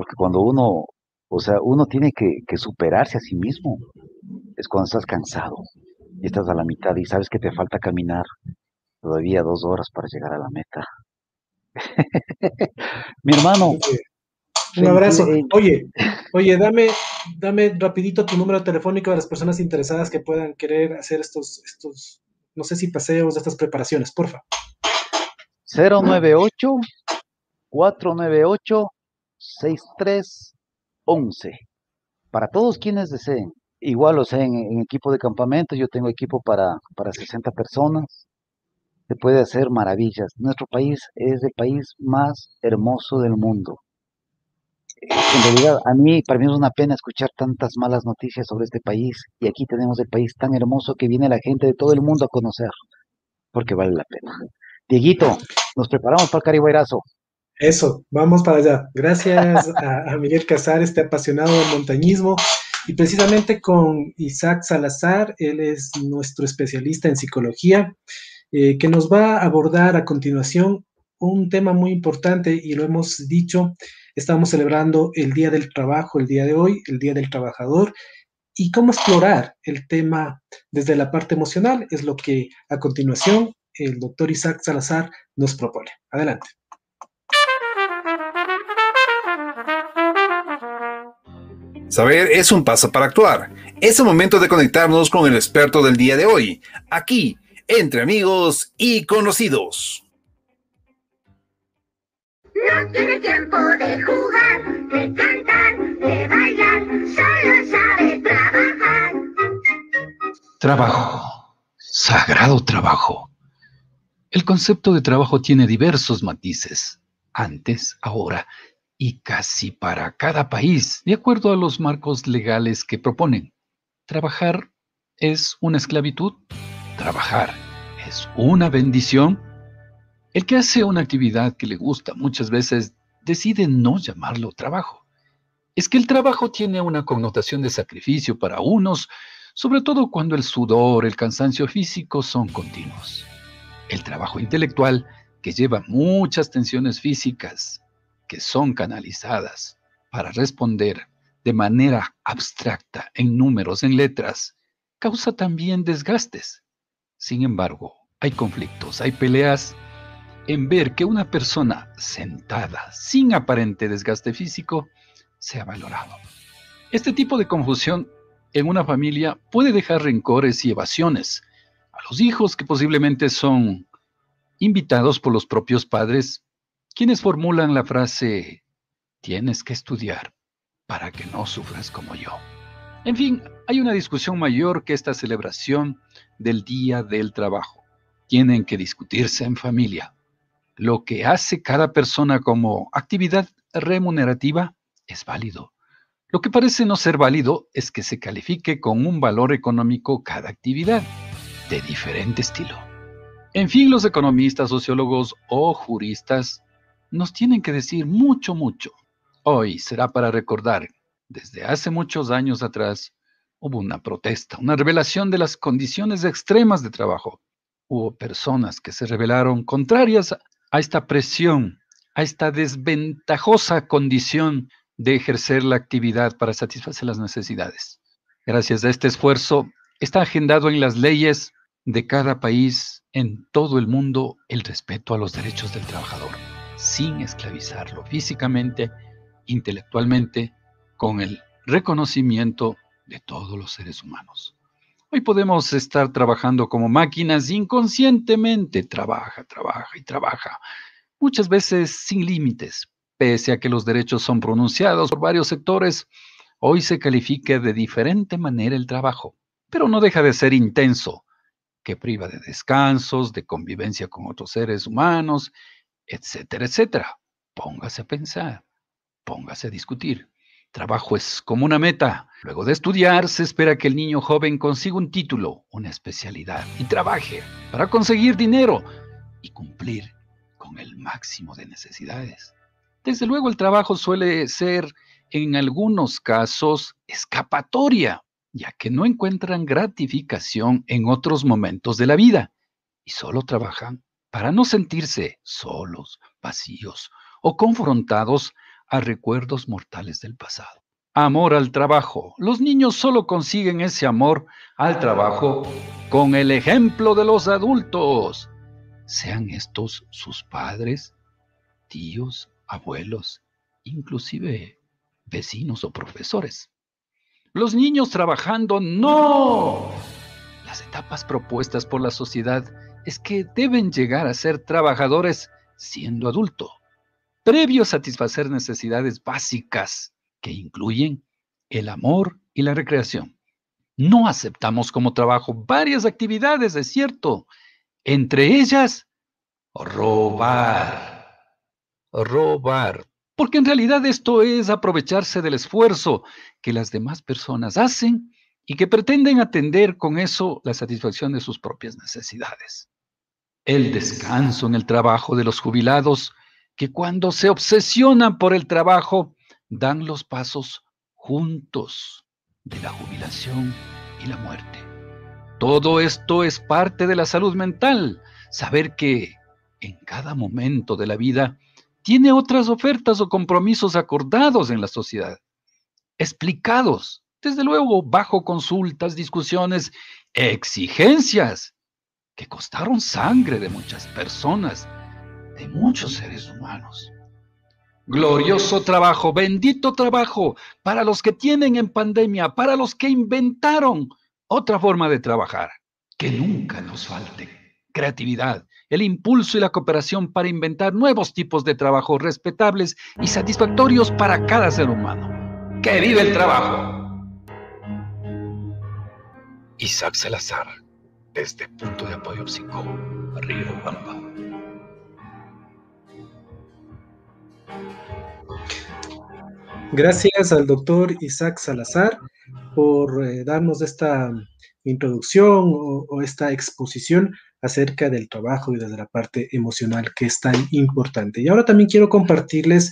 [SPEAKER 5] Porque cuando uno, o sea, uno tiene que, superarse a sí mismo, es cuando estás cansado y estás a la mitad y sabes que te falta caminar todavía dos horas para llegar a la meta. <laughs> Mi hermano.
[SPEAKER 2] Un abrazo. Oye, oye, dame, dame rapidito tu número telefónico a las personas interesadas que puedan querer hacer estos, estos no sé si paseos de estas preparaciones, porfa.
[SPEAKER 5] 098 498 6311. Para todos quienes deseen. Igual, o sea, en, equipo de campamento, yo tengo equipo para, para 60 personas. Se puede hacer maravillas. Nuestro país es el país más hermoso del mundo. En realidad, a mí, para mí es una pena escuchar tantas malas noticias sobre este país. Y aquí tenemos el país tan hermoso que viene la gente de todo el mundo a conocer. Porque vale la pena. Dieguito, nos preparamos para el Caribairazo.
[SPEAKER 2] Eso, vamos para allá. Gracias <laughs> a, Miguel Casar, este apasionado del montañismo. Y precisamente con Isaac Salazar, él es nuestro especialista en psicología, eh, que nos va a abordar a continuación un tema muy importante y lo hemos dicho, estamos celebrando el Día del Trabajo el día de hoy, el Día del Trabajador, y cómo explorar el tema desde la parte emocional es lo que a continuación el doctor Isaac Salazar nos propone. Adelante.
[SPEAKER 1] Saber es un paso para actuar. Es el momento de conectarnos con el experto del día de hoy, aquí, entre amigos y conocidos.
[SPEAKER 6] No tiene tiempo de jugar, de cantar, de bailar, solo sabe trabajar.
[SPEAKER 7] Trabajo, sagrado trabajo. El concepto de trabajo tiene diversos matices, antes, ahora y casi para cada país, de acuerdo a los marcos legales que proponen. Trabajar es una esclavitud, trabajar es una bendición. El que hace una actividad que le gusta muchas veces decide no llamarlo trabajo. Es que el trabajo tiene una connotación de sacrificio para unos, sobre todo cuando el sudor, el cansancio físico son continuos. El trabajo intelectual, que lleva muchas tensiones físicas, que son canalizadas para responder de manera abstracta en números, en letras, causa también desgastes. Sin embargo, hay conflictos, hay peleas en ver que una persona sentada, sin aparente desgaste físico, sea valorado. Este tipo de confusión en una familia puede dejar rencores y evasiones a los hijos que posiblemente son invitados por los propios padres quienes formulan la frase, tienes que estudiar para que no sufras como yo. En fin, hay una discusión mayor que esta celebración del Día del Trabajo. Tienen que discutirse en familia. Lo que hace cada persona como actividad remunerativa es válido. Lo que parece no ser válido es que se califique con un valor económico cada actividad, de diferente estilo. En fin, los economistas, sociólogos o juristas nos tienen que decir mucho, mucho. Hoy será para recordar, desde hace muchos años atrás, hubo una protesta, una revelación de las condiciones extremas de trabajo. Hubo personas que se revelaron contrarias a esta presión, a esta desventajosa condición de ejercer la actividad para satisfacer las necesidades. Gracias a este esfuerzo, está agendado en las leyes de cada país en todo el mundo el respeto a los derechos del trabajador sin esclavizarlo físicamente, intelectualmente, con el reconocimiento de todos los seres humanos. Hoy podemos estar trabajando como máquinas inconscientemente, trabaja, trabaja y trabaja, muchas veces sin límites, pese a que los derechos son pronunciados por varios sectores, hoy se califica de diferente manera el trabajo, pero no deja de ser intenso, que priva de descansos, de convivencia con otros seres humanos etcétera, etcétera. Póngase a pensar, póngase a discutir. Trabajo es como una meta. Luego de estudiar, se espera que el niño joven consiga un título, una especialidad y trabaje para conseguir dinero y cumplir con el máximo de necesidades. Desde luego, el trabajo suele ser, en algunos casos, escapatoria, ya que no encuentran gratificación en otros momentos de la vida y solo trabajan para no sentirse solos, vacíos o confrontados a recuerdos mortales del pasado. Amor al trabajo. Los niños solo consiguen ese amor al trabajo con el ejemplo de los adultos. Sean estos sus padres, tíos, abuelos, inclusive vecinos o profesores. Los niños trabajando, no. Las etapas propuestas por la sociedad es que deben llegar a ser trabajadores siendo adulto, previo a satisfacer necesidades básicas que incluyen el amor y la recreación. No aceptamos como trabajo varias actividades, es cierto, entre ellas robar. Robar. Porque en realidad esto es aprovecharse del esfuerzo que las demás personas hacen y que pretenden atender con eso la satisfacción de sus propias necesidades. El descanso en el trabajo de los jubilados, que cuando se obsesionan por el trabajo, dan los pasos juntos de la jubilación y la muerte. Todo esto es parte de la salud mental, saber que en cada momento de la vida tiene otras ofertas o compromisos acordados en la sociedad, explicados Desde luego, bajo consultas, discusiones, exigencias que costaron sangre de muchas personas, de muchos seres humanos. Glorioso trabajo, bendito trabajo para los que tienen en pandemia, para los que inventaron otra forma de trabajar. Que nunca nos falte creatividad, el impulso y la cooperación para inventar nuevos tipos de trabajo respetables y satisfactorios para cada ser humano. ¡Que vive el trabajo! Isaac Salazar, desde Punto de Apoyo 5, Río Bamba.
[SPEAKER 2] Gracias al doctor Isaac Salazar por eh, darnos esta introducción o esta exposición acerca del trabajo y desde la parte emocional que es tan importante. Y ahora también quiero compartirles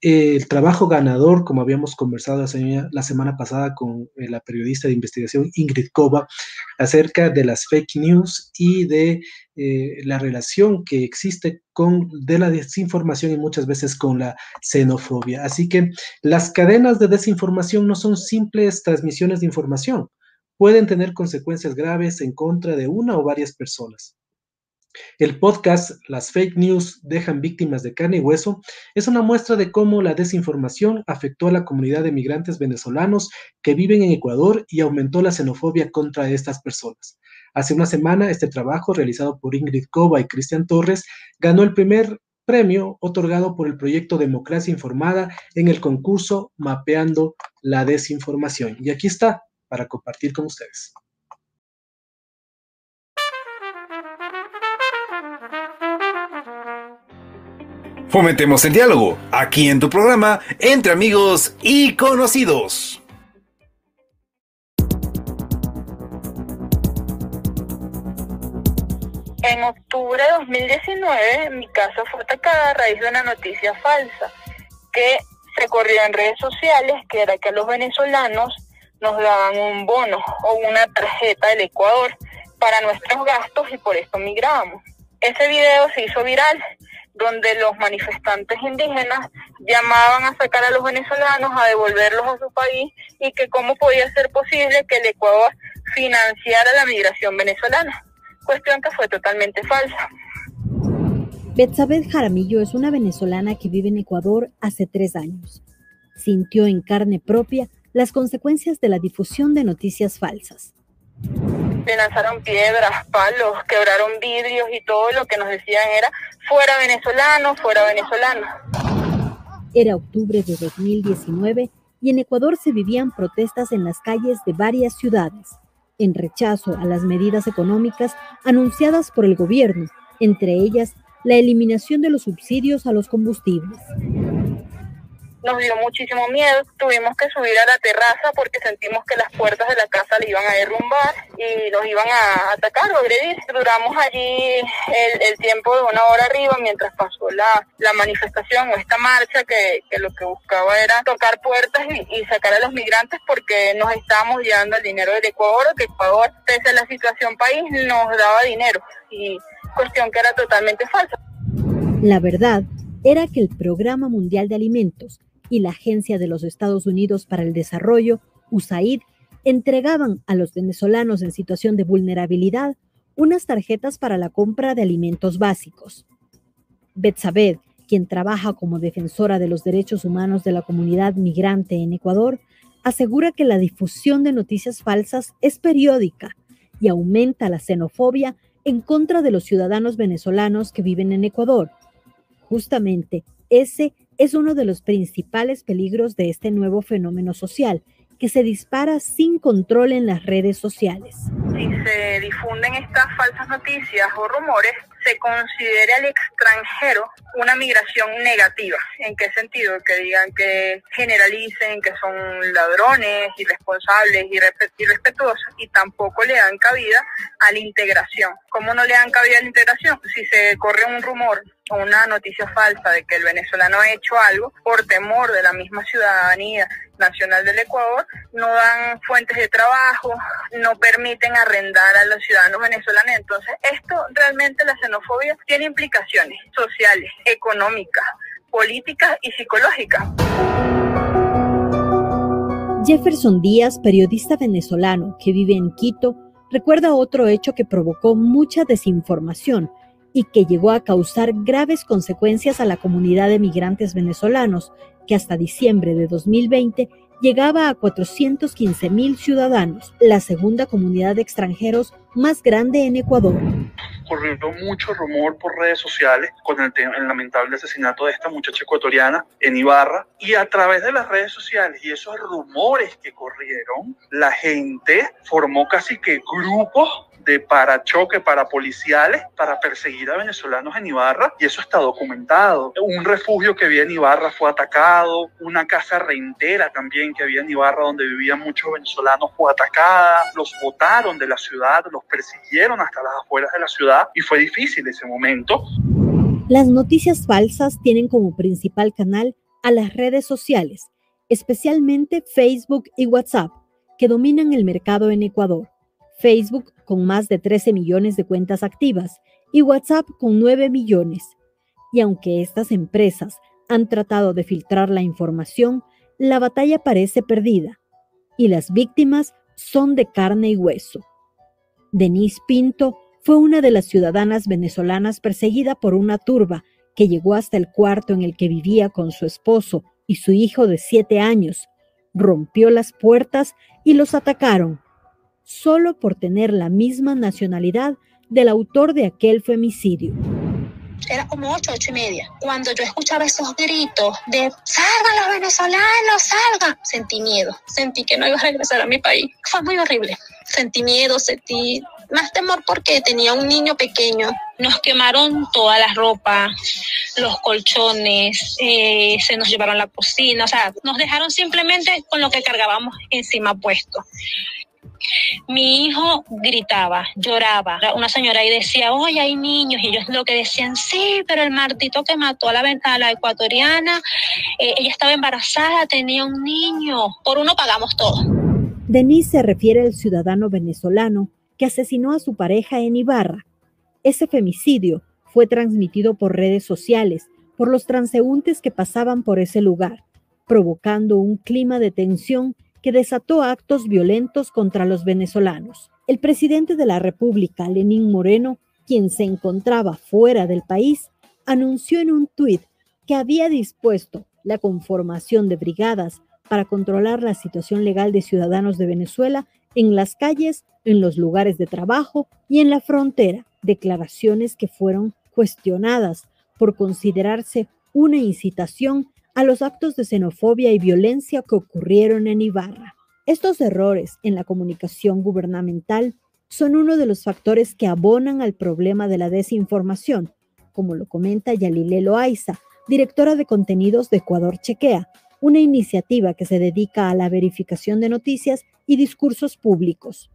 [SPEAKER 2] eh, el trabajo ganador, como habíamos conversado la semana pasada con eh, la periodista de investigación Ingrid Kova, acerca de las fake news y de eh, la relación que existe con de la desinformación y muchas veces con la xenofobia. Así que las cadenas de desinformación no son simples transmisiones de información, pueden tener consecuencias graves en contra de una o varias personas. El podcast Las fake news dejan víctimas de carne y hueso es una muestra de cómo la desinformación afectó a la comunidad de migrantes venezolanos que viven en Ecuador y aumentó la xenofobia contra estas personas. Hace una semana, este trabajo, realizado por Ingrid Cova y Cristian Torres, ganó el primer premio otorgado por el proyecto Democracia Informada en el concurso Mapeando la Desinformación. Y aquí está, para compartir con ustedes.
[SPEAKER 1] Fomentemos el diálogo aquí en tu programa Entre amigos y conocidos.
[SPEAKER 8] En octubre de 2019, mi casa fue atacada a raíz de una noticia falsa que se corrió en redes sociales, que era que a los venezolanos nos daban un bono o una tarjeta del Ecuador para nuestros gastos y por esto migramos. Ese video se hizo viral, donde los manifestantes indígenas llamaban a sacar a los venezolanos, a devolverlos a su país y que cómo podía ser posible que el Ecuador financiara la migración venezolana, cuestión que fue totalmente falsa.
[SPEAKER 9] Betsabeth Jaramillo es una venezolana que vive en Ecuador hace tres años. Sintió en carne propia las consecuencias de la difusión de noticias falsas.
[SPEAKER 8] Le lanzaron piedras, palos, quebraron vidrios y todo lo que nos decían era fuera venezolano, fuera venezolano.
[SPEAKER 9] Era octubre de 2019 y en Ecuador se vivían protestas en las calles de varias ciudades, en rechazo a las medidas económicas anunciadas por el gobierno, entre ellas la eliminación de los subsidios a los combustibles
[SPEAKER 8] nos dio muchísimo miedo. Tuvimos que subir a la terraza porque sentimos que las puertas de la casa le iban a derrumbar y nos iban a atacar o agredir. Duramos allí el, tiempo de una hora arriba mientras pasó la, manifestación o esta marcha que, que, lo que buscaba era tocar puertas y, sacar a los migrantes porque nos estábamos llevando el dinero del Ecuador, que Ecuador, pese a la situación país, nos daba dinero y cuestión que era totalmente falsa.
[SPEAKER 9] La verdad era que el Programa Mundial de Alimentos y la Agencia de los Estados Unidos para el Desarrollo, USAID, entregaban a los venezolanos en situación de vulnerabilidad unas tarjetas para la compra de alimentos básicos. Betsabed, quien trabaja como defensora de los derechos humanos de la comunidad migrante en Ecuador, asegura que la difusión de noticias falsas es periódica y aumenta la xenofobia en contra de los ciudadanos venezolanos que viven en Ecuador. Justamente ese es uno de los principales peligros de este nuevo fenómeno social, que se dispara sin control en las redes sociales.
[SPEAKER 8] Si se difunden estas falsas noticias o rumores, se considere al extranjero una migración negativa. ¿En qué sentido? Que digan que generalicen, que son ladrones, irresponsables, irrespetuosos y tampoco le dan cabida a la integración. ¿Cómo no le dan cabida a la integración? Si se corre un rumor una noticia falsa de que el venezolano ha hecho algo por temor de la misma ciudadanía nacional del Ecuador, no dan fuentes de trabajo, no permiten arrendar a los ciudadanos venezolanos. Entonces, esto realmente la xenofobia tiene implicaciones sociales, económicas, políticas y psicológicas.
[SPEAKER 9] Jefferson Díaz, periodista venezolano que vive en Quito, recuerda otro hecho que provocó mucha desinformación y que llegó a causar graves consecuencias a la comunidad de migrantes venezolanos, que hasta diciembre de 2020 llegaba a 415 mil ciudadanos, la segunda comunidad de extranjeros más grande en Ecuador.
[SPEAKER 10] Corrió mucho rumor por redes sociales con el, el, lamentable asesinato de esta muchacha ecuatoriana en Ibarra y a través de las redes sociales y esos rumores que corrieron, la gente formó casi que grupos de parachoque para policiales para perseguir a venezolanos en Ibarra y eso está documentado. Un refugio que había en Ibarra fue atacado, una casa rentera también que había en Ibarra donde vivían muchos venezolanos fue atacada, los botaron de la ciudad, los persiguieron hasta las afueras de la ciudad y fue difícil ese momento.
[SPEAKER 9] Las noticias falsas tienen como principal canal a las redes sociales, especialmente Facebook y WhatsApp, que dominan el mercado en Ecuador. Facebook con más de 13 millones de cuentas activas y WhatsApp con 9 millones. Y aunque estas empresas han tratado de filtrar la información, la batalla parece perdida y las víctimas son de carne y hueso. Denise Pinto fue una de las ciudadanas venezolanas perseguida por una turba que llegó hasta el cuarto en el que vivía con su esposo y su hijo de siete años, rompió las puertas y los atacaron solo por tener la misma nacionalidad del autor de aquel femicidio.
[SPEAKER 11] Era como ocho, ocho y media. Cuando yo escuchaba esos gritos de salgan los venezolanos, salgan, sentí miedo. Sentí que no iba a regresar a mi país. Fue muy horrible. Sentí miedo, sentí más temor porque tenía un niño pequeño. Nos quemaron toda la ropa, los colchones, eh, se nos llevaron la cocina, o sea, nos dejaron simplemente con lo que cargábamos encima puesto. Mi hijo gritaba, lloraba. Una señora ahí decía, oye, hay niños. Y ellos lo que decían, sí, pero el martito que mató a la, a la ecuatoriana, eh, ella estaba embarazada, tenía un niño. Por uno pagamos todo.
[SPEAKER 9] Denise se refiere al ciudadano venezolano que asesinó a su pareja en Ibarra. Ese femicidio fue transmitido por redes sociales por los transeúntes que pasaban por ese lugar, provocando un clima de tensión que desató actos violentos contra los venezolanos. El presidente de la República, Lenín Moreno, quien se encontraba fuera del país, anunció en un tuit que había dispuesto la conformación de brigadas para controlar la situación legal de ciudadanos de Venezuela en las calles, en los lugares de trabajo y en la frontera, declaraciones que fueron cuestionadas por considerarse una incitación a los actos de xenofobia y violencia que ocurrieron en Ibarra. Estos errores en la comunicación gubernamental son uno de los factores que abonan al problema de la desinformación, como lo comenta Yalile Loaiza, directora de contenidos de Ecuador Chequea, una iniciativa que se dedica a la verificación de noticias y discursos públicos.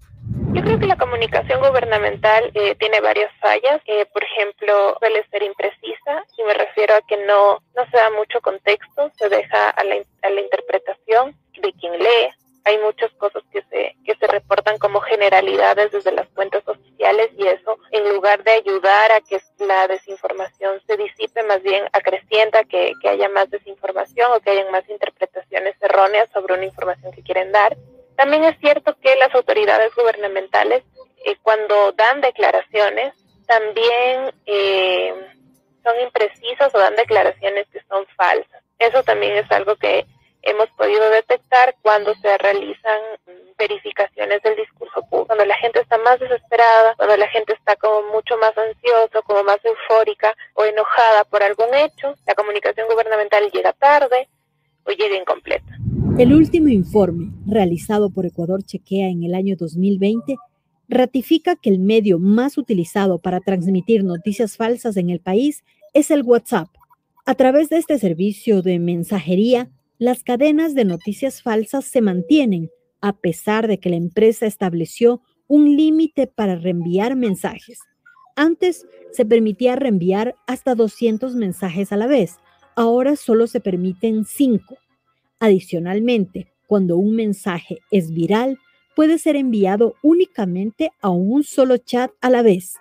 [SPEAKER 12] Yo creo que la comunicación gubernamental eh, tiene varias fallas. Eh, por ejemplo, suele ser imprecisa y me refiero a que no, no se da mucho contexto, se deja a la, a la interpretación de quien lee. Hay muchas cosas que se, que se reportan como generalidades desde las cuentas oficiales y eso, en lugar de ayudar a que la desinformación se disipe, más bien acrecienta que, que haya más desinformación o que haya más interpretaciones erróneas sobre una información que quieren dar. También es cierto que las autoridades gubernamentales, eh, cuando dan declaraciones, también eh, son imprecisas o dan declaraciones que son falsas. Eso también es algo que hemos podido detectar cuando se realizan verificaciones del discurso público, cuando la gente está más desesperada, cuando la gente está como mucho más ansiosa, como más eufórica o enojada por algún hecho, la comunicación gubernamental llega tarde o llega incompleta.
[SPEAKER 9] El último informe, realizado por Ecuador Chequea en el año 2020, ratifica que el medio más utilizado para transmitir noticias falsas en el país es el WhatsApp. A través de este servicio de mensajería, las cadenas de noticias falsas se mantienen, a pesar de que la empresa estableció un límite para reenviar mensajes. Antes se permitía reenviar hasta 200 mensajes a la vez, ahora solo se permiten 5. Adicionalmente, cuando un mensaje es viral, puede ser enviado únicamente a un solo chat a la vez,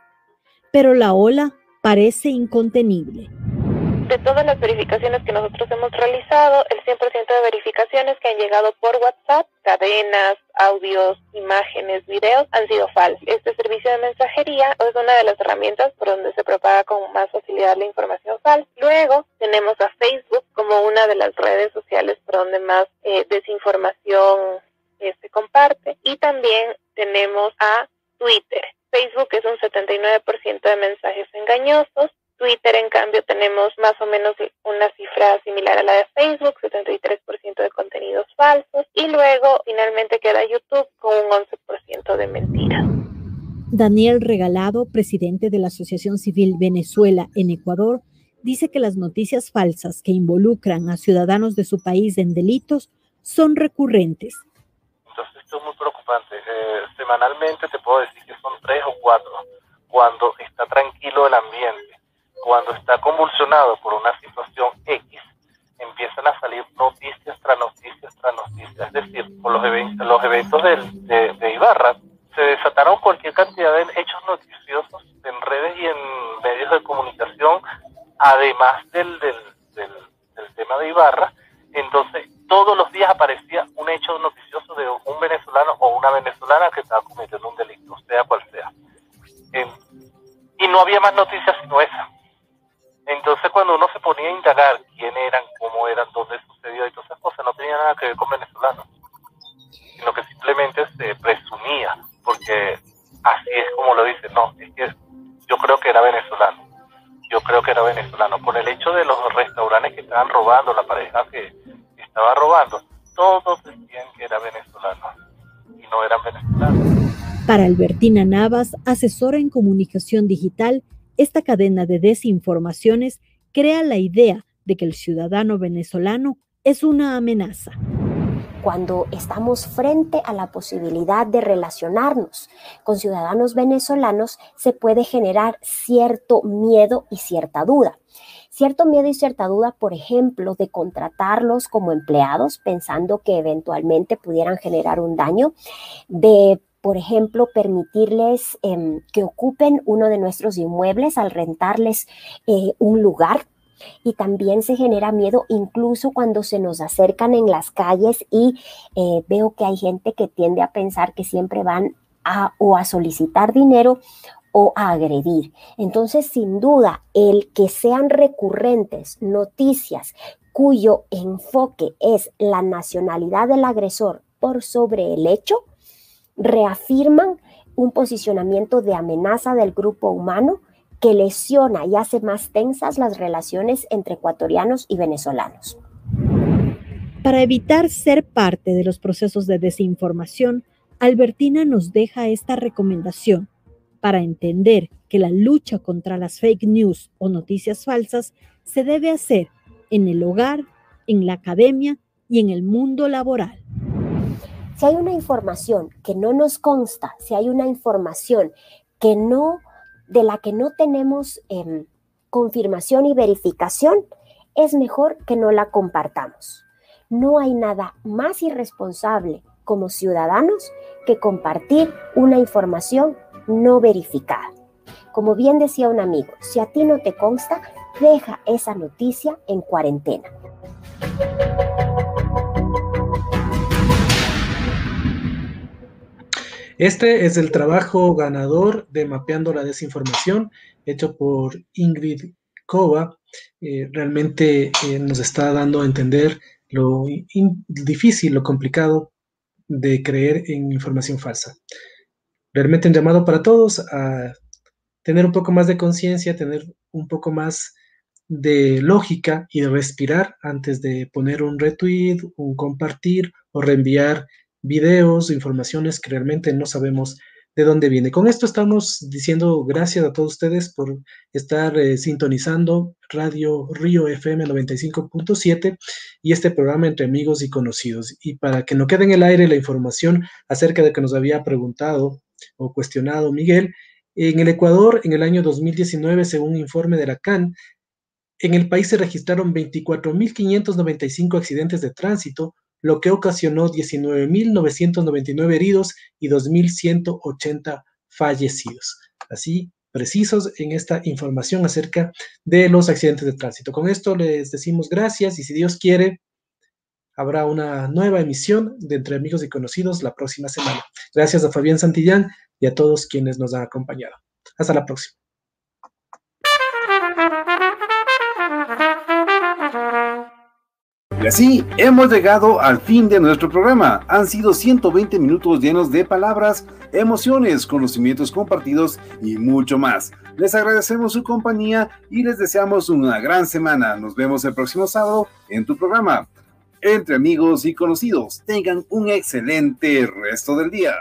[SPEAKER 9] pero la ola parece incontenible.
[SPEAKER 12] De todas las verificaciones que nosotros hemos realizado, el 100% de verificaciones que han llegado por WhatsApp, cadenas, audios, imágenes, videos, han sido falsas. Este servicio de mensajería es una de las herramientas por donde se propaga con más facilidad la información falsa. Luego tenemos a Facebook como una de las redes sociales por donde más eh, desinformación eh, se comparte. Y también tenemos a Twitter. Facebook es un 79% de mensajes engañosos. Twitter, en cambio, tenemos más o menos una cifra similar a la de Facebook, 73% de contenidos falsos. Y luego, finalmente, queda YouTube con un 11% de mentiras.
[SPEAKER 9] Daniel Regalado, presidente de la Asociación Civil Venezuela en Ecuador, dice que las noticias falsas que involucran a ciudadanos de su país en delitos son recurrentes.
[SPEAKER 13] Entonces esto es muy preocupante. Eh, semanalmente te puedo decir que son tres o cuatro. Cuando está tranquilo el ambiente, cuando está convulsionado por una situación X, empiezan a salir noticias tras noticias tras noticias. Es decir, por los, eventos, los eventos de, Ibarra, se desataron cualquier cantidad de hechos noticiosos en redes y en medios de comunicación, además del, del, del, tema de Ibarra. Entonces, todos los días aparecía un hecho noticioso de un venezolano o una venezolana que estaba cometiendo un delito, sea cual sea. Y no había más noticias sino esa. Entonces, cuando uno se ponía a indagar quién eran, cómo eran, dónde sucedió y todas esas cosas, no tenía nada que ver con venezolanos, sino que simplemente se presumía, porque así es como lo dice, no, es que yo creo que era venezolano, yo creo que era venezolano, por el hecho de los restaurantes que estaban robando, la pareja que estaba robando, todos decían que era venezolano y no eran venezolanos.
[SPEAKER 9] Para Albertina Navas, asesora en comunicación digital, esta cadena de desinformaciones crea la idea de que el ciudadano venezolano es una amenaza.
[SPEAKER 14] Cuando estamos frente a la posibilidad de relacionarnos con ciudadanos venezolanos, se puede generar cierto miedo y cierta duda. Cierto miedo y cierta duda, por ejemplo, de contratarlos como empleados pensando que eventualmente pudieran generar un daño, de por ejemplo, permitirles eh, que ocupen uno de nuestros inmuebles al rentarles eh, un lugar. Y también se genera miedo incluso cuando se nos acercan en las calles y eh, veo que hay gente que tiende a pensar que siempre van a o a solicitar dinero o a agredir. Entonces, sin duda, el que sean recurrentes noticias cuyo enfoque es la nacionalidad del agresor por sobre el hecho, reafirman un posicionamiento de amenaza del grupo humano que lesiona y hace más tensas las relaciones entre ecuatorianos y venezolanos.
[SPEAKER 9] Para evitar ser parte de los procesos de desinformación, Albertina nos deja esta recomendación para entender que la lucha contra las fake news o noticias falsas se debe hacer en el hogar, en la academia y en el mundo laboral.
[SPEAKER 14] Si hay una información que no nos consta, si hay una información que no, de la que no tenemos eh, confirmación y verificación, es mejor que no la compartamos. No hay nada más irresponsable como ciudadanos que compartir una información no verificada. Como bien decía un amigo, si a ti no te consta, deja esa noticia en cuarentena.
[SPEAKER 2] Este es el trabajo ganador de Mapeando la Desinformación, hecho por Ingrid Kova. Eh, realmente eh, nos está dando a entender lo difícil, lo complicado de creer en información falsa. Realmente un llamado para todos a tener un poco más de conciencia, tener un poco más de lógica y de respirar antes de poner un retweet, un compartir o reenviar videos, informaciones que realmente no sabemos de dónde viene. Con esto estamos diciendo gracias a todos ustedes por estar eh, sintonizando Radio Río FM 95.7 y este programa entre amigos y conocidos. Y para que no quede en el aire la información acerca de que nos había preguntado o cuestionado Miguel, en el Ecuador, en el año 2019, según un informe de la CAN, en el país se registraron 24.595 accidentes de tránsito, lo que ocasionó 19.999 heridos y 2.180 fallecidos. Así, precisos en esta información acerca de los accidentes de tránsito. Con esto les decimos gracias y si Dios quiere, habrá una nueva emisión de Entre Amigos y Conocidos la próxima semana. Gracias a Fabián Santillán y a todos quienes nos han acompañado. Hasta la próxima.
[SPEAKER 1] Así hemos llegado al fin de nuestro programa. Han sido 120 minutos llenos de palabras, emociones, conocimientos compartidos y mucho más. Les agradecemos su compañía y les deseamos una gran semana. Nos vemos el próximo sábado en tu programa. Entre amigos y conocidos, tengan un excelente resto del día.